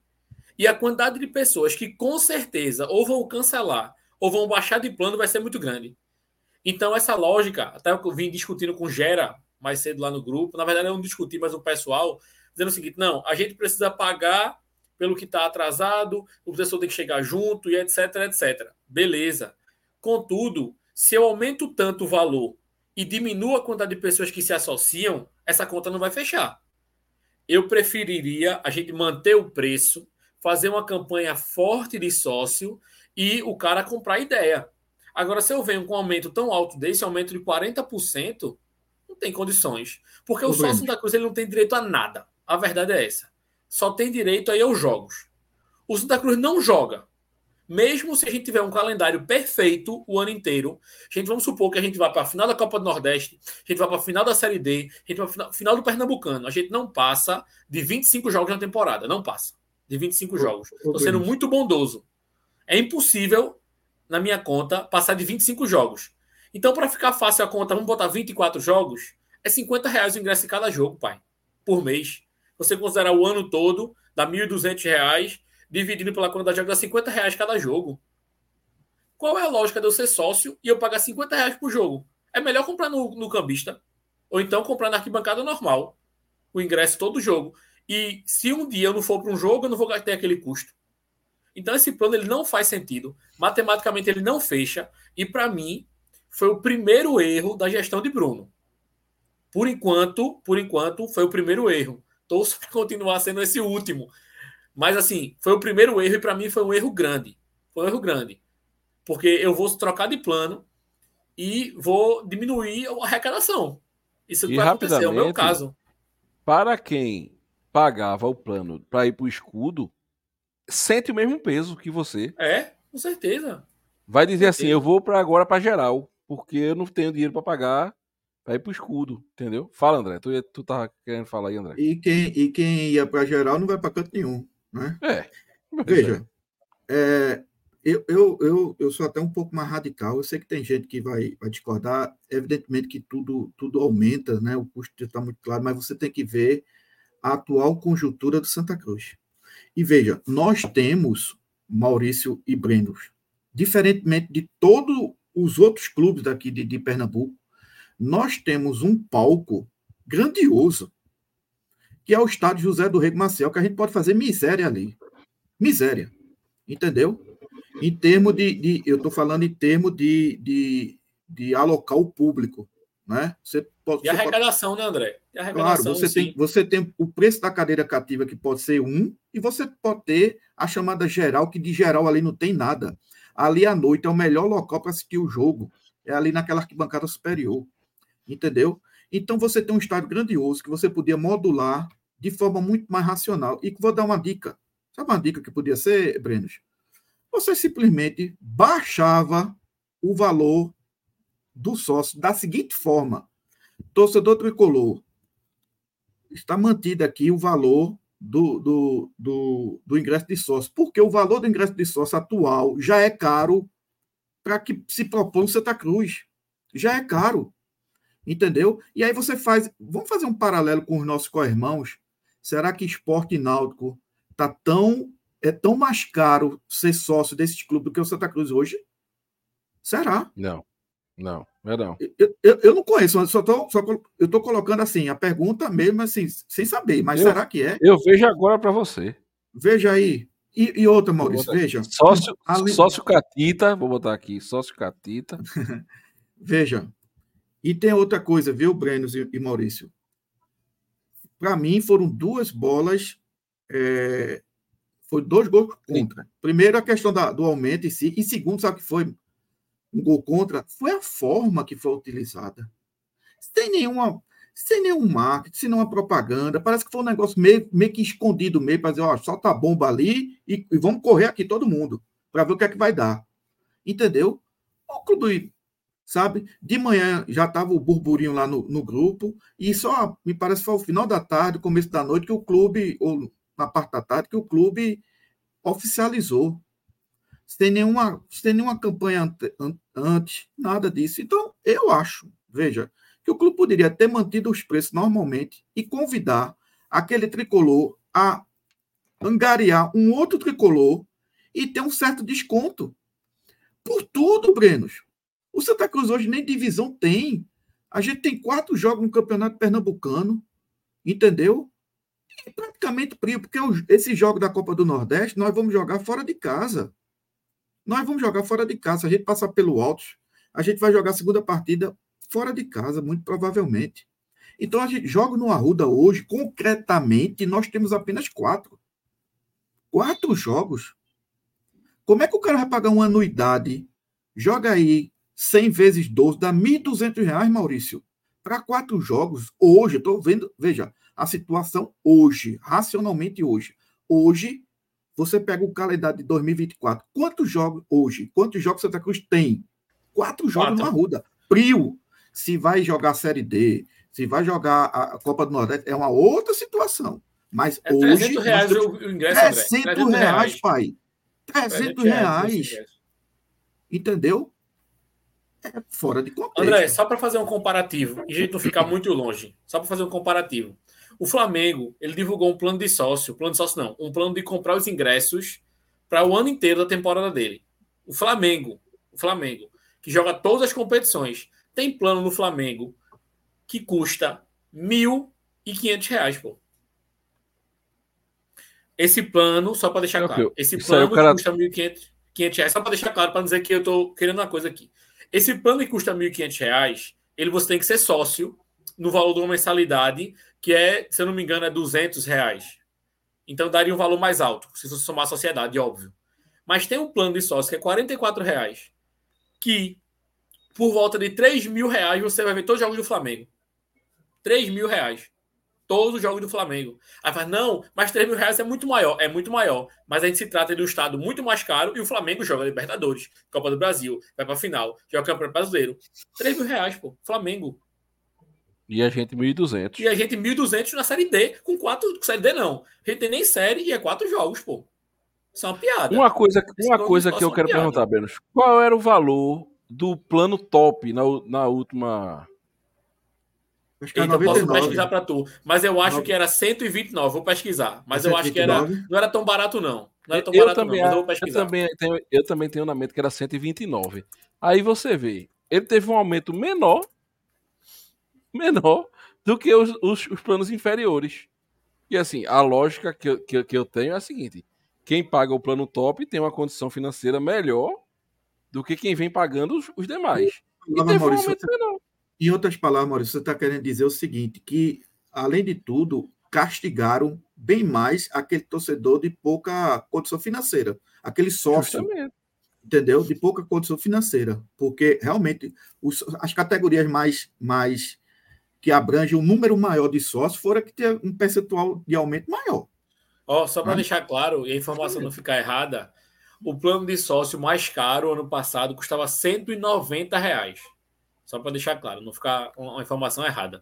E a quantidade de pessoas que com certeza ou vão cancelar ou vão baixar de plano vai ser muito grande. Então, essa lógica, até eu vim discutindo com Gera mais cedo lá no grupo, na verdade eu não discuti, mas o pessoal, dizendo o seguinte: não, a gente precisa pagar pelo que está atrasado, o professor tem que chegar junto e etc, etc. Beleza. Contudo, se eu aumento tanto o valor e diminuo a quantidade de pessoas que se associam, essa conta não vai fechar. Eu preferiria a gente manter o preço, fazer uma campanha forte de sócio e o cara comprar ideia. Agora, se eu venho com um aumento tão alto desse, aumento de 40%, não tem condições. Porque o, o sócio da Cruz ele não tem direito a nada. A verdade é essa. Só tem direito aí aos jogos. O Santa Cruz não joga. Mesmo se a gente tiver um calendário perfeito o ano inteiro, a gente vamos supor que a gente vá para a final da Copa do Nordeste, a gente vai para a final da Série D, a gente vai para a final do Pernambucano. A gente não passa de 25 jogos na temporada. Não passa. De 25 jogos. Estou sendo muito bondoso. É impossível na minha conta passar de 25 jogos. Então, para ficar fácil a conta, vamos botar 24 jogos, é 50 reais o ingresso em cada jogo, pai, por mês. Você considerar o ano todo, dá 1.200 reais, dividido pela quantidade de jogos, dá 50 reais cada jogo. Qual é a lógica de eu ser sócio e eu pagar 50 reais por jogo? É melhor comprar no, no cambista, ou então comprar na arquibancada normal, o ingresso todo jogo. E se um dia eu não for para um jogo, eu não vou ter aquele custo. Então esse plano ele não faz sentido. Matematicamente ele não fecha. E para mim foi o primeiro erro da gestão de Bruno. Por enquanto, por enquanto foi o primeiro erro. Torço para continuar sendo esse último. Mas assim, foi o primeiro erro e para mim foi um erro grande. Foi um erro grande. Porque eu vou trocar de plano e vou diminuir a arrecadação. Isso e vai acontecer, é o meu caso. Para quem pagava o plano para ir para o escudo, sente o mesmo peso que você. É, com certeza. Vai dizer assim, eu vou para agora para geral, porque eu não tenho dinheiro para pagar para ir pro escudo, entendeu? Fala, André, tu, tu tava querendo falar aí, André. E quem, e quem ia para geral não vai para canto nenhum, né? É. Veja, é, eu, eu, eu, eu sou até um pouco mais radical. Eu sei que tem gente que vai, vai discordar. Evidentemente que tudo, tudo aumenta, né? O custo está muito claro, mas você tem que ver a atual conjuntura do Santa Cruz. E veja, nós temos Maurício e Breno, diferentemente de todos os outros clubes daqui de, de Pernambuco, nós temos um palco grandioso, que é o estádio José do Rego Maciel, que a gente pode fazer miséria ali. Miséria. Entendeu? Em termos de, de eu estou falando em termos de, de, de alocar o público. Né? Você pode, e a arrecadação, pode... né, André? claro, você tem, você tem o preço da cadeira cativa que pode ser um, e você pode ter a chamada geral, que de geral ali não tem nada. Ali à noite é o melhor local para assistir o jogo. É ali naquela arquibancada superior entendeu? Então você tem um estádio grandioso que você podia modular de forma muito mais racional. E vou dar uma dica. Sabe uma dica que podia ser, Brenos? Você simplesmente baixava o valor do sócio da seguinte forma: torcedor tricolor, está mantido aqui o valor do, do, do, do ingresso de sócio, porque o valor do ingresso de sócio atual já é caro para que se propõe Santa Cruz. Já é caro. Entendeu? E aí você faz. Vamos fazer um paralelo com os nossos co-irmãos. Será que esporte náutico tá tão. É tão mais caro ser sócio desses clubes do que o Santa Cruz hoje? Será? Não, não, é não. Eu, eu, eu não conheço, só tô, só eu estou colocando assim, a pergunta mesmo, assim, sem saber, mas eu, será que é? Eu vejo agora para você. Veja aí. E, e outra, Maurício, veja. Sócio, além... sócio Catita, vou botar aqui, sócio Catita. [LAUGHS] veja, e tem outra coisa, viu, Brenos e Maurício? Para mim, foram duas bolas. É, foi dois gols contra. Primeiro, a questão da, do aumento em si. E segundo, sabe o que foi um gol contra? Foi a forma que foi utilizada. Sem nenhuma. Sem nenhum marketing, sem nenhuma propaganda. Parece que foi um negócio meio, meio que escondido, meio para dizer, ó, solta a bomba ali e, e vamos correr aqui todo mundo, para ver o que é que vai dar. Entendeu? O clube sabe? De manhã já estava o burburinho lá no, no, grupo, e só, me parece, foi ao final da tarde, começo da noite, que o clube, ou na parte da tarde, que o clube oficializou. Sem nenhuma, sem nenhuma campanha antes, nada disso. Então, eu acho, veja, que o clube poderia ter mantido os preços normalmente e convidar aquele tricolor a angariar um outro tricolor e ter um certo desconto. Por tudo, Brenos. O Santa Cruz hoje nem divisão tem. A gente tem quatro jogos no Campeonato Pernambucano, entendeu? E praticamente frio, porque esse jogo da Copa do Nordeste nós vamos jogar fora de casa. Nós vamos jogar fora de casa. Se a gente passar pelo alto, a gente vai jogar a segunda partida fora de casa, muito provavelmente. Então a gente joga no Arruda hoje, concretamente, nós temos apenas quatro. Quatro jogos. Como é que o cara vai pagar uma anuidade? Joga aí 100 vezes 12 dá R$ 1.200, Maurício. Para quatro jogos, hoje, estou vendo, veja, a situação hoje, racionalmente hoje. Hoje, você pega o calendário de 2024. Quantos jogos hoje? Quantos jogos Santa Cruz tem? Quatro jogos Quatro. na Ruda. Prio. Se vai jogar a Série D, se vai jogar a Copa do Nordeste, é uma outra situação. Mas é hoje. 300 reais temos... o ingresso, 300, 300 reais, reais, pai. 300, 300 reais. reais. Entendeu? É fora de contexto. André, só para fazer um comparativo, e a gente não ficar muito longe, só para fazer um comparativo. O Flamengo, ele divulgou um plano de sócio, plano de sócio não, um plano de comprar os ingressos para o ano inteiro da temporada dele. O Flamengo, o Flamengo, que joga todas as competições, tem plano no Flamengo que custa R$ 1.500, pô. Esse plano, só para deixar claro, esse plano cara... custa R$ 1.500, só para deixar claro, para dizer que eu estou querendo uma coisa aqui. Esse plano que custa R$ 1.500, ele você tem que ser sócio no valor de uma mensalidade, que é, se eu não me engano, é 200 reais. Então daria um valor mais alto, se você somar a sociedade, óbvio. Mas tem um plano de sócio que é 44 reais, que por volta de 3 mil reais você vai ver todos os jogos do Flamengo. 3 mil reais. Todos os jogos do Flamengo. Aí fala, não, mas 3 mil reais é muito maior. É muito maior. Mas a gente se trata de um estado muito mais caro e o Flamengo joga Libertadores, Copa do Brasil, vai pra final, joga Campeonato Brasileiro. 3 mil reais, pô. Flamengo. E a gente 1.200. E a gente 1.200 na Série D, com quatro. Série D não. A gente tem nem série e é quatro jogos, pô. Isso é uma piada. Uma coisa, uma coisa que eu quero piada. perguntar, Benos. Qual era o valor do plano top na, na última. Acho que então, posso pesquisar para tu. Mas eu acho 9. que era 129. Vou pesquisar. Mas 129? eu acho que era, não era tão barato, não. Não era tão eu barato, também, não. Mas eu vou pesquisar. Eu também, tenho, eu também tenho na mente que era 129. Aí você vê. Ele teve um aumento menor menor do que os, os, os planos inferiores. E assim, a lógica que eu, que, que eu tenho é a seguinte: quem paga o plano top tem uma condição financeira melhor do que quem vem pagando os, os demais. E teve Maurício, um aumento menor. Em outras palavras, Maurício, você está querendo dizer o seguinte: que, além de tudo, castigaram bem mais aquele torcedor de pouca condição financeira, aquele sócio. Justamente. Entendeu? De pouca condição financeira. Porque realmente os, as categorias mais, mais que abrange um número maior de sócios, fora que tenha um percentual de aumento maior. Ó, oh, só para deixar claro e a informação não ficar errada, o plano de sócio mais caro ano passado custava 190 reais. Só para deixar claro, não ficar uma informação errada.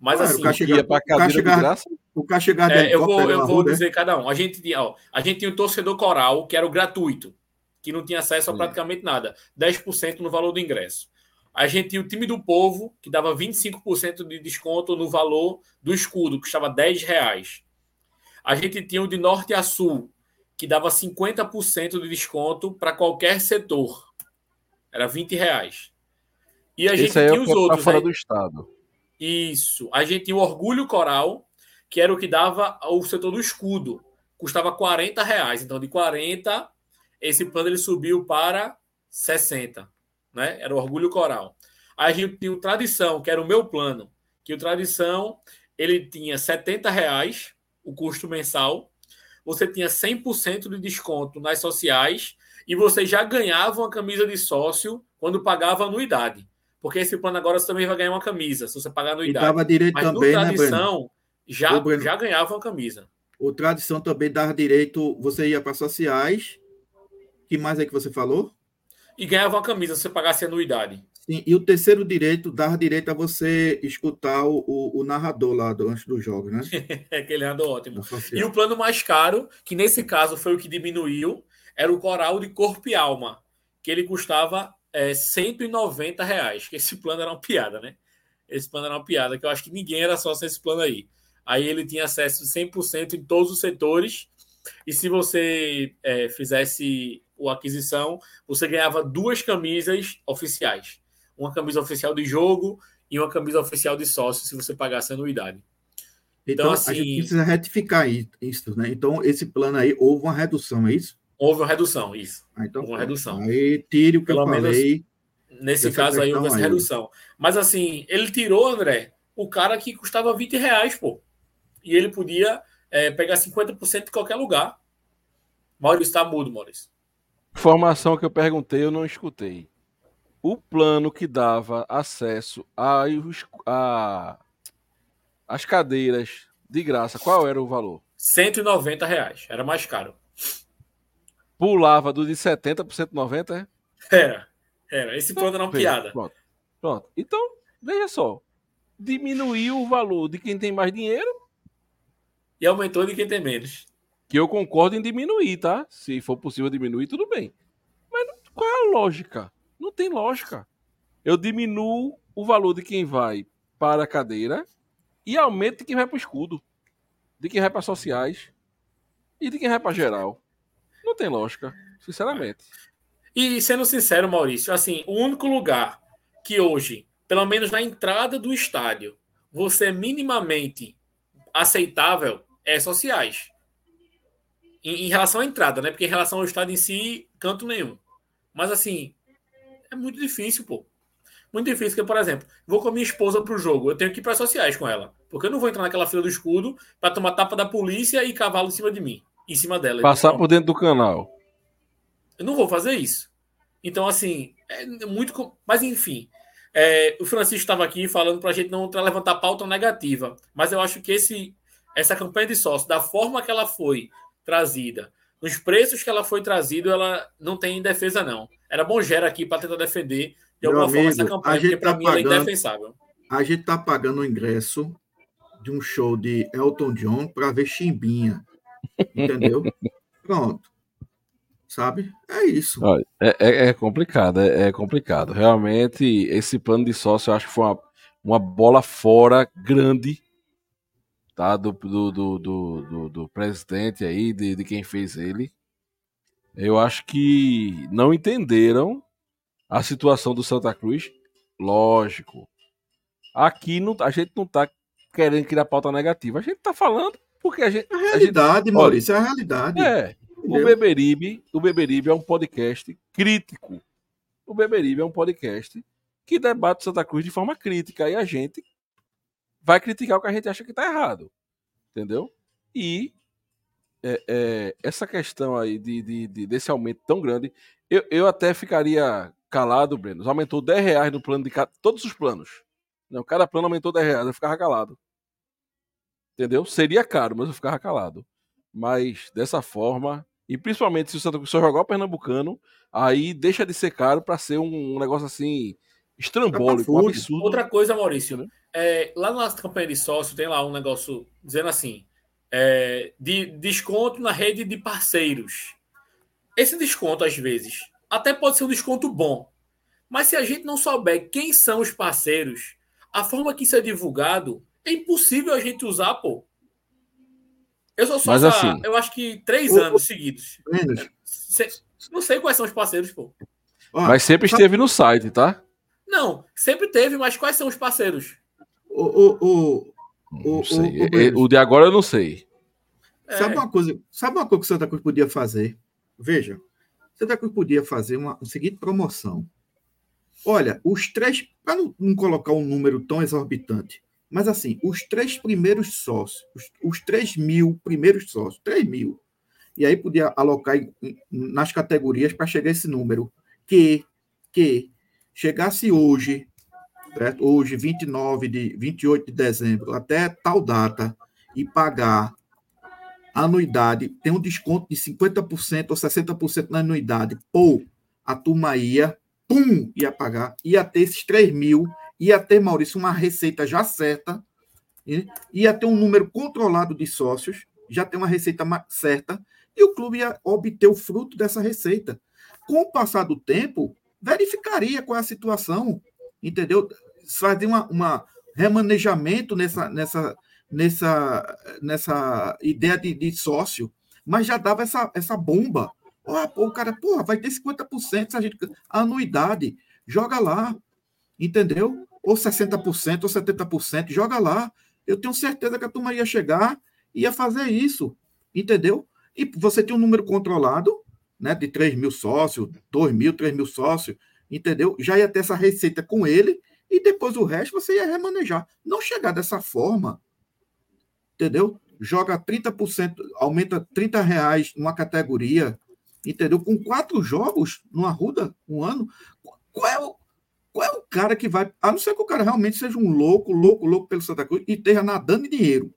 Mas claro, assim, o chegar, para chegar, o cara chegar é, eu vou, eu vou dizer cada um. A gente tinha, ó, a gente tinha o torcedor coral, que era o gratuito, que não tinha acesso a praticamente nada, 10% no valor do ingresso. A gente tinha o time do povo, que dava 25% de desconto no valor do escudo, que custava 10 reais. A gente tinha o de norte a sul, que dava 50% de desconto para qualquer setor. Era 20 reais. E a gente Esse tinha é os outros. fora aí... do estado. Isso. A gente tinha o Orgulho Coral, que era o que dava o setor do escudo. Custava 40 reais. Então, de 40, esse plano ele subiu para 60 né? Era o Orgulho Coral. Aí a gente tinha o Tradição, que era o meu plano, que o Tradição ele tinha 70 reais o custo mensal, você tinha 100% de desconto nas sociais e você já ganhava uma camisa de sócio quando pagava anuidade. Porque esse plano agora você também vai ganhar uma camisa, se você pagar anuidade. E dava direito Mas também, no né, Tradição, né, já, já ganhava uma camisa. O Tradição também dava direito, você ia para sociais. que mais é que você falou? e ganhava uma camisa se você pagasse anuidade. Sim, e o terceiro direito dava direito a você escutar o, o, o narrador lá do, antes do jogo, né? [LAUGHS] Aquele narrador ótimo. E o plano mais caro, que nesse caso foi o que diminuiu, era o coral de corpo e alma, que ele custava é, 190 reais. Que esse plano era uma piada, né? Esse plano era uma piada, que eu acho que ninguém era só esse plano aí. Aí ele tinha acesso 100% em todos os setores. E se você é, fizesse a aquisição, você ganhava duas camisas oficiais. Uma camisa oficial de jogo e uma camisa oficial de sócio, se você pagasse anuidade. Então, então assim, a gente precisa retificar isso, né? Então, esse plano aí, houve uma redução, é isso? Houve uma redução, isso. Ah, então, houve uma redução. Aí tire o que Pelo eu falei. Nesse caso aí, houve essa redução. Mas assim, ele tirou, André, o cara que custava 20 reais, pô. E ele podia é, pegar 50% de qualquer lugar. Maurício está mudo, Maurício. Informação que eu perguntei, eu não escutei. O plano que dava acesso a, a as cadeiras de graça, qual era o valor? 190 reais, era mais caro. Pulava do de 70 por 190, é? Era, era. Esse plano era uma piada. Pronto, pronto. Então, veja só. Diminuiu o valor de quem tem mais dinheiro. E aumentou de quem tem menos que eu concordo em diminuir, tá? Se for possível diminuir, tudo bem. Mas qual é a lógica? Não tem lógica. Eu diminuo o valor de quem vai para a cadeira e aumento de quem vai para o escudo, de quem vai para sociais e de quem vai para geral. Não tem lógica, sinceramente. E sendo sincero, Maurício, assim, o único lugar que hoje, pelo menos na entrada do estádio, você é minimamente aceitável é sociais. Em, em, relação à entrada, né? Porque em relação ao estado em si, canto nenhum. Mas assim, é muito difícil, pô. Muito difícil, porque, por exemplo, vou com a minha esposa pro jogo, eu tenho que ir para sociais com ela. Porque eu não vou entrar naquela fila do escudo para tomar tapa da polícia e cavalo em cima de mim, em cima dela. Passar então, por dentro do canal. Eu não vou fazer isso. Então, assim, é muito. Mas, enfim, É, o Francisco estava aqui falando para a gente não levantar pauta negativa, mas eu acho que esse, essa campanha de sócio, da forma que ela foi trazida, nos preços que ela foi trazida, ela não tem defesa, não. Era bom Gera aqui para tentar defender de alguma Meu forma amigo, essa campanha, porque para tá mim ela é pagando- indefensável. A gente tá pagando o ingresso de um show de Elton John para ver Chimbinha. Entendeu? Pronto. Sabe? É isso. É, é- é complicado, é, é complicado. Realmente, esse plano de sócio eu acho que foi uma, uma bola fora grande tá? do, do, do, do, do- do presidente aí, de, de quem fez ele. Eu acho que não entenderam a situação do Santa Cruz. Lógico. Aqui não, a gente não tá querendo criar pauta negativa. A gente tá falando porque a gente. É a a gente realidade, Maurício, é a realidade. é, o? Beberibe, o Beberibe é um podcast crítico. O Beberibe é um podcast que debate Santa Cruz de forma crítica e a gente vai criticar o que a gente acha que tá errado. Entendeu? E é, é, essa questão aí de, de- de- desse aumento tão grande, eu, eu até ficaria calado, Breno. Aumentou 10 reais no plano de cada, todos os planos. Não, cada plano aumentou 10 reais, eu ficava calado. Entendeu? Seria caro, mas eu ficava calado. Mas dessa forma, e principalmente se o Santa Cruz só jogar o Pernambucano, aí deixa de ser caro para ser um, um negócio assim estrambólico, um absurdo. Outra coisa, Maurício, é, lá na nossa campanha de sócio tem lá um negócio dizendo assim: é, de desconto na rede de parceiros. Esse desconto, às vezes, até pode ser um desconto bom. Mas se a gente não souber quem são os parceiros, a forma que isso é divulgado, é impossível a gente usar, pô. Eu sou só Mas assim- eu acho que três O- anos seguidos. Menos. Não sei quais são os parceiros, pô. Ó, Mas sempre esteve no site, tá? Não, sempre teve, mas quais são os parceiros? o, o, o, Não O- sei. o- o É- o de agora eu não sei. É, Sabe uma coisa? Sabe uma coisa que o Santa Cruz podia fazer? Veja, Santa Cruz podia fazer uma, uma seguinte promoção. Olha, os três, para não, não colocar um número tão exorbitante, mas assim, os três primeiros sócios, os, os 3 mil primeiros sócios, 3 mil, e aí podia alocar em- nas categorias para chegar a esse número, que, que chegasse hoje, certo? hoje, 29 de 28 de dezembro, até tal data, e pagar anuidade, tem um desconto de 50% ou 60% na anuidade, pô, a turma ia, pum, ia pagar, ia ter esses 3 mil, ia ter, Maurício, uma receita já certa, ia ter um número controlado de sócios, já tem uma receita certa, e o clube ia obter o fruto dessa receita. Com o passar do tempo, verificaria qual é a situação, entendeu? Fazer uma, uma remanejamento nessa, nessa, nessa, nessa ideia de, de sócio, mas já dava essa, essa bomba. Pô, o cara, porra, vai ter 50% se a gente. A anuidade, joga lá, entendeu? Ou 60% ou 70%, joga lá. Eu tenho certeza que a turma ia chegar e ia fazer isso, entendeu? E você tem um número controlado, né, de 3 mil sócios, 2 mil, 3 mil sócios, entendeu? Já ia ter essa receita com ele e depois o resto você ia remanejar. Não chegar dessa forma, entendeu? Joga 30%, aumenta 30 reais numa categoria, entendeu? Com quatro jogos no Arruda, um ano. Qual é o, qual é o cara que vai. A não ser que o cara realmente seja um louco, louco, louco pelo Santa Cruz e esteja nadando em dinheiro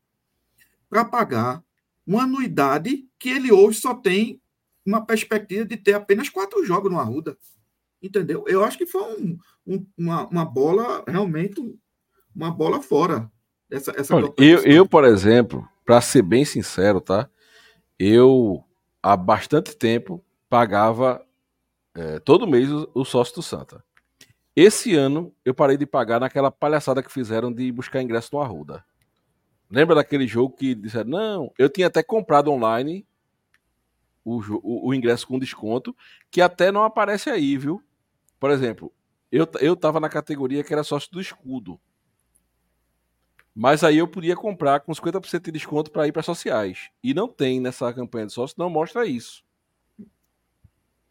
para pagar uma anuidade que ele hoje só tem uma perspectiva de ter apenas quatro jogos no Arruda. Entendeu? Eu acho que foi um, um, uma, uma bola, realmente, uma bola fora. Essa, essa Olha, eu, eu, por exemplo, para ser bem sincero, tá? Eu, há bastante tempo, pagava é, todo mês o, o sócio do Santa. Esse ano, eu parei de pagar naquela palhaçada que fizeram de buscar ingresso no Arruda. Lembra daquele jogo que disseram, não, eu tinha até comprado online o, o, o ingresso com desconto, que até não aparece aí, viu? Por exemplo, eu, eu tava na categoria que era sócio do escudo. Mas aí eu podia comprar com 50% de desconto para ir para sociais. E não tem nessa campanha de sócio, não mostra isso.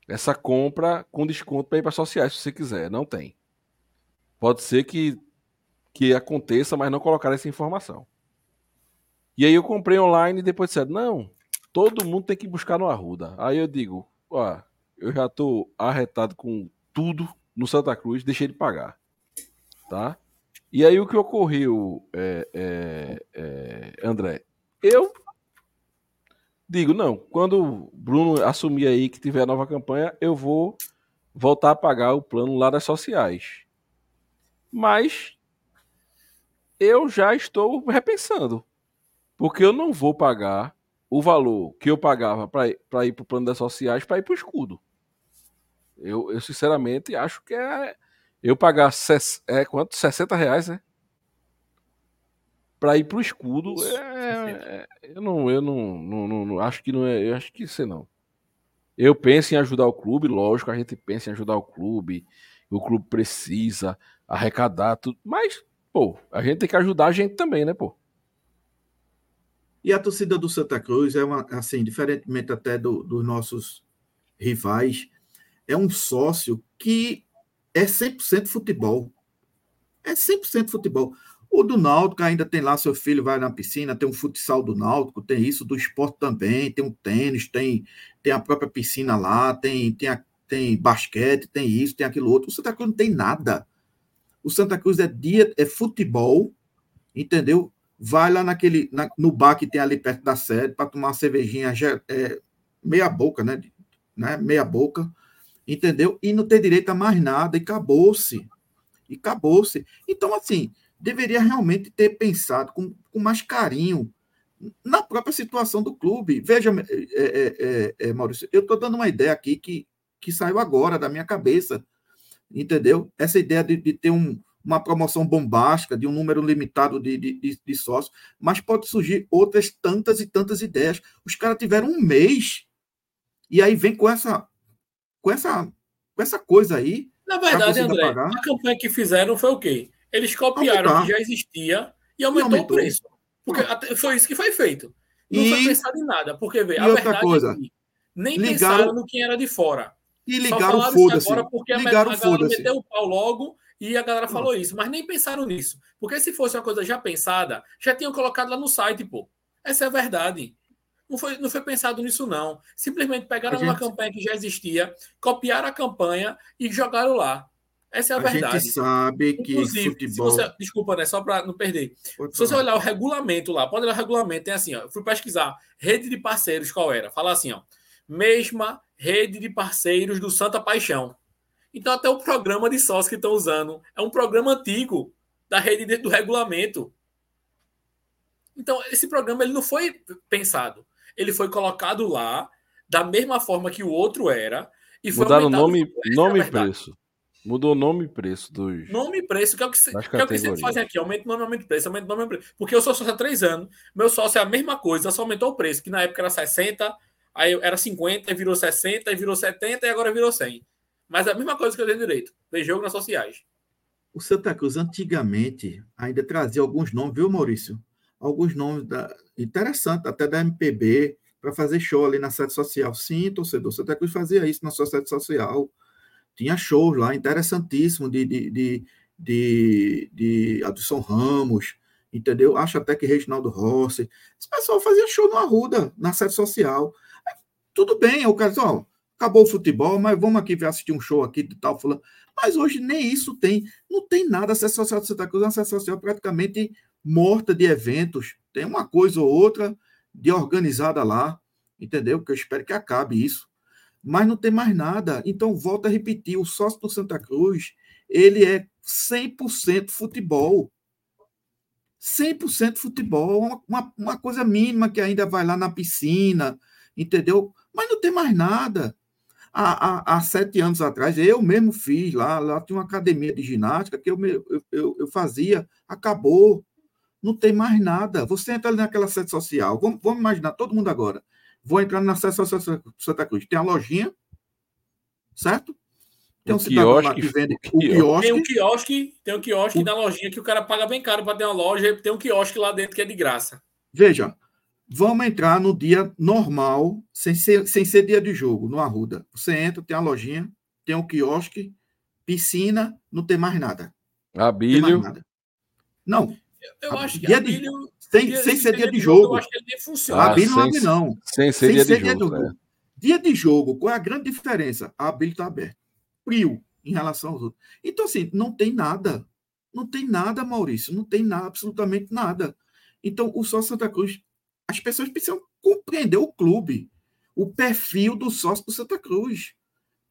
Essa compra com desconto para ir para sociais, se você quiser. Não tem. Pode ser que, que aconteça, mas não colocar essa informação. E aí eu comprei online e depois disseram, não, todo mundo tem que buscar no Arruda. Aí eu digo, ó, eu já tô arretado com tudo no Santa Cruz, deixei de pagar. tá? E aí o que ocorreu, é, é, é, André? Eu digo, não, quando o Bruno assumir aí que tiver nova campanha, eu vou voltar a pagar o plano lá das sociais. Mas eu já estou repensando. Porque eu não vou pagar o valor que eu pagava para ir para o plano das sociais para ir para o escudo. Eu, eu, sinceramente acho que é. Eu pagar é, quanto? 60 reais, né? Para ir para o escudo. É, eu não, eu não, não, não, não, acho que não é. Eu acho que isso não. Eu penso em ajudar o clube, lógico, a gente pensa em ajudar o clube. O clube precisa arrecadar tudo. Mas, pô, a gente tem que ajudar a gente também, né, pô? E a torcida do Santa Cruz é uma, assim, diferentemente até do, dos nossos rivais, é um sócio que é 100% futebol. É 100% futebol. O do Náutico ainda tem lá, seu filho vai na piscina, tem um futsal do Náutico, tem isso do esporte também, tem um tênis, tem, tem a própria piscina lá, tem, tem, a, tem basquete, tem isso, tem aquilo outro. O Santa Cruz não tem nada. O Santa Cruz é dia, é futebol, entendeu? Vai lá naquele, na, no bar que tem ali perto da sede para tomar uma cervejinha é, meia boca, né? né? Meia boca, entendeu? E não ter direito a mais nada, e acabou-se. E acabou-se. Então, assim, deveria realmente ter pensado com, com mais carinho na própria situação do clube. Veja, é, é, é, é Maurício, eu estou dando uma ideia aqui que, que saiu agora da minha cabeça, entendeu? Essa ideia de, de ter um, uma promoção bombástica, de um número limitado de, de, de, sócios, mas pode surgir outras tantas e tantas ideias. Os caras tiveram um mês e aí vem com essa, com essa, com essa coisa aí. Na verdade, André, pagar. a campanha que fizeram foi o quê? Eles copiaram o que já existia e aumentou, e aumentou. o preço. Porque ah. foi isso que foi feito. Não e... foi pensado em nada. Porque, vê, a verdade coisa, é que nem ligaram... pensaram no quem era de fora. E ligaram foda-se. Agora porque ligaram a, a galera meteu o pau logo e a galera falou isso. Mas nem pensaram nisso. Porque se fosse uma coisa já pensada, já tinham colocado lá no site, pô. Essa é a verdade. Não foi, não foi pensado nisso, não. Simplesmente pegaram gente... uma campanha que já existia, copiaram a campanha e jogaram lá. Essa é a, a verdade. A gente sabe que Inclusive, futebol... Você, desculpa, né? Só para não perder. Se você olhar o regulamento lá, pode olhar o regulamento, tem assim, ó. Fui pesquisar rede de parceiros qual era. Fala assim, ó. Mesma rede de parceiros do Santa Paixão. Então, até o programa de sócio que estão usando é um programa antigo da rede de, do regulamento. Então, esse programa ele não foi pensado. Ele foi colocado lá da mesma forma que o outro era. E foi Mudaram nome, nome e preço. Mudou nome e preço dos. Nome e preço, que é o que, que, é o que sempre fazem aqui. Aumenta o nome, aumenta o preço, aumenta o nome, aumenta o preço. Porque eu sou sócio há três anos, meu sócio é a mesma coisa, só aumentou o preço, que na época era 60, aí era 50, aí virou 60, aí virou 70 e agora virou 100. Mas é a mesma coisa que eu tenho direito. Tem jogo nas sociais. O Santa Cruz, antigamente, ainda trazia alguns nomes, viu, Maurício? Alguns nomes da... interessantes, até da MPB, para fazer show ali na sede social. Sim, torcedor, Santa Cruz fazia isso na sua sede social tinha shows lá interessantíssimos de, de, de, de, de Adilson Ramos, entendeu? Acho até que Reginaldo Rossi. Esse pessoal fazia show no Arruda, na sede social. Tudo bem, quero dizer, ó, acabou o futebol, mas vamos aqui ver assistir um show aqui de tal fulano. Mas hoje nem isso tem. Não tem nada. A sede social de Santa Cruz é uma sede social praticamente morta de eventos. Tem uma coisa ou outra de organizada lá, entendeu? Que eu espero que acabe isso mas não tem mais nada. Então, volto a repetir, o sócio do Santa Cruz, ele é 100% futebol. 100% futebol, uma, uma coisa mínima que ainda vai lá na piscina, entendeu? Mas não tem mais nada. Há, há, há, sete anos atrás, eu mesmo fiz lá, lá tinha uma academia de ginástica que eu, eu, eu, eu fazia, acabou, não tem mais nada. Você entra ali naquela sede social, vamos, vamos imaginar, todo mundo agora, vou entrar na Associação Santa Cruz. Tem a lojinha, certo? Tem um cidadão lá que vende o quiosque. Tem um quiosque, tem um quiosque o... da lojinha que o cara paga bem caro para ter uma loja, tem um quiosque lá dentro que é de graça. Veja, vamos entrar no dia normal, sem ser, sem ser dia de jogo, no Arruda. Você entra, tem a lojinha, tem um quiosque, piscina, não tem mais nada. Abílio. Não, não. Eu, eu acho que de, sem, dia, sem ser dia de jogo. jogo. Eu acho que ele nem funciona. Ah, a não abre, não. Sem ser, sem dia, ser de dia, de jogo. É. Dia de jogo, qual é a grande diferença? A Bíblia está aberta. Frio em relação aos outros. Então, assim, não tem nada. Não tem nada, Maurício, não tem nada, absolutamente nada. Então, o sócio Santa Cruz, as pessoas precisam compreender o clube, o perfil do sócio do Santa Cruz.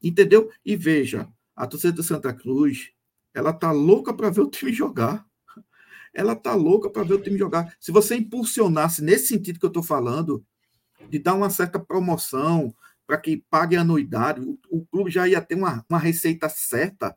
Entendeu? E veja, a torcida do Santa Cruz, ela tá louca para ver o time jogar. Ela tá louca para ver o time jogar. Se você impulsionasse nesse sentido que eu estou falando, de dar uma certa promoção para que pague anuidade, o, o, clube já ia ter uma, uma receita certa,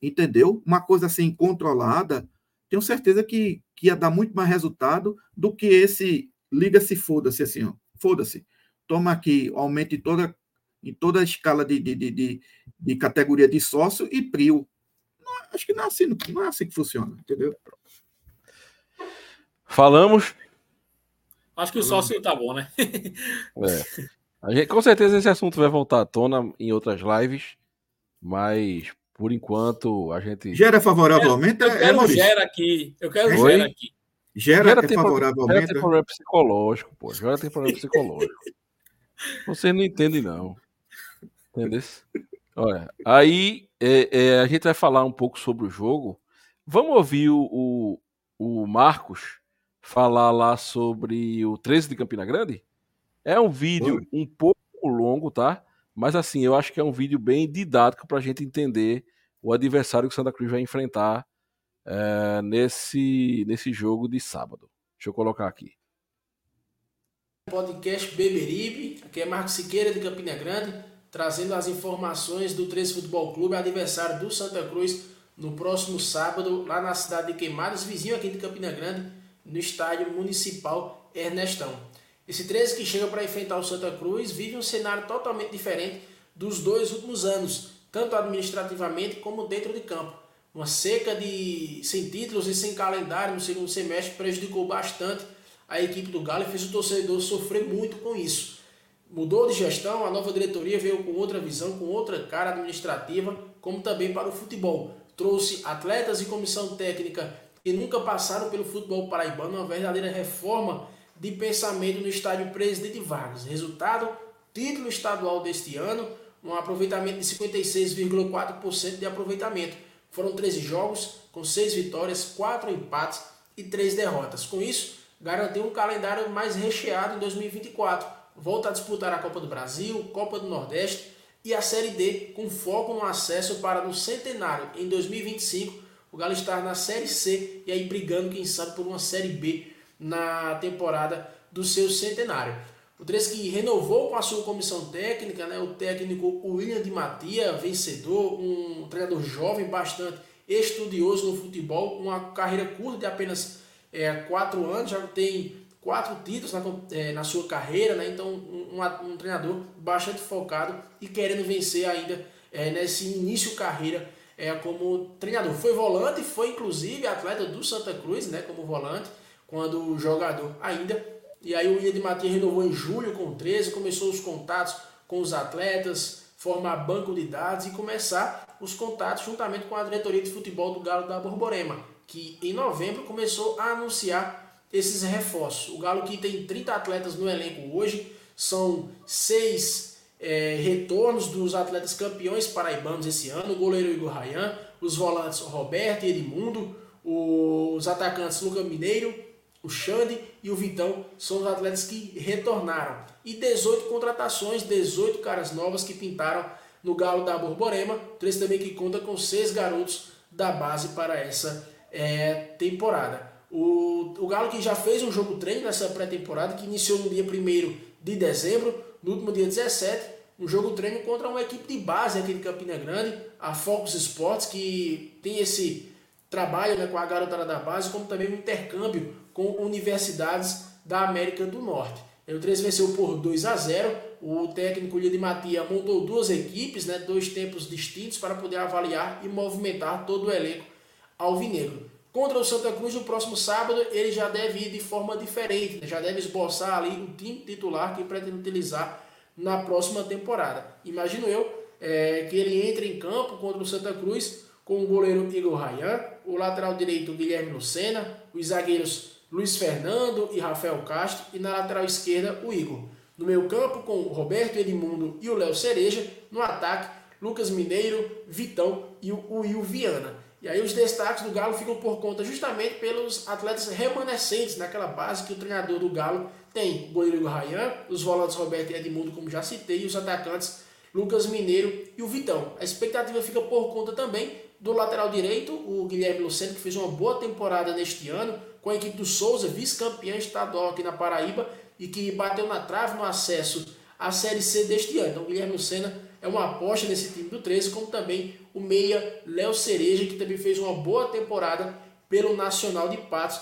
entendeu? Uma coisa assim controlada. Tenho certeza que, que ia dar muito mais resultado do que esse liga-se, foda-se, assim, ó. Foda-se. Toma aqui, aumente toda, em toda a escala de, de, de, de, categoria de sócio e prio. Acho que não é, assim, não é assim que funciona, entendeu? Falamos. Acho que o sócio tá bom, né? [LAUGHS] é. A gente, com certeza esse assunto vai voltar à tona em outras lives, mas por enquanto a gente. Gera favoravelmente? Eu, eu quero é, gera aqui. Eu quero Oi? gera aqui. Gera, gera é favoravelmente. Gera tem problema psicológico, pô. Gera tem problema psicológico. Vocês não entendem, não. Entendeu? Olha, aí é, é, a gente vai falar um pouco sobre o jogo. Vamos ouvir o, o, o Marcos falar lá sobre o 13 de Campina Grande? É um vídeo Oi. um pouco longo, tá? Mas assim, eu acho que é um vídeo bem didático para a gente entender o adversário que o Santa Cruz vai enfrentar é, nesse, nesse jogo de sábado. Deixa eu colocar aqui. Podcast Beberibe, aqui é Marcos Siqueira de Campina Grande, trazendo as informações do 13 Futebol Clube, adversário do Santa Cruz, no próximo sábado, lá na cidade de Queimados, vizinho aqui de Campina Grande, no estádio municipal Ernestão. Esse 13 que chega para enfrentar o Santa Cruz vive um cenário totalmente diferente dos dois últimos anos, tanto administrativamente como dentro de campo. Uma seca de sem títulos e sem calendário no segundo semestre prejudicou bastante a equipe do Galo e fez o torcedor sofrer muito com isso. Mudou de gestão, a nova diretoria veio com outra visão, com outra cara administrativa, como também para o futebol. Trouxe atletas e comissão técnica que nunca passaram pelo futebol paraibano, uma verdadeira reforma de pensamento no estádio Presidente Vargas. Resultado: título estadual deste ano, um aproveitamento de 56,4% de aproveitamento. Foram 13 jogos, com 6 vitórias, 4 empates e 3 derrotas. Com isso, garantiu um calendário mais recheado em 2024. Volta a disputar a Copa do Brasil, Copa do Nordeste e a Série D, com foco no acesso para no centenário em 2025. O Galo estar na Série C e aí brigando, quem sabe, por uma Série B na temporada do seu centenário. O Tres que renovou com a sua comissão técnica, né, o técnico William de Matia, vencedor, um treinador jovem, bastante estudioso no futebol, uma carreira curta de apenas é, quatro anos, já tem quatro títulos na, é, na sua carreira, né, então um, um, um, treinador bastante focado e querendo vencer ainda é, nesse início carreira é, como treinador. Foi volante, foi inclusive atleta do Santa Cruz, né, como volante, quando jogador ainda. E aí o William de Matias renovou em julho com 13, começou os contatos com os atletas, formar banco de dados e começar os contatos juntamente com a diretoria de futebol do Galo da Borborema, que em novembro começou a anunciar esses reforços. O Galo que tem 30 atletas no elenco hoje, são seis é, retornos dos atletas campeões paraibanos esse ano, o goleiro Igor Rayan, os volantes Roberto e Edmundo, os atacantes Luca Mineiro, o Xande e o Vitão são os atletas que retornaram. E 18 contratações, 18 caras novas que pintaram no Galo da Borborema. Três também que conta com seis garotos da base para essa é, temporada. O, o Galo que já fez um jogo treino nessa pré-temporada, que iniciou no dia 1 de dezembro, no último dia 17, um jogo treino contra uma equipe de base aqui de Campina Grande, a Focus Sports, que tem esse trabalho né, com a garotada da base, como também um intercâmbio com universidades da América do Norte. O 13 venceu por 2 a 0. O técnico de Matia montou duas equipes, né, dois tempos distintos para poder avaliar e movimentar todo o elenco alvinegro. Contra o Santa Cruz no próximo sábado, ele já deve ir de forma diferente, né, já deve esboçar ali o time titular que pretende utilizar na próxima temporada. Imagino eu é, que ele entre em campo contra o Santa Cruz com o goleiro Igor Rayan, o lateral direito Guilherme Lucena, os zagueiros Luiz Fernando e Rafael Castro, e na lateral esquerda o Igor. No meio campo com o Roberto Edmundo e o Léo Cereja, no ataque Lucas Mineiro, Vitão e o Will Viana. E aí os destaques do Galo ficam por conta justamente pelos atletas remanescentes naquela base que o treinador do Galo tem. O goleiro Rayan, os volantes Roberto e Edmundo, como já citei, e os atacantes Lucas Mineiro e o Vitão. A expectativa fica por conta também do lateral direito, o Guilherme Luceno, que fez uma boa temporada neste ano, com a equipe do Souza, vice-campeão estadual aqui na Paraíba, e que bateu na trave no acesso à Série C deste ano. Então, o Guilherme Lucena é uma aposta nesse time do 13, como também o meia Léo Cereja, que também fez uma boa temporada pelo Nacional de Patos,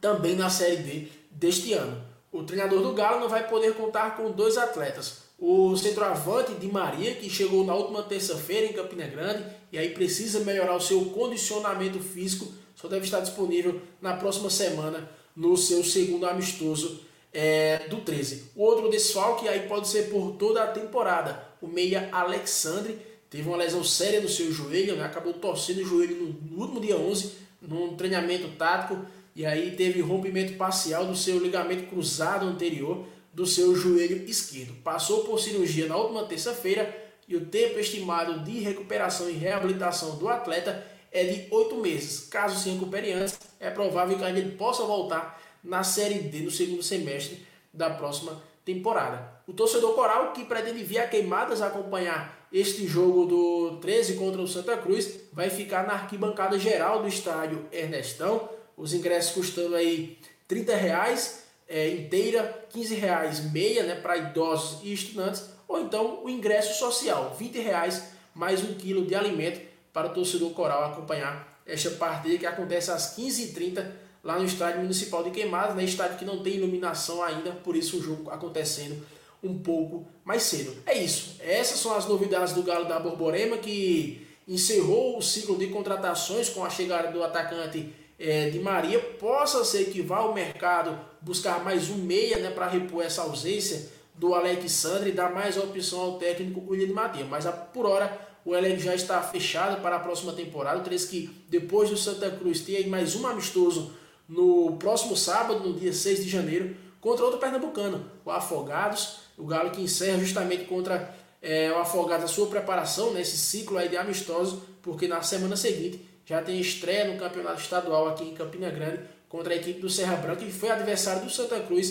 também na Série D deste ano. O treinador do Galo não vai poder contar com dois atletas. O centroavante de Maria, que chegou na última terça-feira em Campina Grande e aí precisa melhorar o seu condicionamento físico, só deve estar disponível na próxima semana no seu segundo amistoso é, do 13. O outro desfalque aí pode ser por toda a temporada. O meia Alexandre teve uma lesão séria no seu joelho, né? acabou torcendo o joelho no, último dia 11, num treinamento tático, e aí teve rompimento parcial do seu ligamento cruzado anterior do seu joelho esquerdo. Passou por cirurgia na última terça-feira e o tempo estimado de recuperação e reabilitação do atleta é de oito meses. Caso se recupere antes, é provável que ele possa voltar na Série D no segundo semestre da próxima temporada. O torcedor coral que pretende via queimadas acompanhar este jogo do 13 contra o Santa Cruz vai ficar na arquibancada geral do estádio Ernestão. Os ingressos custando aí 30 reais é, inteira, 15 reais meia né, para idosos e estudantes, ou então o ingresso social, 20 reais mais um quilo de alimento para o torcedor coral acompanhar esta partida que acontece às 15h30 lá no estádio municipal de Queimados, né, estádio que não tem iluminação ainda, por isso o jogo acontecendo um pouco mais cedo. É isso, essas são as novidades do Galo da Borborema que encerrou o ciclo de contratações com a chegada do atacante é, de Maria, possa ser que vá ao mercado buscar mais um meia né, para repor essa ausência do Alexandre e dar mais opção ao técnico William de Matheus. Mas por hora o elenco já está fechado para a próxima temporada. Três que depois do Santa Cruz tem mais um amistoso no próximo sábado, no dia 6 de janeiro, contra outro pernambucano, o Afogados. O Galo que encerra justamente contra é, o Afogados a sua preparação nesse ciclo aí de amistoso, porque na semana seguinte já tem estreia no campeonato estadual aqui em Campina Grande contra a equipe do Serra Branca, que foi adversário do Santa Cruz.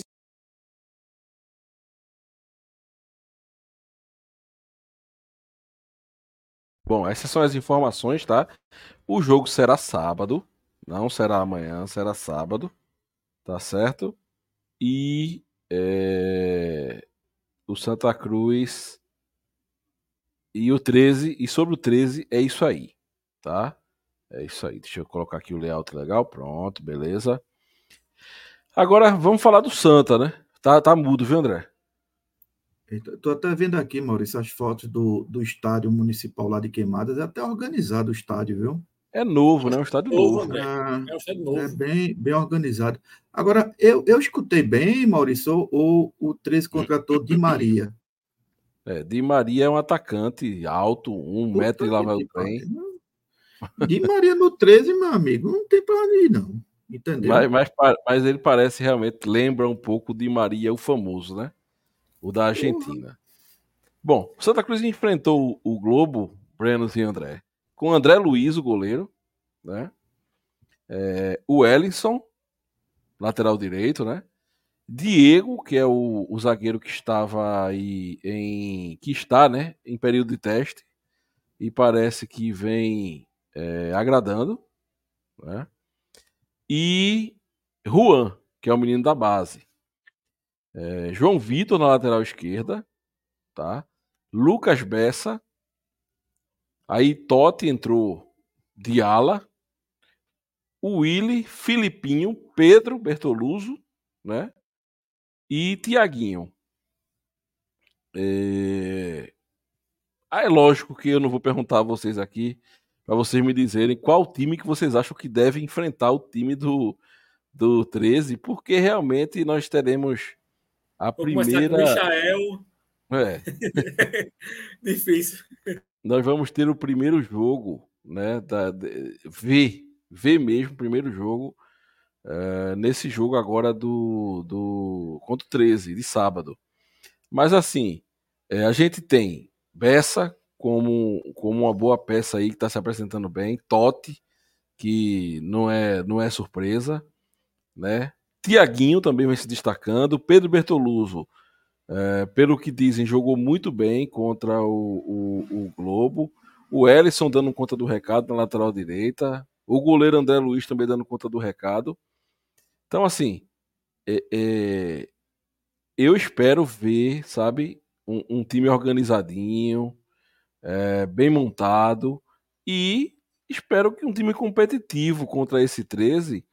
Bom, essas são as informações, tá? O jogo será sábado, não será amanhã, será sábado, tá certo? E é, o Santa Cruz e o 13, e sobre o 13 é isso aí, tá? É isso aí. Deixa eu colocar aqui o layout legal. Pronto, beleza. Agora vamos falar do Santa, né? Tá, tá mudo, viu, André? Estou até vendo aqui, Maurício, as fotos do, do estádio municipal lá de Queimadas. É até organizado o estádio, viu? É novo, né? Um estádio novo. novo. É, é, um estádio novo. É bem, bem organizado. Agora, eu, eu escutei bem, Maurício, o, o 13 contratou Di Maria. É, Di Maria é um atacante alto, um Puta metro e lá vai o trem. De Maria no 13, meu amigo, não tem pra ir, não. Entendeu? Mas, mas, mas, ele parece realmente, lembra um pouco de Maria, o famoso, né? O da Argentina. Uhum. Bom, Santa Cruz enfrentou o Globo, Brenos e André, com André Luiz, o goleiro, né? É, o Ellison, lateral direito, né? Diego, que é o, o zagueiro que estava aí em. que está, né? Em período de teste. E parece que vem é, agradando, né? E Juan, que é o menino da base. É, João Vitor na lateral esquerda, tá? Lucas Bessa. Aí Totti entrou de ala. O Willy, Filipinho, Pedro Bertoluso, né? E Tiaguinho. É... Ah, é lógico que eu não vou perguntar a vocês aqui para vocês me dizerem qual time que vocês acham que deve enfrentar o time do, do 13, porque realmente nós teremos a Vou primeira. Michael. É. [LAUGHS] Difícil. Nós vamos ter o primeiro jogo, né? Da, de, ver, ver mesmo o primeiro jogo. Uh, nesse jogo agora do, do contra o 13 de sábado. Mas assim, é, a gente tem Bessa, como, como uma boa peça aí que está se apresentando bem. Totti, que não é, não é surpresa, né? Tiaguinho também vem se destacando. Pedro Bertoluso, é, pelo que dizem, jogou muito bem contra o, o, o Globo. O Ellison dando conta do recado na lateral direita. O goleiro André Luiz também dando conta do recado. Então, assim, é, é, eu espero ver, sabe, um, um time organizadinho, é, bem montado e espero que um time competitivo contra esse 13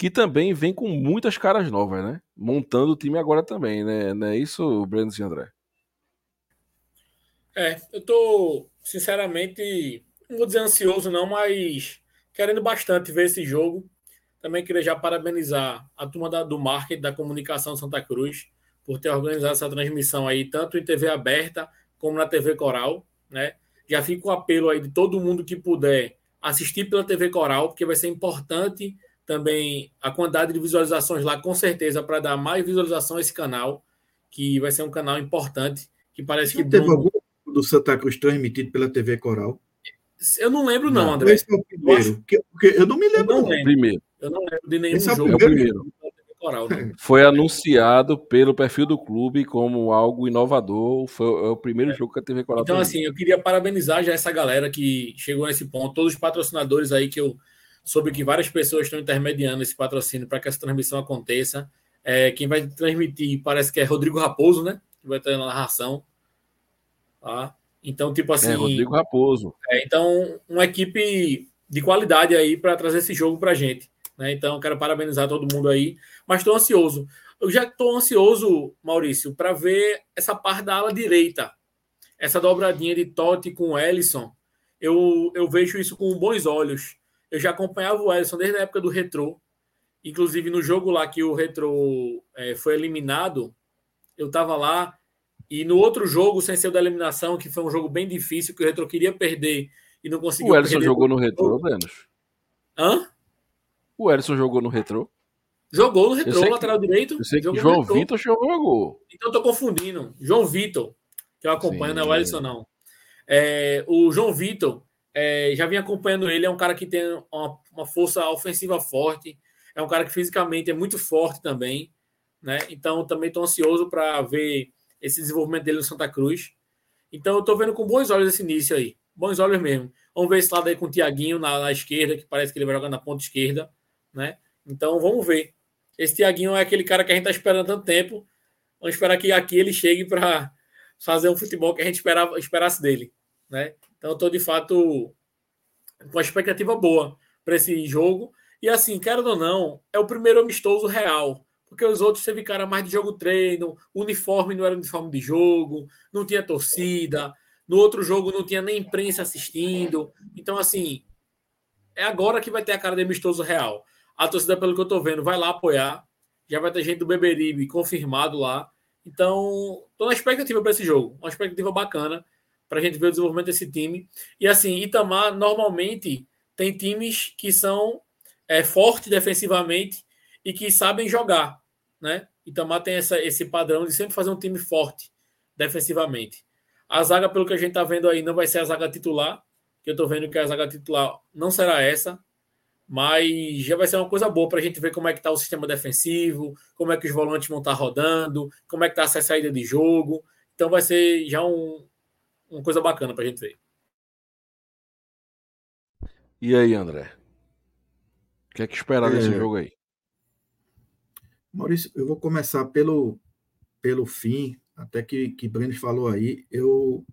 que também vem com muitas caras novas, né? Montando o time agora também, né? Não é isso, Breno e André? É, eu tô, sinceramente, não vou dizer ansioso não, mas querendo bastante ver esse jogo. Também queria já parabenizar a turma da, do marketing da comunicação Santa Cruz por ter organizado essa transmissão aí, tanto em TV aberta como na TV Coral, né? Já fica o apelo aí de todo mundo que puder assistir pela TV Coral, porque vai ser importante também a quantidade de visualizações lá, com certeza, para dar mais visualização a esse canal, que vai ser um canal importante, que parece que... Teve Bruno... algum do Santa Cruz transmitido pela TV Coral? Eu não lembro, não, não André. Esse é o primeiro. Eu, acho... eu, não me lembro. Eu não lembro. Primeiro. Eu não lembro de nenhum esse jogo. É o primeiro. Coral, né? [LAUGHS] Foi anunciado pelo perfil do clube como algo inovador. Foi é o primeiro é. jogo que a TV Coral Então, assim, eu queria parabenizar já essa galera que chegou nesse ponto, todos os patrocinadores aí que eu soube que várias pessoas estão intermediando esse patrocínio para que essa transmissão aconteça. É, quem vai transmitir parece que é Rodrigo Raposo, né? Que vai ter na narração. Tá? Então, tipo assim. É, Rodrigo Raposo. É, então, uma equipe de qualidade aí para trazer esse jogo para gente. Né? Então, quero parabenizar todo mundo aí. Mas estou ansioso. Eu já estou ansioso, Maurício, para ver essa parte da ala direita. Essa dobradinha de Totti com Ellison. Eu, eu vejo isso com bons olhos. Eu já acompanhava o Ellison desde a época do Retro. Inclusive, no jogo lá que o Retro é, foi eliminado, eu estava lá. E no outro jogo, sem ser o da eliminação, que foi um jogo bem difícil, que o Retro queria perder e não conseguiu. O Ellison jogou no Retro, Brenos? Hã? O Ellison jogou no retrô? Jogou no retrô, lateral que, direito. Eu sei que João Vitor jogou. Então eu tô confundindo. João Vitor, que eu acompanho, Sim. não é o Ellison, não. É, o João Vitor, é, já vim acompanhando ele, é um cara que tem uma, uma, força ofensiva forte, é um cara que fisicamente é muito forte também, né? Então também estou ansioso para ver esse desenvolvimento dele no Santa Cruz. Então eu estou vendo com bons olhos esse início aí, bons olhos mesmo. Vamos ver esse lado aí com o Tiaguinho na, na esquerda, que parece que ele vai jogar na ponta esquerda né? Então vamos ver. Esse Tiaguinho é aquele cara que a gente está esperando tanto tempo. Vamos esperar que aqui ele chegue para fazer um futebol que a gente esperava, esperasse dele, né? Então estou de fato com uma expectativa boa para esse jogo. E assim, quero ou não, é o primeiro amistoso real. Porque os outros teve cara mais de jogo treino, uniforme não era uniforme de jogo, não tinha torcida. No outro jogo não tinha nem imprensa assistindo. Então, assim, é agora que vai ter a cara de amistoso real. A torcida, pelo que eu tô vendo, vai lá apoiar. Já vai ter gente do Beberibe confirmado lá. Então, tô na expectativa para esse jogo. Uma expectativa bacana para a gente ver o desenvolvimento desse time. E assim, Itamar normalmente tem times que são é, fortes defensivamente e que sabem jogar, né? Itamar tem essa, esse padrão de sempre fazer um time forte defensivamente. A zaga, pelo que a gente tá vendo aí, não vai ser a zaga titular, que eu tô vendo que a zaga titular não será essa mas já vai ser uma coisa boa para a gente ver como é que está o sistema defensivo, como é que os volantes vão estar tá rodando, como é que está essa saída de jogo. Então vai ser já um, uma coisa bacana para a gente ver. E aí, André? O que é que esperar é... desse jogo aí? Maurício, eu vou começar pelo, pelo fim, até que, que Brenes falou aí. Eu,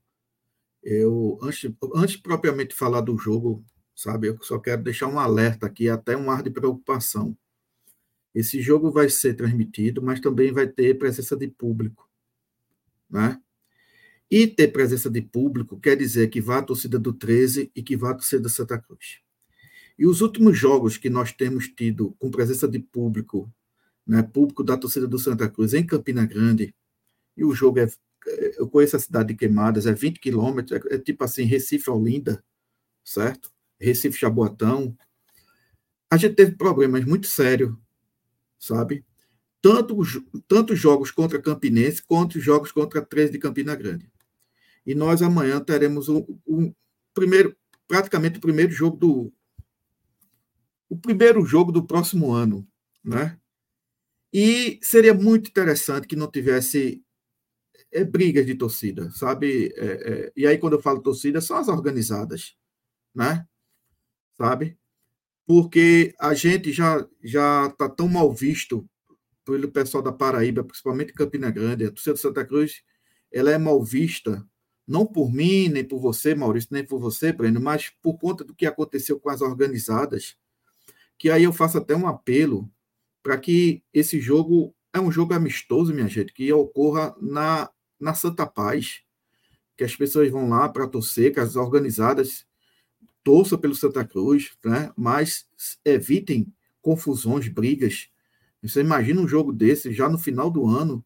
eu antes, antes propriamente de falar do jogo, sabe? Eu só quero deixar um alerta aqui, até um ar de preocupação. Esse jogo vai ser transmitido, mas também vai ter presença de público, né? E ter presença de público quer dizer que vá a torcida do 13 e que vá a torcida do Santa Cruz. E os últimos jogos que nós temos tido com presença de público, né, público da torcida do Santa Cruz em Campina Grande, e o jogo é, eu conheço a cidade de Queimadas, é 20 quilômetros, é, é tipo assim, Recife, Olinda, certo? Recife Jaboatão, a gente teve problemas muito sérios, sabe? Tanto, tanto jogos contra Campinense quanto jogos contra 13 de Campina Grande. E nós amanhã teremos um, um primeiro, praticamente o primeiro jogo do o primeiro jogo do próximo ano, né? E seria muito interessante que não tivesse é, brigas de torcida, sabe? É, é, e aí, quando eu falo torcida, são as organizadas, né? Sabe? Porque a gente já já está tão mal visto pelo pessoal da Paraíba, principalmente Campina Grande, a torcida de Santa Cruz, ela é mal vista, não por mim, nem por você, Maurício, nem por você, Breno, mas por conta do que aconteceu com as organizadas, que aí eu faço até um apelo para que esse jogo é um jogo amistoso, minha gente, que ocorra na, na Santa Paz, que as pessoas vão lá para torcer, que as organizadas torçam pelo Santa Cruz, né? mas evitem confusões, brigas. Você imagina um jogo desse já no final do ano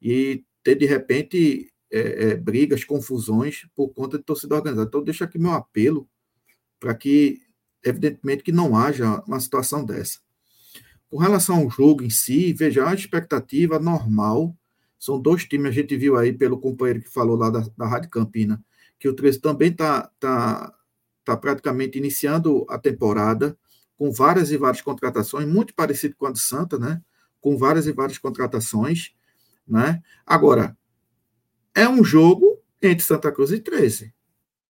e ter de repente é, é, brigas, confusões por conta de torcida organizada. Então, deixa aqui meu apelo para que evidentemente que não haja uma situação dessa. Com relação ao jogo em si, veja, a expectativa normal, são dois times, a gente viu aí pelo companheiro que falou lá da, da Rádio Campina, que o 13 também está tá, tá praticamente iniciando a temporada, com várias e várias contratações, muito parecido com a do Santa, né? Com várias e várias contratações, né? Agora, é um jogo entre Santa Cruz e 13.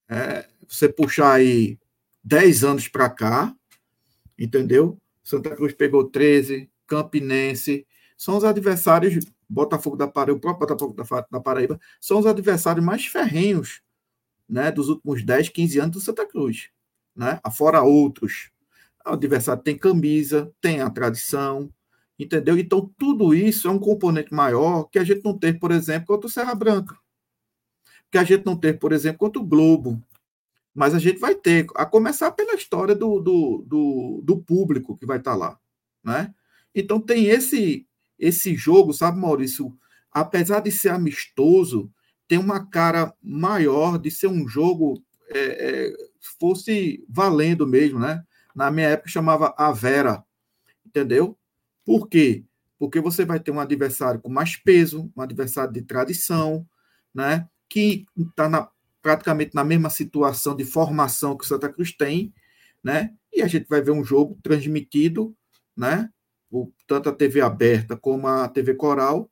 É, você puxar aí 10 anos para cá, entendeu? Santa Cruz pegou 13, Campinense, são os adversários, Botafogo da Paraíba, o próprio Botafogo da Paraíba, são os adversários mais ferrenhos né, dos últimos 10, 15 anos do Santa Cruz. Né? Afora outros. O adversário tem camisa, tem a tradição, entendeu? Então, tudo isso é um componente maior que a gente não tem, por exemplo, contra o Serra Branca. Que a gente não tem, por exemplo, contra o Globo, mas a gente vai ter, a começar pela história do, do, do, do público que vai estar lá. Né? Então tem esse, esse jogo, sabe, Maurício? Apesar de ser amistoso, tem uma cara maior de ser um jogo é, é, fosse valendo mesmo, né? Na minha época chamava a Vera, entendeu? Por quê? Porque você vai ter um adversário com mais peso, um adversário de tradição, né? Que está praticamente na mesma situação de formação que o Santa Cruz tem, né? E a gente vai ver um jogo transmitido, né? Tanto a TV aberta como a TV Coral,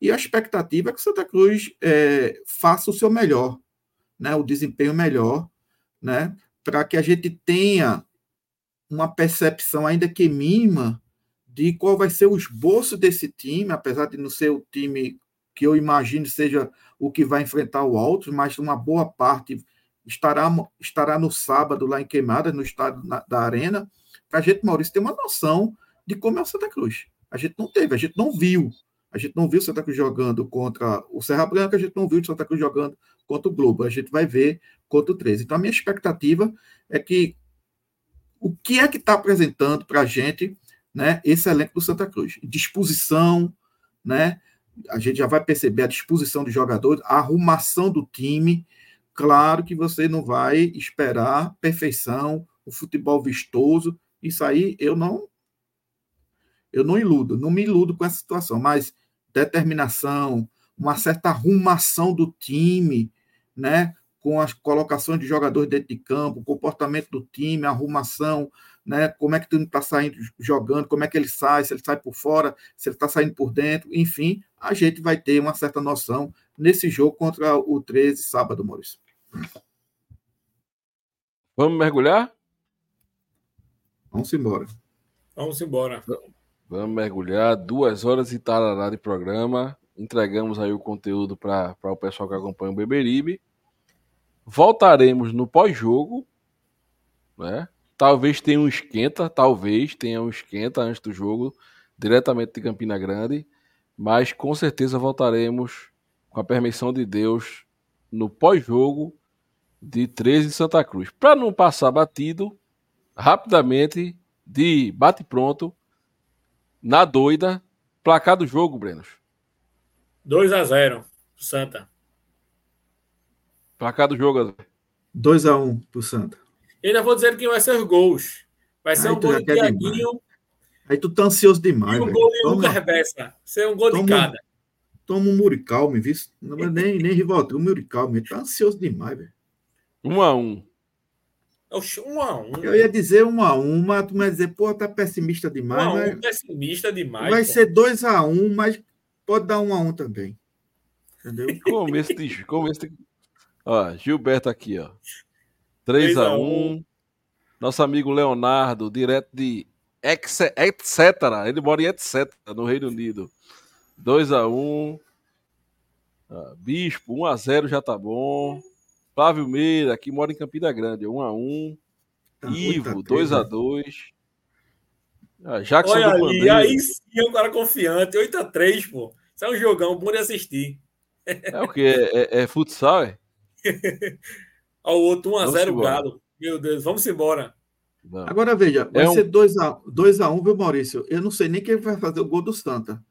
e a expectativa é que o Santa Cruz é, faça o seu melhor, né? O desempenho melhor, né? Para que a gente tenha uma percepção ainda que mínima de qual vai ser o esboço desse time, apesar de não ser o time que eu imagino seja o que vai enfrentar o Altos, mas uma boa parte estará, estará no sábado lá em Queimada, no estádio na, da Arena, para a gente, Maurício, ter uma noção de como é o Santa Cruz. A gente não teve, a gente não viu. A gente não viu o Santa Cruz jogando contra o Serra Branca, a gente não viu o Santa Cruz jogando contra o Globo. A gente vai ver contra o 13. Então, a minha expectativa é que o que é que está apresentando para a gente né, esse elenco do Santa Cruz? Disposição, né, a gente já vai perceber a disposição dos jogadores, a arrumação do time. Claro que você não vai esperar perfeição, o futebol vistoso. Isso aí eu não eu não iludo, não me iludo com essa situação, mas determinação, uma certa arrumação do time, né? Com as colocações de jogadores dentro de campo, comportamento do time, arrumação, né? Como é que o time está saindo jogando, como é que ele sai, se ele sai por fora, se ele está saindo por dentro, enfim, a gente vai ter uma certa noção nesse jogo contra o 13, sábado, Maurício. Vamos mergulhar? Vamos embora. Vamos embora. Vamos mergulhar. Duas horas e tarará de programa. Entregamos aí o conteúdo para o pessoal que acompanha o Beberibe. Voltaremos no pós-jogo, né? Talvez tenha um esquenta, talvez tenha um esquenta antes do jogo, diretamente de Campina Grande, mas com certeza voltaremos com a permissão de Deus no pós-jogo de 13 Santa Cruz. Para não passar batido, rapidamente, de bate pronto, na doida, placar do jogo, Brenos. 2 a 0 Santa. Placar do jogo, André. 2 a 1 pro Santa. E ainda vou dizer quem vai ser os gols. Vai ser Aí um gol de quer Tiaguinho Aí tu tá ansioso demais, e um velho. gol de Toma- Lucas Bessa. Ser um gol de toma- cada. toma um Muricalme, viu? Não é nem, nem Rivotril, um Muricalme. Ele tá ansioso demais, velho. Um a um. Um a um. Eu ia dizer um a um, mas tu vai dizer, pô, tá pessimista Um demais, a um, mas pessimista demais. vai pô. ser dois a um, mas pode dar um a um também. Entendeu? Começo de. Começo de... Ó, Gilberto aqui, ó. 3 a 1 Nosso amigo Leonardo, direto de etc. Ele mora em etc. no Reino Unido. 2 a 1 Ah, Bispo, 1 a 0 já tá bom. Flávio Meira, que mora em Campina Grande, 1 a 1 Tá, Ivo, 8 a 2 a 3, 2 ah, Jackson Olha do ali, aí sim é um cara confiante. 8x3, pô. Isso é um jogão bom de assistir. É o quê? É, é- é futsal, é? [LAUGHS] Ao outro Vamos 1x0 embora. Galo. Meu Deus, vamos embora. Vamos. Agora veja, vai É um- ser 2x1, 2 a 1 viu, Maurício? Eu não sei nem quem vai fazer o gol do Santa.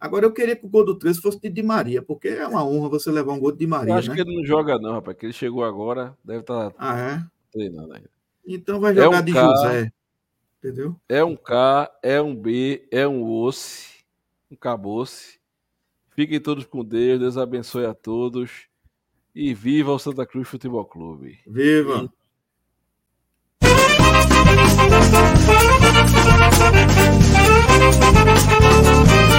Agora eu queria que o gol do 13 fosse de Di Maria, porque é uma honra você levar um gol de Di Eu Maria, acho né? que ele não joga, não, rapaz. Que ele chegou agora, deve estar Ah, é? treinando ainda. Então vai É jogar um de cara- José. Entendeu? É um K, é um B, é um osse, um caboce. Fiquem todos com Deus, Deus abençoe a todos. E viva o Santa Cruz Futebol Clube. Viva! Thank